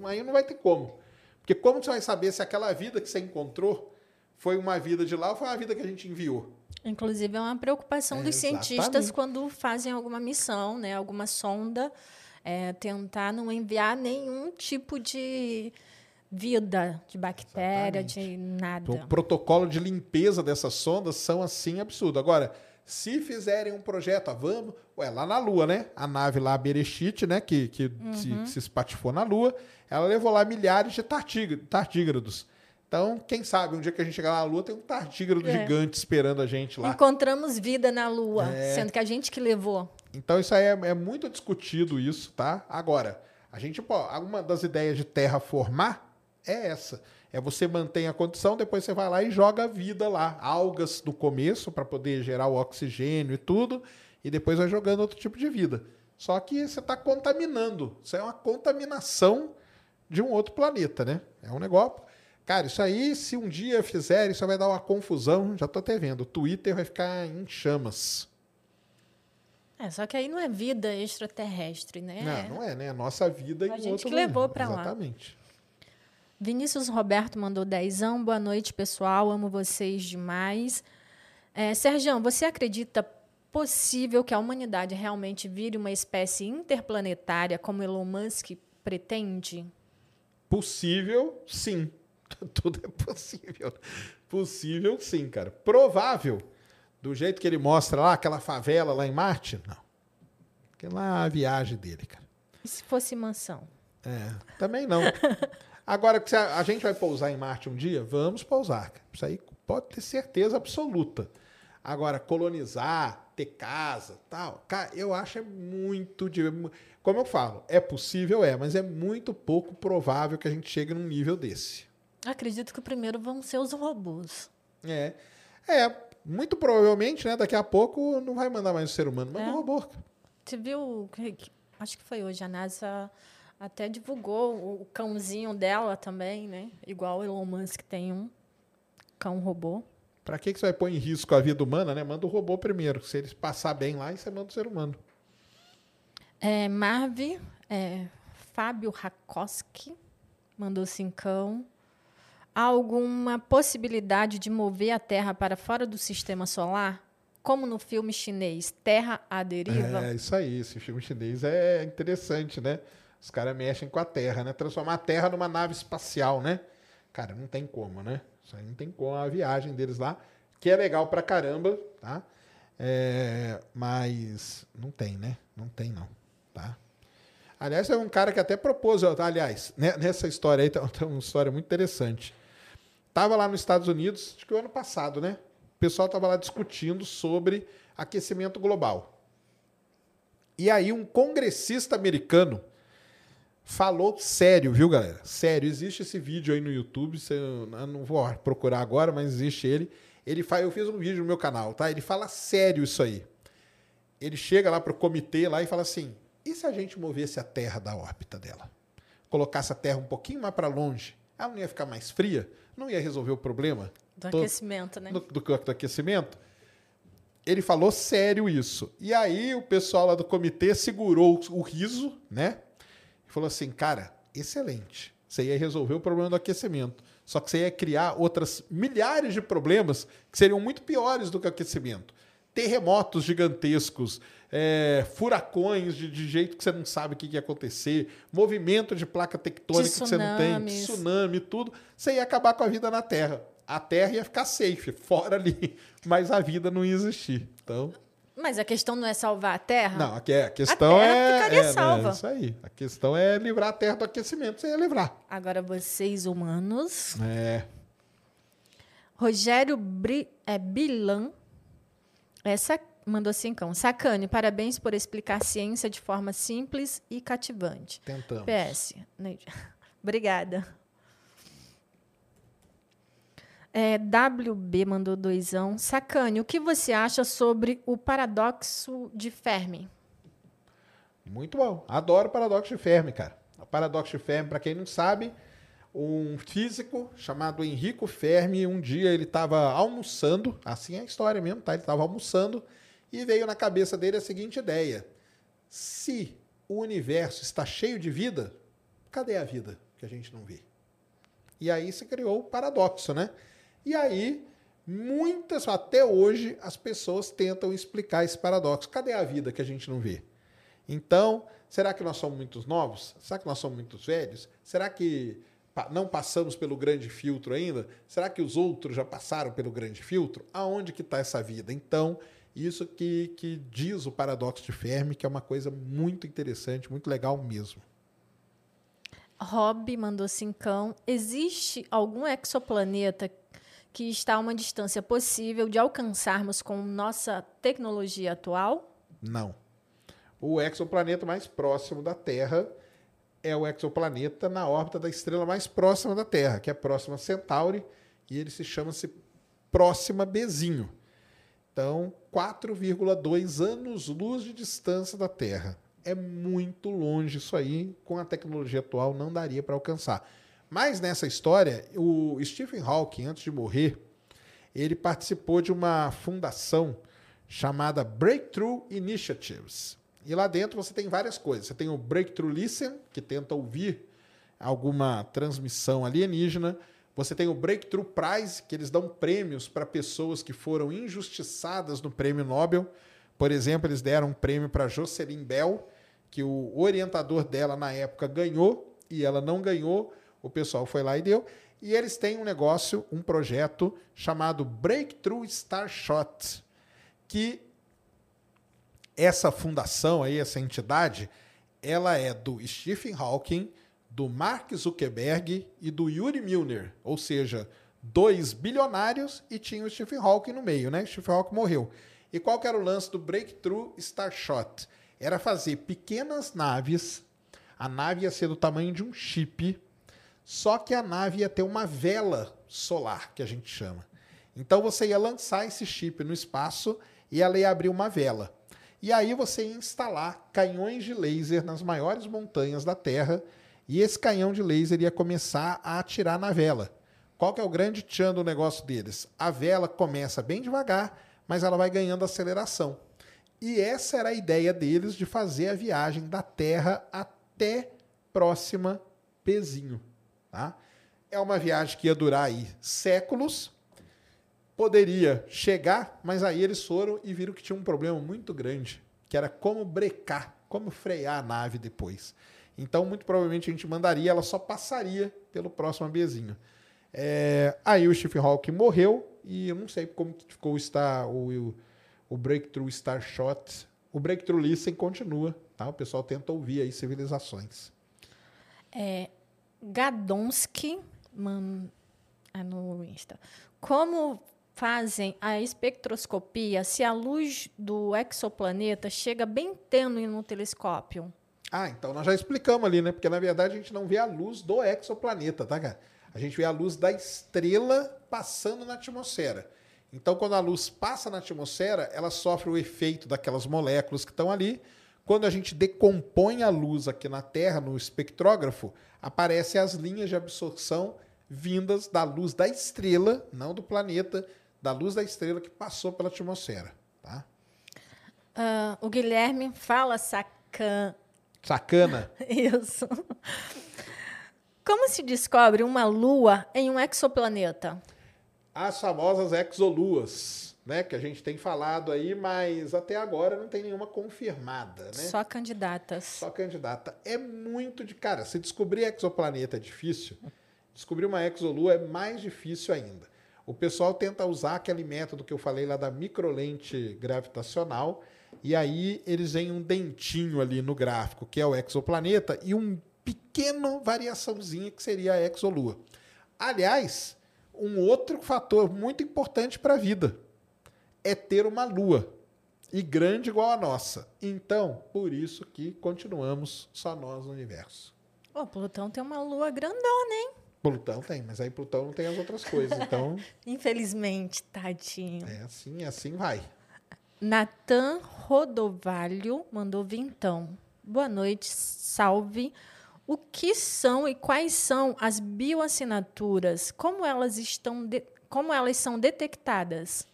Aí não vai ter como. Porque como você vai saber se aquela vida que você encontrou foi uma vida de lá ou foi uma vida que a gente enviou? Inclusive, é uma preocupação é, dos cientistas quando fazem alguma missão, né, alguma sonda, é, tentar não enviar nenhum tipo de vida, de bactéria, exatamente. de nada. O protocolo de limpeza dessas sondas são assim absurdo. Agora, Se fizerem um projeto, ó, vamos. Ué, lá na Lua, né? A nave lá, a Berechit, né? Que, que se, se espatifou na Lua, ela levou lá milhares de tartígra- tardígrados. Então, quem sabe, um dia que a gente chegar na Lua, tem um tardígrado É. gigante esperando a gente lá. Encontramos vida na Lua, É. sendo que a gente que levou. Então isso aí é, é muito discutido isso, tá? Agora, a gente, pô, uma das ideias de terraformar é essa. É você mantém a condição, depois você vai lá e joga a vida lá. Algas no começo para poder gerar o oxigênio e tudo, e depois vai jogando outro tipo de vida. Só que você está contaminando. Isso é uma contaminação de um outro planeta, né? É um negócio. Cara, isso aí, se um dia fizer, isso vai dar uma confusão. Já tô até vendo. O Twitter vai ficar em chamas. É, só que aí não é vida extraterrestre, né? Não, não é, né? A nossa vida A em gente outro que levou lugar. pra lá. Exatamente. Vinícius Roberto mandou dezão. Boa noite, pessoal. Amo vocês demais. É, Sergião, você acredita possível que a humanidade realmente vire uma espécie interplanetária como Elon Musk pretende? Possível, sim. Tudo é possível. Possível, sim, cara. Provável, do jeito que ele mostra lá, aquela favela lá em Marte, não. Aquela lá é a viagem dele, cara. E se fosse mansão? É, também não. Agora, a, gente vai pousar em Marte um dia, vamos pousar. Isso aí pode ter certeza absoluta. Agora, colonizar, ter casa, tal, cara, eu acho é muito. de- Como eu falo, é possível, é, mas é muito pouco provável que a gente chegue num nível desse. Acredito que o primeiro vão ser os robôs. É. É, muito provavelmente, né, daqui a pouco não vai mandar mais o ser humano, manda É. um robô. Você viu? Acho que foi hoje. A NASA até divulgou o cãozinho dela também, né? Igual o Elon Musk tem um cão robô. Pra que, que você vai pôr em risco a vida humana, né? Manda o robô primeiro. Se eles passar bem lá, você manda o ser humano. É, Marvi, é, Fábio Rakoski mandou cincão. Há alguma possibilidade de mover a Terra para fora do sistema solar? Como no filme chinês Terra à Deriva? É isso aí, esse filme chinês é interessante, né? Os caras mexem com a Terra, né? Transformar a Terra numa nave espacial, né? Cara, não tem como, né? Isso aí não tem como a viagem deles lá, que é legal pra caramba, tá? É, mas não tem, né? Não tem, não, tá? Aliás, é um cara que até propôs, ó, aliás, né, nessa história aí tem tem uma história muito interessante. Tava lá nos Estados Unidos, acho que o ano passado, né? O pessoal tava lá discutindo sobre aquecimento global. E aí um congressista americano falou sério, viu, galera? Sério, existe esse vídeo aí no YouTube, eu não vou procurar agora, mas existe ele. Ele faz, eu fiz um vídeo no meu canal, tá? Ele fala sério isso aí. Ele chega lá pro comitê lá e fala assim: "E se a gente movesse a Terra da órbita dela? Colocasse a Terra um pouquinho mais para longe? Ela não ia ficar mais fria? Não ia resolver o problema Do aquecimento, né? do, do, do aquecimento. Ele falou sério isso. E aí o pessoal lá do comitê segurou o riso, né? Falou assim, cara, excelente. Você ia resolver o problema do aquecimento. Só que você ia criar outras milhares de problemas que seriam muito piores do que o aquecimento. Terremotos gigantescos, é, furacões de, de jeito que você não sabe o que, que ia acontecer, movimento de placa tectônica que você não tem, tsunami, tudo. Você ia acabar com a vida na Terra. A Terra ia ficar safe, fora ali, mas a vida não ia existir. Então, Mas a questão não é salvar a Terra? não, é, a questão Terra é, ficaria é, né, salva. isso aí. A questão é livrar a Terra do aquecimento, você ia livrar. Agora vocês humanos. É, Rogério Bri, é, Bilan. Essa mandou cincão. Sacane, parabéns por explicar ciência de forma simples e cativante. tentamos. PS. Obrigada. É, WB mandou doisão. Sacane, o que você acha sobre o paradoxo de Fermi? Muito bom. Adoro o paradoxo de Fermi, cara. O paradoxo de Fermi, para quem não sabe, um físico chamado Enrico Fermi, um dia ele estava almoçando, assim é a história mesmo, tá? Ele estava almoçando e veio na cabeça dele a seguinte ideia: se o universo está cheio de vida, cadê a vida que a gente não vê? E aí se criou o paradoxo, né? E aí, muitas, até hoje, as pessoas tentam explicar esse paradoxo. Cadê a vida que a gente não vê? Então, será que nós somos muitos novos? Será que nós somos muitos velhos? Será que não passamos pelo grande filtro ainda? Será que os outros já passaram pelo grande filtro? Aonde que está essa vida? Então, Isso que, que diz o paradoxo de Fermi, que é uma coisa muito interessante, muito legal mesmo. Rob mandou cincão. Existe algum exoplaneta que está a uma distância possível de alcançarmos com nossa tecnologia atual? Não. O exoplaneta mais próximo da Terra é o exoplaneta na órbita da estrela mais próxima da Terra, que é a Próxima Centauri, e ele se chama-se Próxima Bezinho. Então, 4,2 anos-luz de distância da Terra. É muito longe isso aí, com a tecnologia atual não daria para alcançar. Mas nessa história, o Stephen Hawking, antes de morrer, ele participou de uma fundação chamada Breakthrough Initiatives. E lá dentro você tem várias coisas. Você tem o Breakthrough Listen, que tenta ouvir alguma transmissão alienígena. Você tem o Breakthrough Prize, que eles dão prêmios para pessoas que foram injustiçadas no prêmio Nobel. Por exemplo, eles deram um prêmio para Jocelyn Bell, que o orientador dela na época ganhou e ela não ganhou. O pessoal foi lá e deu. E eles têm um negócio, um projeto chamado Breakthrough Starshot, que essa fundação aí, essa entidade, ela é do Stephen Hawking, do Mark Zuckerberg e do Yuri Milner, ou seja, dois bilionários e tinha o Stephen Hawking no meio, né? Stephen Hawking morreu. E qual que era o lance do Breakthrough Starshot? Era fazer pequenas naves, a nave ia ser do tamanho de um chip, só que a nave ia ter uma vela solar, que a gente chama. Então você ia lançar esse chip no espaço e ela ia abrir uma vela. E aí você ia instalar canhões de laser nas maiores montanhas da Terra e esse canhão de laser ia começar a atirar na vela. Qual que é o grande tchan do negócio deles? A vela começa bem devagar, mas ela vai ganhando aceleração. E essa era a ideia deles de fazer a viagem da Terra até próxima Pezinho. Tá? É uma viagem que ia durar aí séculos, poderia chegar, mas aí eles foram e viram que tinha um problema muito grande, que era como brecar, como frear a nave depois. Então, muito provavelmente a gente mandaria, ela só passaria pelo próximo abezinho. É, aí o Stephen Hawking morreu e eu não sei como que ficou está, o, o Breakthrough Starshot. O Breakthrough Listen continua, tá? O pessoal tenta ouvir aí civilizações. É, Gadonsky, man, é no Insta. Como fazem a espectroscopia se a luz do exoplaneta chega bem tênue no telescópio? Ah, então nós já explicamos ali, né? Porque na verdade a gente não vê a luz do exoplaneta, tá, cara? A gente vê a luz da estrela passando na atmosfera. Então, quando a luz passa na atmosfera, ela sofre o efeito daquelas moléculas que estão ali. Quando a gente decompõe a luz aqui na Terra, no espectrógrafo, aparecem as linhas de absorção vindas da luz da estrela, não do planeta, da luz da estrela que passou pela atmosfera. Tá? Uh, o Guilherme fala sacan... sacana. Isso. Como se descobre uma lua em um exoplaneta? As famosas exoluas, né? Que a gente tem falado aí, mas até agora não tem nenhuma confirmada, né? Só candidatas. Só candidata. É muito de. Cara, se descobrir exoplaneta é difícil, descobrir uma exolua é mais difícil ainda. O pessoal tenta usar aquele método que eu falei lá da microlente gravitacional, e aí eles têm um dentinho ali no gráfico, que é o exoplaneta, e um pequeno variaçãozinha que seria a exolua. Aliás, um outro fator muito importante para a vida é ter uma lua e grande igual a nossa. Então, por isso que continuamos só nós no universo. O Plutão tem uma lua grandona, hein? Plutão tem, mas aí Plutão não tem as outras coisas, então... Infelizmente, tadinho. É assim, assim vai. Natan Rodovalho mandou vintão. Boa noite, salve. O que são e quais são as bioassinaturas? Como elas estão de... como elas são detectadas?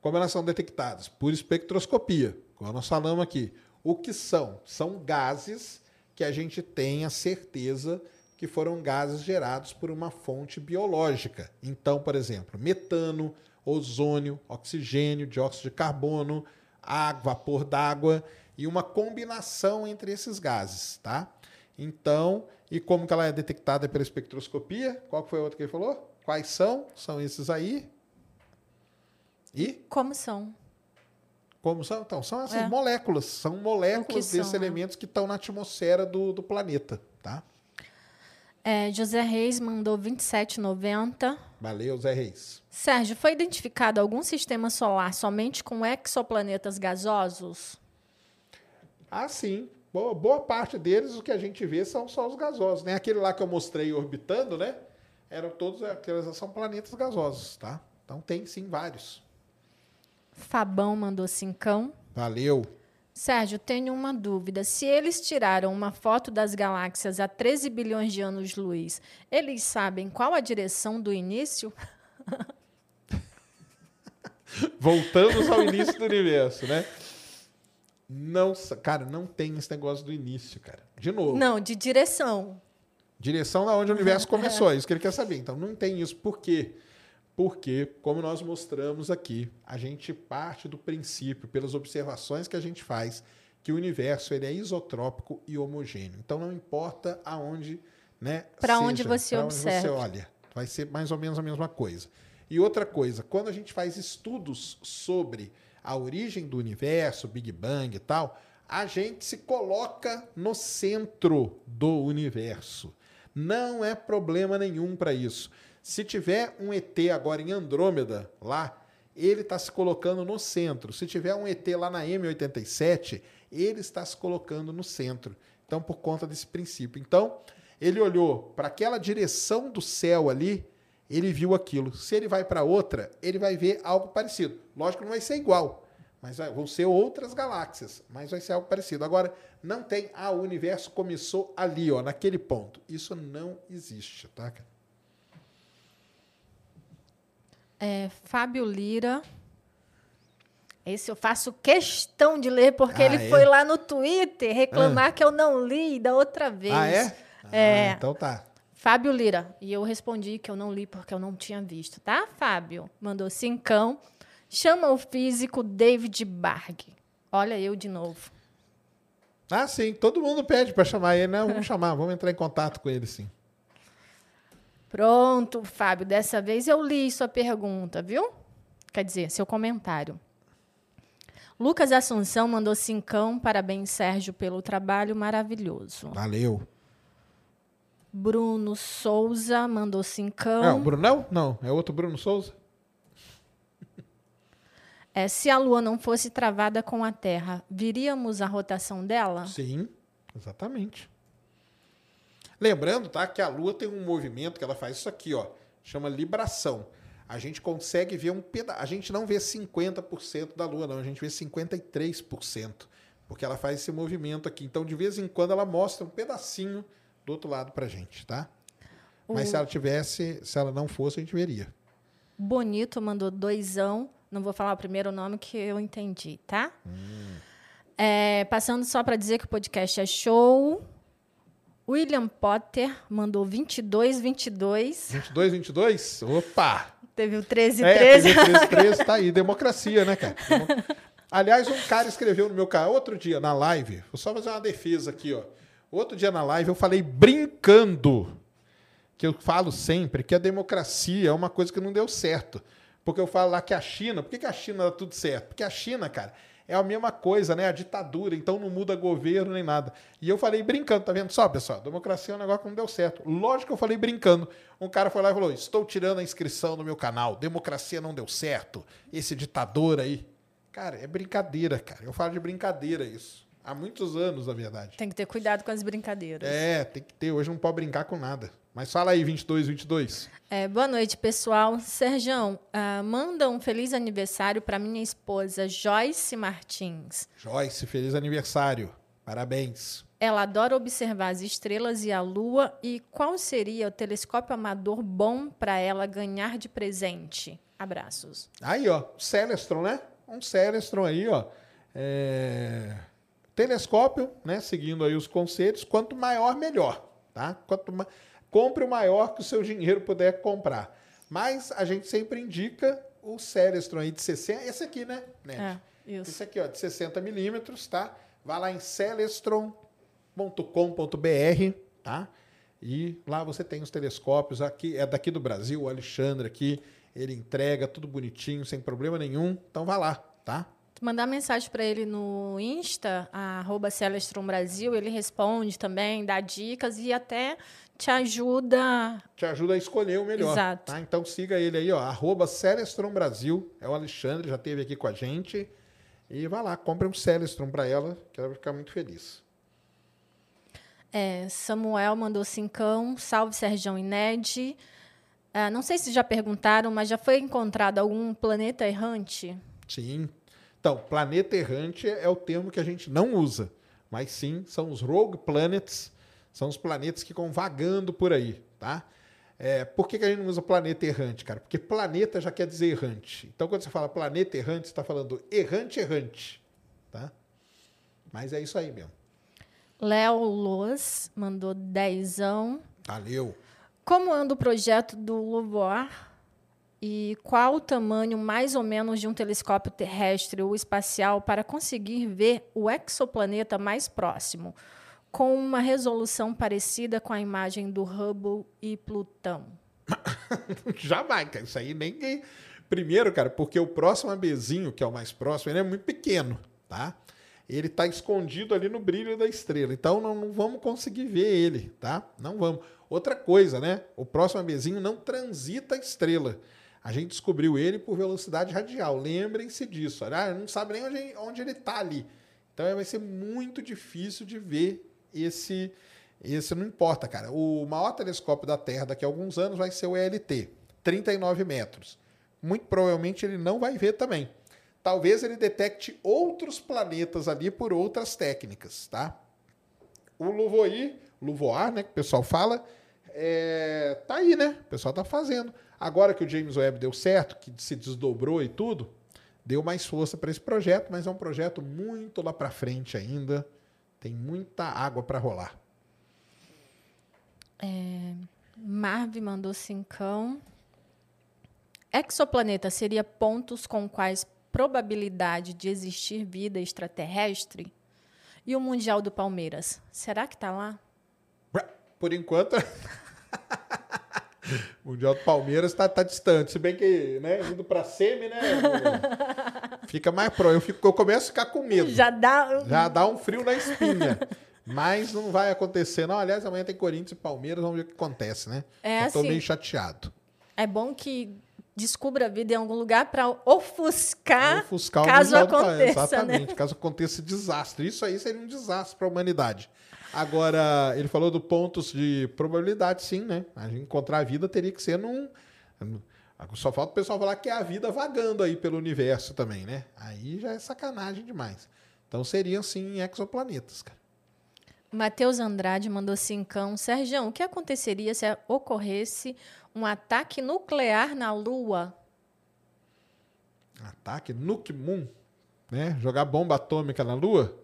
Como elas são detectadas? Por espectroscopia, como nós falamos aqui. O que são? São gases que a gente tem a certeza que foram gases gerados por uma fonte biológica. Então, por exemplo, metano, ozônio, oxigênio, dióxido de carbono, água, vapor d'água e uma combinação entre esses gases, tá? Então, e como que ela é detectada pela espectroscopia? Qual foi a outra que ele falou? Quais são? São esses aí. E? Como são? Como são? Então, são essas É. moléculas. São moléculas são, desses né? elementos que estão na atmosfera do, do planeta, tá? É, José Reis mandou 27,90. Valeu, Zé Reis. Sérgio, foi identificado algum sistema solar somente com exoplanetas gasosos? Ah, sim. Boa, boa parte deles, o que a gente vê são só os gasosos, né? Aquele lá que eu mostrei orbitando, né? Eram todos aqueles são planetas gasosos, tá? Então tem sim vários. Fabão mandou cincão. Valeu. Sérgio, tenho uma dúvida. Se eles tiraram uma foto das galáxias a 13 bilhões de anos-luz, eles sabem qual a direção do início? Voltamos ao início do universo, né? Não, cara, não tem esse negócio do início, cara. De novo. Não, de direção. Direção da onde o universo começou, é isso que ele quer saber. Então não tem isso. Por quê? Porque, como nós mostramos aqui, a gente parte do princípio, pelas observações que a gente faz, que o universo ele é isotrópico e homogêneo. Então não importa aonde, né? Pra onde você pra onde você observa. olha, vai ser mais ou menos a mesma coisa. E outra coisa, quando a gente faz estudos sobre a origem do universo, Big Bang e tal, a gente se coloca no centro do universo. Não é problema nenhum para isso. Se tiver um ET agora em Andrômeda, lá, ele está se colocando no centro. Se tiver um ET lá na M87, ele está se colocando no centro. Então, por conta desse princípio. Então, ele olhou para aquela direção do céu ali, ele viu aquilo. Se ele vai para outra, ele vai ver algo parecido. Lógico que não vai ser igual, mas vai- vão ser outras galáxias, mas vai ser algo parecido. Agora, não tem, ah, o universo começou ali, ó, naquele ponto. Isso não existe, tá? cara? É, Fábio Lira. Esse eu faço questão de ler, porque Ah, ele é? foi lá no Twitter reclamar que eu não li da outra vez. Ah, é? É. Ah, então tá. Fábio Lira. E eu respondi que eu não li porque eu não tinha visto, tá, Fábio? Mandou cincão. Chama o físico David Barg. Olha eu de novo. Ah, sim, todo mundo pede para chamar ele, né? Vamos chamar, vamos entrar em contato com ele, sim. Pronto, Fábio. Dessa vez eu li sua pergunta, viu? Quer dizer, seu comentário. Lucas Assunção mandou cincão. Parabéns, Sérgio, pelo trabalho maravilhoso. Valeu. Bruno Souza mandou cincão. É o Brunão? Não, é outro Bruno Souza? É, se a Lua não fosse travada com a Terra, viríamos a rotação dela? Sim, exatamente. Lembrando, tá, que a Lua tem um movimento que ela faz isso aqui, ó, chama libração. A gente consegue ver um pedaço, a gente não vê 50% da Lua, não, a gente vê 53%, porque ela faz esse movimento aqui. Então, de vez em quando ela mostra um pedacinho do outro lado pra gente, tá? Mas se ela tivesse, se ela não fosse, a gente veria. Bonito mandou doisão. Não vou falar o primeiro nome que eu entendi, tá? É, passando só para dizer que o podcast é show. William Potter mandou 22, 22. 22, 22? Opa! Teve o 13, É, 13. TV 1313 tá aí, democracia, né, cara? Aliás, um cara escreveu no meu canal outro dia na live, vou só fazer uma defesa aqui, ó. Outro dia na live eu falei brincando, que eu falo sempre que a democracia é uma coisa que não deu certo. Porque eu falo lá que a China, por que, que a China dá tudo certo? Porque a China, cara, é a mesma coisa, né? A ditadura, então não muda governo nem nada. E eu falei brincando, tá vendo só, pessoal? Democracia é um negócio que não deu certo. Lógico que eu falei brincando. Um cara foi lá e falou: estou tirando a inscrição no meu canal, democracia não deu certo. Esse ditador aí. Cara, é brincadeira, cara. Eu falo de brincadeira isso. Há muitos anos, na verdade. Tem que ter cuidado com as brincadeiras. É, tem que ter. Hoje não pode brincar com nada. Mas fala aí, 22, 22. É, boa noite, pessoal. Serjão, ah, manda um feliz aniversário para minha esposa Joyce Martins. Joyce, feliz aniversário. Parabéns. Ela adora observar as estrelas e a lua. E qual seria o telescópio amador bom para ela ganhar de presente? Abraços. Aí, ó, Celestron, né? Um Celestron aí, ó. É... Telescópio, né? Seguindo aí os conselhos. Quanto maior, melhor, tá? Quanto ma... Compre o maior que o seu dinheiro puder comprar. Mas a gente sempre indica o Celestron aí de 60. Esse aqui, né? Net? É, isso. Esse aqui, ó, de 60 milímetros, tá? Vai lá em celestron.com.br, tá? E lá você tem os telescópios. Aqui é daqui do Brasil, o Alexandre aqui. Ele entrega tudo bonitinho, sem problema nenhum. Então vá lá, tá? Mandar mensagem para ele no Insta, arroba Celestron Brasil, ele responde também, dá dicas e até te ajuda. Te ajuda a escolher o melhor. Exato. Tá? Então siga ele aí, ó. Arroba Celestron Brasil. É o Alexandre, já esteve aqui com a gente. E vai lá, compre um Celestron para ela, que ela vai ficar muito feliz. É, Samuel mandou cincão. Salve, Serjão e Ned. Ah, não sei se já perguntaram, mas já foi encontrado algum planeta errante? Sim. Então, planeta errante é o termo que a gente não usa. Mas sim, são os rogue planets são os planetas que ficam vagando por aí, tá? É, por que, que a gente não usa planeta errante, cara? Porque planeta já quer dizer errante. Então, quando você fala planeta errante, você está falando errante, errante, tá? Mas é isso aí mesmo. Léo Loas mandou dezão. Valeu. Como anda o projeto do Louvoir e qual o tamanho mais ou menos de um telescópio terrestre ou espacial para conseguir ver o exoplaneta mais próximo? Com uma resolução parecida com a imagem do Hubble e Plutão? Jamais. Isso aí nem. Primeiro, cara, porque o próximo ABzinho, que é o mais próximo, ele é muito pequeno, tá? Ele está escondido ali no brilho da estrela. Então não, não, vamos conseguir ver ele, tá? Não vamos. Outra coisa, né? O próximo ABzinho não transita a estrela. A gente descobriu ele por velocidade radial. Lembrem-se disso. Ah, não sabe nem onde, onde ele está ali. Então vai ser muito difícil de ver esse, esse não importa, cara. O maior telescópio da Terra daqui a alguns anos vai ser o ELT, 39 metros. Muito provavelmente ele não vai ver também. Talvez ele detecte outros planetas ali por outras técnicas, tá? O Louvoir, Louvoir, né, que o pessoal fala, é, tá aí, né? O pessoal tá fazendo. Agora que o James Webb deu certo, que se desdobrou e tudo, deu mais força para esse projeto, mas é um projeto muito lá para frente ainda. Tem muita água para rolar. É, Marv mandou cincão. Exoplaneta seria pontos com quais probabilidade de existir vida extraterrestre? E o Mundial do Palmeiras, será que está lá? Por enquanto, o Mundial do Palmeiras está tá distante. Se bem que, né, indo para semi, né? Fica mais pro. Eu, fico, eu começo a ficar com medo. Já dá. Já dá um frio na espinha. Mas não vai acontecer, não. Aliás, amanhã tem Corinthians e Palmeiras, vamos ver o que acontece, né? É eu tô assim, meio chateado. É bom que descubra a vida em algum lugar para ofuscar, ofuscar caso aconteça, né? Exatamente, né? caso aconteça desastre. Isso aí seria um desastre para a humanidade. Agora, ele falou do pontos de probabilidade, sim, né? A gente encontrar a vida teria que ser num. Só falta o pessoal falar que é a vida vagando aí pelo universo também, né? Aí já é sacanagem demais. Então seriam sim exoplanetas, cara. Matheus Andrade mandou cincão. Sérgio, o que aconteceria se ocorresse um ataque nuclear na Lua? Ataque Nuke Moon? Né? Jogar bomba atômica na Lua?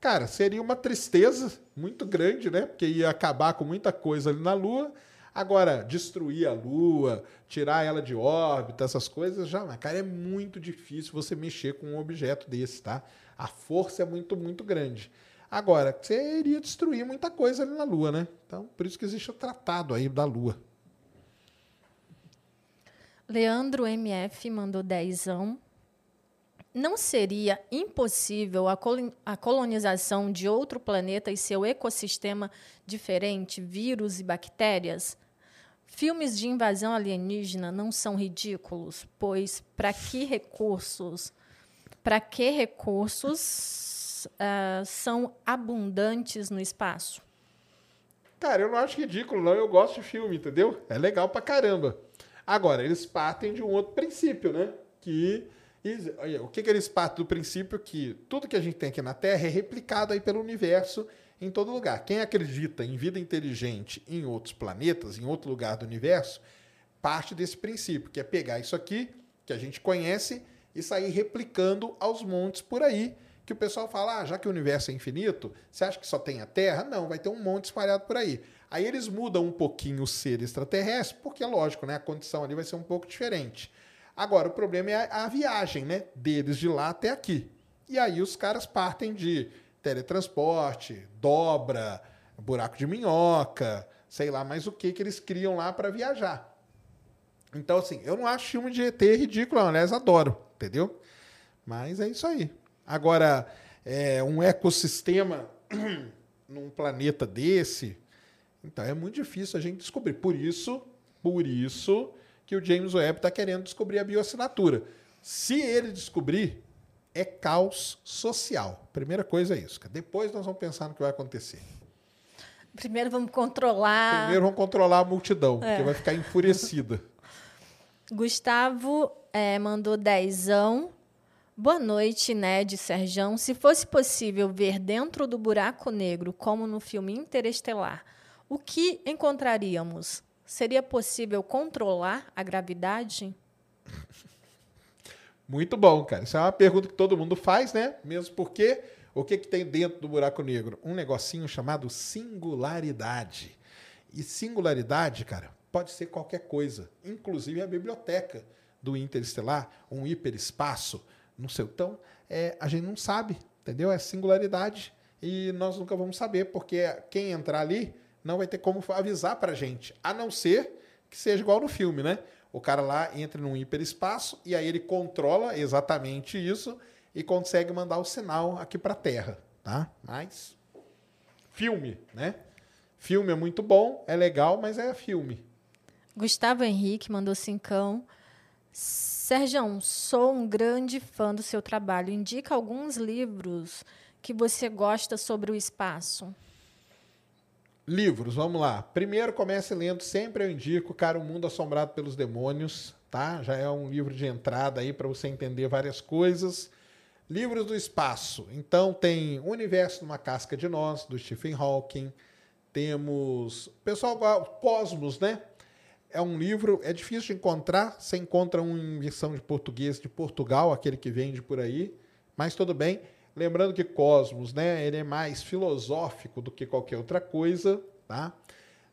Cara, seria uma tristeza muito grande, né? Porque ia acabar com muita coisa ali na Lua. Agora, destruir a Lua, tirar ela de órbita, essas coisas, já, cara, é muito difícil você mexer com um objeto desse, tá? A força é muito, muito grande. Agora, você iria destruir muita coisa ali na Lua, né? Então, por isso que existe o tratado aí da Lua. Leandro MF mandou dezão não seria impossível a colonização de outro planeta e seu ecossistema diferente, vírus e bactérias? Filmes de invasão alienígena não são ridículos, pois para que recursos, para que recursos uh, são abundantes no espaço? Cara, eu não acho ridículo, não. Eu gosto de filme, entendeu? É legal pra caramba. Agora, eles partem de um outro princípio, né? Que o que, que eles partem do princípio que tudo que a gente tem aqui na Terra é replicado aí pelo universo em todo lugar. Quem acredita em vida inteligente em outros planetas, em outro lugar do universo, parte desse princípio, que é pegar isso aqui, que a gente conhece, e sair replicando aos montes por aí, que o pessoal fala, ah, já que o universo é infinito, você acha que só tem a Terra? Não, vai ter um monte espalhado por aí. Aí eles mudam um pouquinho o ser extraterrestre, porque, lógico, né, a condição ali vai ser um pouco diferente. Agora, o problema é a, a viagem, né? Deles de lá até aqui. E aí os caras partem de teletransporte, dobra, buraco de minhoca, sei lá mais o que que eles criam lá para viajar. Então, assim, eu não acho filme de ET ridículo, aliás, adoro, entendeu? Mas é isso aí. Agora, é, um ecossistema num planeta desse, então é muito difícil a gente descobrir. Por isso, por isso que o James Webb está querendo descobrir a bioassinatura. Se ele descobrir, é caos social. Primeira coisa é isso. Depois nós vamos pensar no que vai acontecer. Primeiro vamos controlar. Primeiro vamos controlar a multidão, é. porque vai ficar enfurecida. Gustavo é, mandou dezão. Boa noite, Ned, Serjão. Se fosse possível ver dentro do buraco negro, como no filme Interestelar, o que encontraríamos? Seria possível controlar a gravidade? Muito bom, cara. Isso é uma pergunta que todo mundo faz, né? Mesmo porque o que, que tem dentro do buraco negro? Um negocinho chamado singularidade. E singularidade, cara, pode ser qualquer coisa, inclusive a biblioteca do interestelar, um hiperespaço, não sei. Então, é, a gente não sabe, entendeu? É singularidade e nós nunca vamos saber, porque quem entrar ali não vai ter como avisar para gente, a não ser que seja igual no filme, né? O cara lá entra num hiperespaço e aí ele controla exatamente isso e consegue mandar o sinal aqui para a Terra, tá? Mas filme, né? Filme é muito bom, é legal, mas é filme. Gustavo Henrique mandou cincão. Sérgio, sou um grande fã do seu trabalho. Indica alguns livros que você gosta sobre o espaço. Livros, vamos lá. Primeiro comece lendo, sempre eu indico, cara, O Mundo Assombrado pelos Demônios, tá? Já é um livro de entrada aí para você entender várias coisas. Livros do espaço. Então tem O Universo numa Casca de Nós, do Stephen Hawking. Temos, pessoal, Cosmos, né? É um livro, é difícil de encontrar, você encontra uma em versão de português de Portugal, aquele que vende por aí, mas tudo bem. Lembrando que Cosmos, né, ele é mais filosófico do que qualquer outra coisa, tá?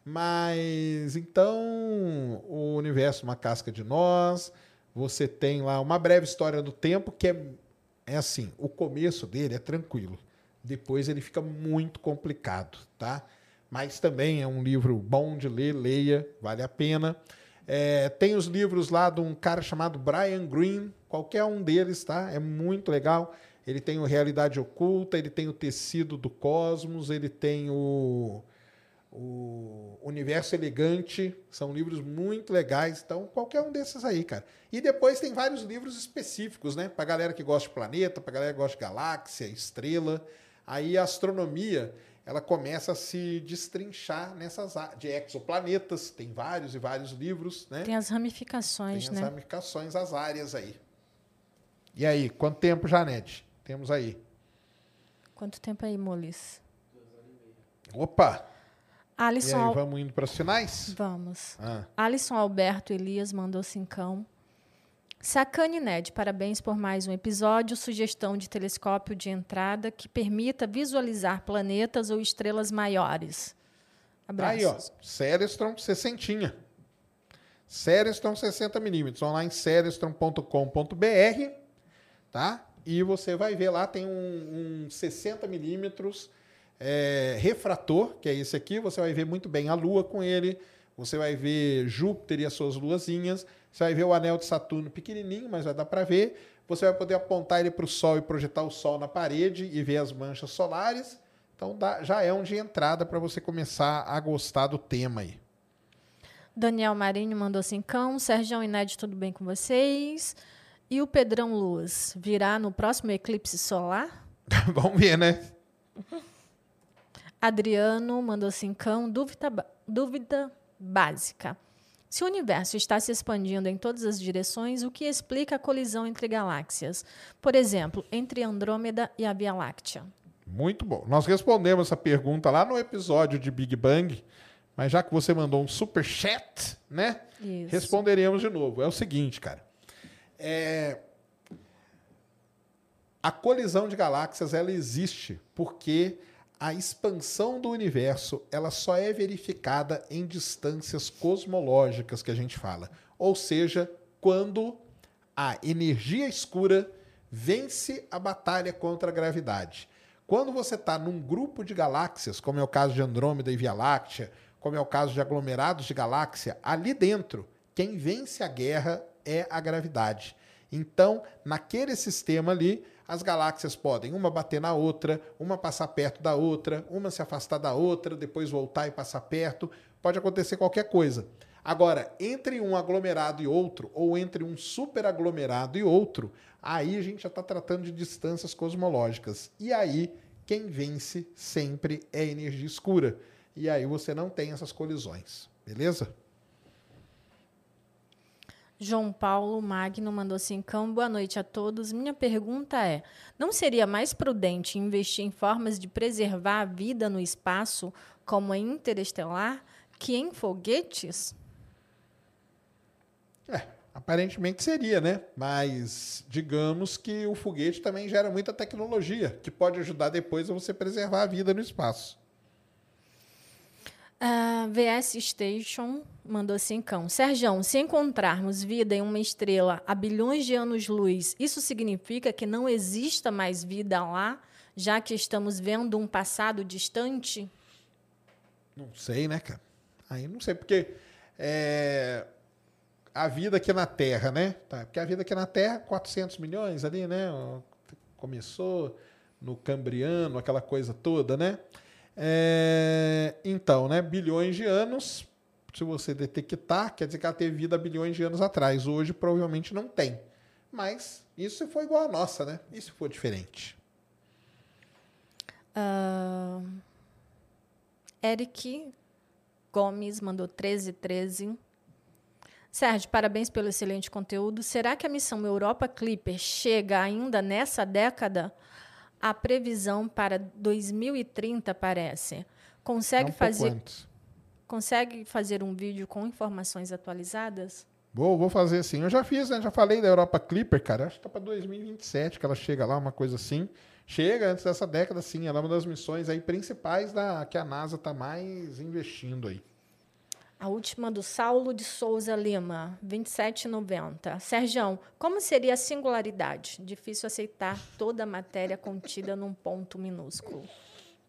Mas então, o universo uma casca de nós, você tem lá uma breve história do tempo que é, é assim, o começo dele é tranquilo. Depois ele fica muito complicado, tá? Mas também é um livro bom de ler, leia, vale a pena. É, tem os livros lá de um cara chamado Brian Greene, qualquer um deles, tá? É muito legal ele tem o Realidade Oculta, ele tem o Tecido do Cosmos, ele tem o, o Universo Elegante, são livros muito legais, então qualquer um desses aí, cara. E depois tem vários livros específicos, né? Pra galera que gosta de planeta, pra galera que gosta de galáxia, estrela. Aí a astronomia, ela começa a se destrinchar nessas de exoplanetas, tem vários e vários livros, né? Tem as ramificações, tem né? Tem as ramificações, as áreas aí. E aí, quanto tempo, Janete? Temos aí. Quanto tempo aí, Molis? Opa! Alisson e aí, vamos indo para os finais? Vamos. Ah. Alisson Alberto Elias mandou cincão. Sacane Ned, parabéns por mais um episódio. Sugestão de telescópio de entrada que permita visualizar planetas ou estrelas maiores. Abraços. Aí, ó. Celestron 60. Celestron 60 milímetros. Online celestron.com.br, tá? E você vai ver lá, tem um, um 60 milímetros é, refrator, que é esse aqui, você vai ver muito bem a Lua com ele, você vai ver Júpiter e as suas luazinhas, você vai ver o anel de Saturno pequenininho, mas vai dar para ver. Você vai poder apontar ele para o Sol e projetar o Sol na parede e ver as manchas solares. Então dá, já é um de entrada para você começar a gostar do tema aí. Daniel Marinho mandou cincão. Sérgio Inédito, tudo bem com vocês? E o Pedrão Luz virá no próximo eclipse solar? Vamos ver, né? Adriano mandou cincão, dúvida, dúvida básica. Se o universo está se expandindo em todas as direções, o que explica a colisão entre galáxias? Por exemplo, entre Andrômeda e a Via Láctea. Muito bom. Nós respondemos essa pergunta lá no episódio de Big Bang, mas já que você mandou um super chat, né? Isso. Responderemos de novo. É o seguinte, cara. É... A colisão de galáxias ela existe porque a expansão do universo ela só é verificada em distâncias cosmológicas que a gente fala, ou seja, quando a energia escura vence a batalha contra a gravidade. Quando você está num grupo de galáxias, como é o caso de Andrômeda e Via Láctea, como é o caso de aglomerados de galáxia, ali dentro, quem vence a guerra é a gravidade. Então, naquele sistema ali, as galáxias podem uma bater na outra, uma passar perto da outra, uma se afastar da outra, depois voltar e passar perto. Pode acontecer qualquer coisa. Agora, entre um aglomerado e outro, ou entre um superaglomerado e outro, aí a gente já está tratando de distâncias cosmológicas. E aí, quem vence sempre é a energia escura. E aí você não tem essas colisões. Beleza? João Paulo Magno mandou assim: Cão, boa noite a todos. Minha pergunta é: não seria mais prudente investir em formas de preservar a vida no espaço, como a interestelar, que em foguetes? É, aparentemente seria, né? Mas digamos que o foguete também gera muita tecnologia que pode ajudar depois a você preservar a vida no espaço. A VS Station mandou assim, cão. Sérgio, se encontrarmos vida em uma estrela a bilhões de anos-luz, isso significa que não exista mais vida lá, já que estamos vendo um passado distante? Não sei, né, cara? Aí não sei, porque é, a vida aqui na Terra, né? Tá, porque a vida aqui na Terra, 400 milhões ali, né? Começou no Cambriano, aquela coisa toda, né? É, então, né? Bilhões de anos, se você detectar, quer dizer que ela teve vida bilhões de anos atrás. Hoje, provavelmente, não tem. Mas isso foi igual a nossa, né? E se for diferente? Uh, Eric Gomes mandou 1313. Sérgio, parabéns pelo excelente conteúdo. Será que a missão Europa Clipper chega ainda nessa década? A previsão para 2030 parece. Consegue Não fazer Consegue fazer um vídeo com informações atualizadas? Vou, vou fazer sim. Eu já fiz, né? Já falei da Europa Clipper, cara. Acho que tá para 2027 que ela chega lá, uma coisa assim. Chega antes dessa década, sim. Ela é uma das missões aí principais da que a NASA está mais investindo aí. A última do Saulo de Souza Lima, 2790. Sérgio, como seria a singularidade? Difícil aceitar toda a matéria contida num ponto minúsculo.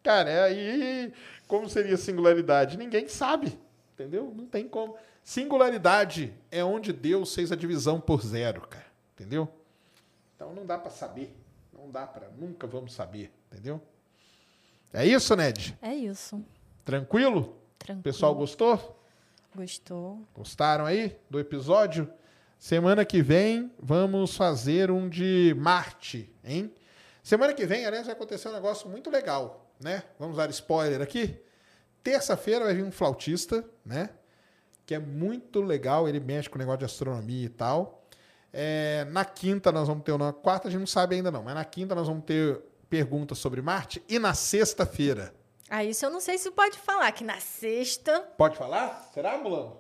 Cara, é aí como seria a singularidade? Ninguém sabe, entendeu? Não tem como. Singularidade é onde Deus fez a divisão por zero, cara, entendeu? Então não dá para saber, não dá para, nunca vamos saber, entendeu? É isso, Ned? É isso. Tranquilo? Tranquilo. Pessoal gostou? Gostou. Gostaram aí do episódio? Semana que vem vamos fazer um de Marte, hein? Semana que vem, aliás, vai acontecer um negócio muito legal, né? Vamos dar spoiler aqui. Terça-feira vai vir um flautista, né? Que é muito legal, ele mexe com o negócio de astronomia e tal. É, na quinta nós vamos ter, na quarta a gente não sabe ainda não, mas na quinta nós vamos ter perguntas sobre Marte e na sexta-feira ah, isso eu não sei se pode falar, que na sexta. Pode falar? Será, Mulano?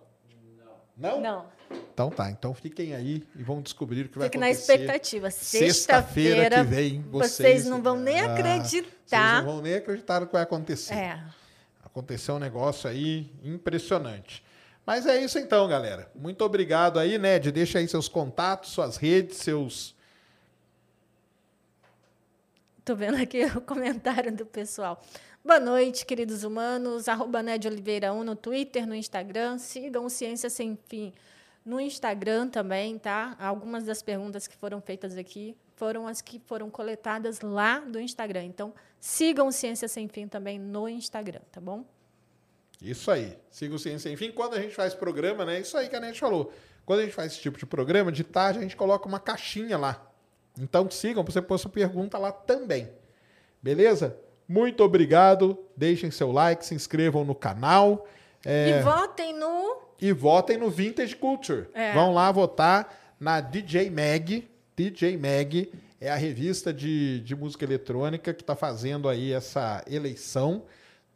Não. Não? Não. Então tá, então fiquem aí e vão descobrir o que vai Fique acontecer. Fique na expectativa. Sexta-feira Sexta que vem, vocês, vocês não vão nem ah, acreditar. Vocês não vão nem acreditar no que vai acontecer. É. Aconteceu um negócio aí impressionante. Mas é isso então, galera. Muito obrigado aí, Ned. Deixa aí seus contatos, suas redes, seus. Tô vendo aqui o comentário do pessoal. Boa noite, queridos humanos. Arroba Ned Oliveira 1 no Twitter, no Instagram. Sigam o Ciência Sem Fim no Instagram também, tá? Algumas das perguntas que foram feitas aqui foram as que foram coletadas lá do Instagram. Então, sigam o Ciência Sem Fim também no Instagram, tá bom? Isso aí. Sigam o Ciência Sem Fim. Quando a gente faz programa, né? Isso aí que a Ned falou. Quando a gente faz esse tipo de programa, de tarde a gente coloca uma caixinha lá. Então sigam para você pôr sua pergunta lá também. Beleza? Muito obrigado. Deixem seu like, se inscrevam no canal. É... E votem no. E votem no Vintage Culture. É. Vão lá votar na DJ Mag. DJ Mag é a revista de, de música eletrônica que está fazendo aí essa eleição.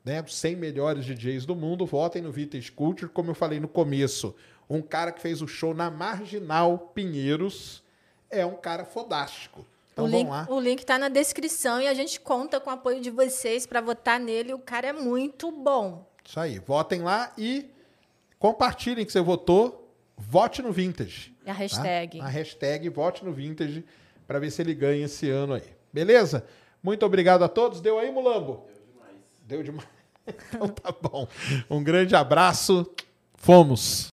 Né, os 100 melhores DJs do mundo. Votem no Vintage Culture. Como eu falei no começo, um cara que fez o show na Marginal Pinheiros é um cara fodástico. Então o link, lá. O link está na descrição e a gente conta com o apoio de vocês para votar nele. O cara é muito bom. Isso aí. Votem lá e compartilhem que você votou. Vote no Vintage. A hashtag. Tá? A hashtag Vote no Vintage para ver se ele ganha esse ano aí. Beleza? Muito obrigado a todos. Deu aí, Mulambo? Deu demais. Deu demais. então tá bom. Um grande abraço. Fomos.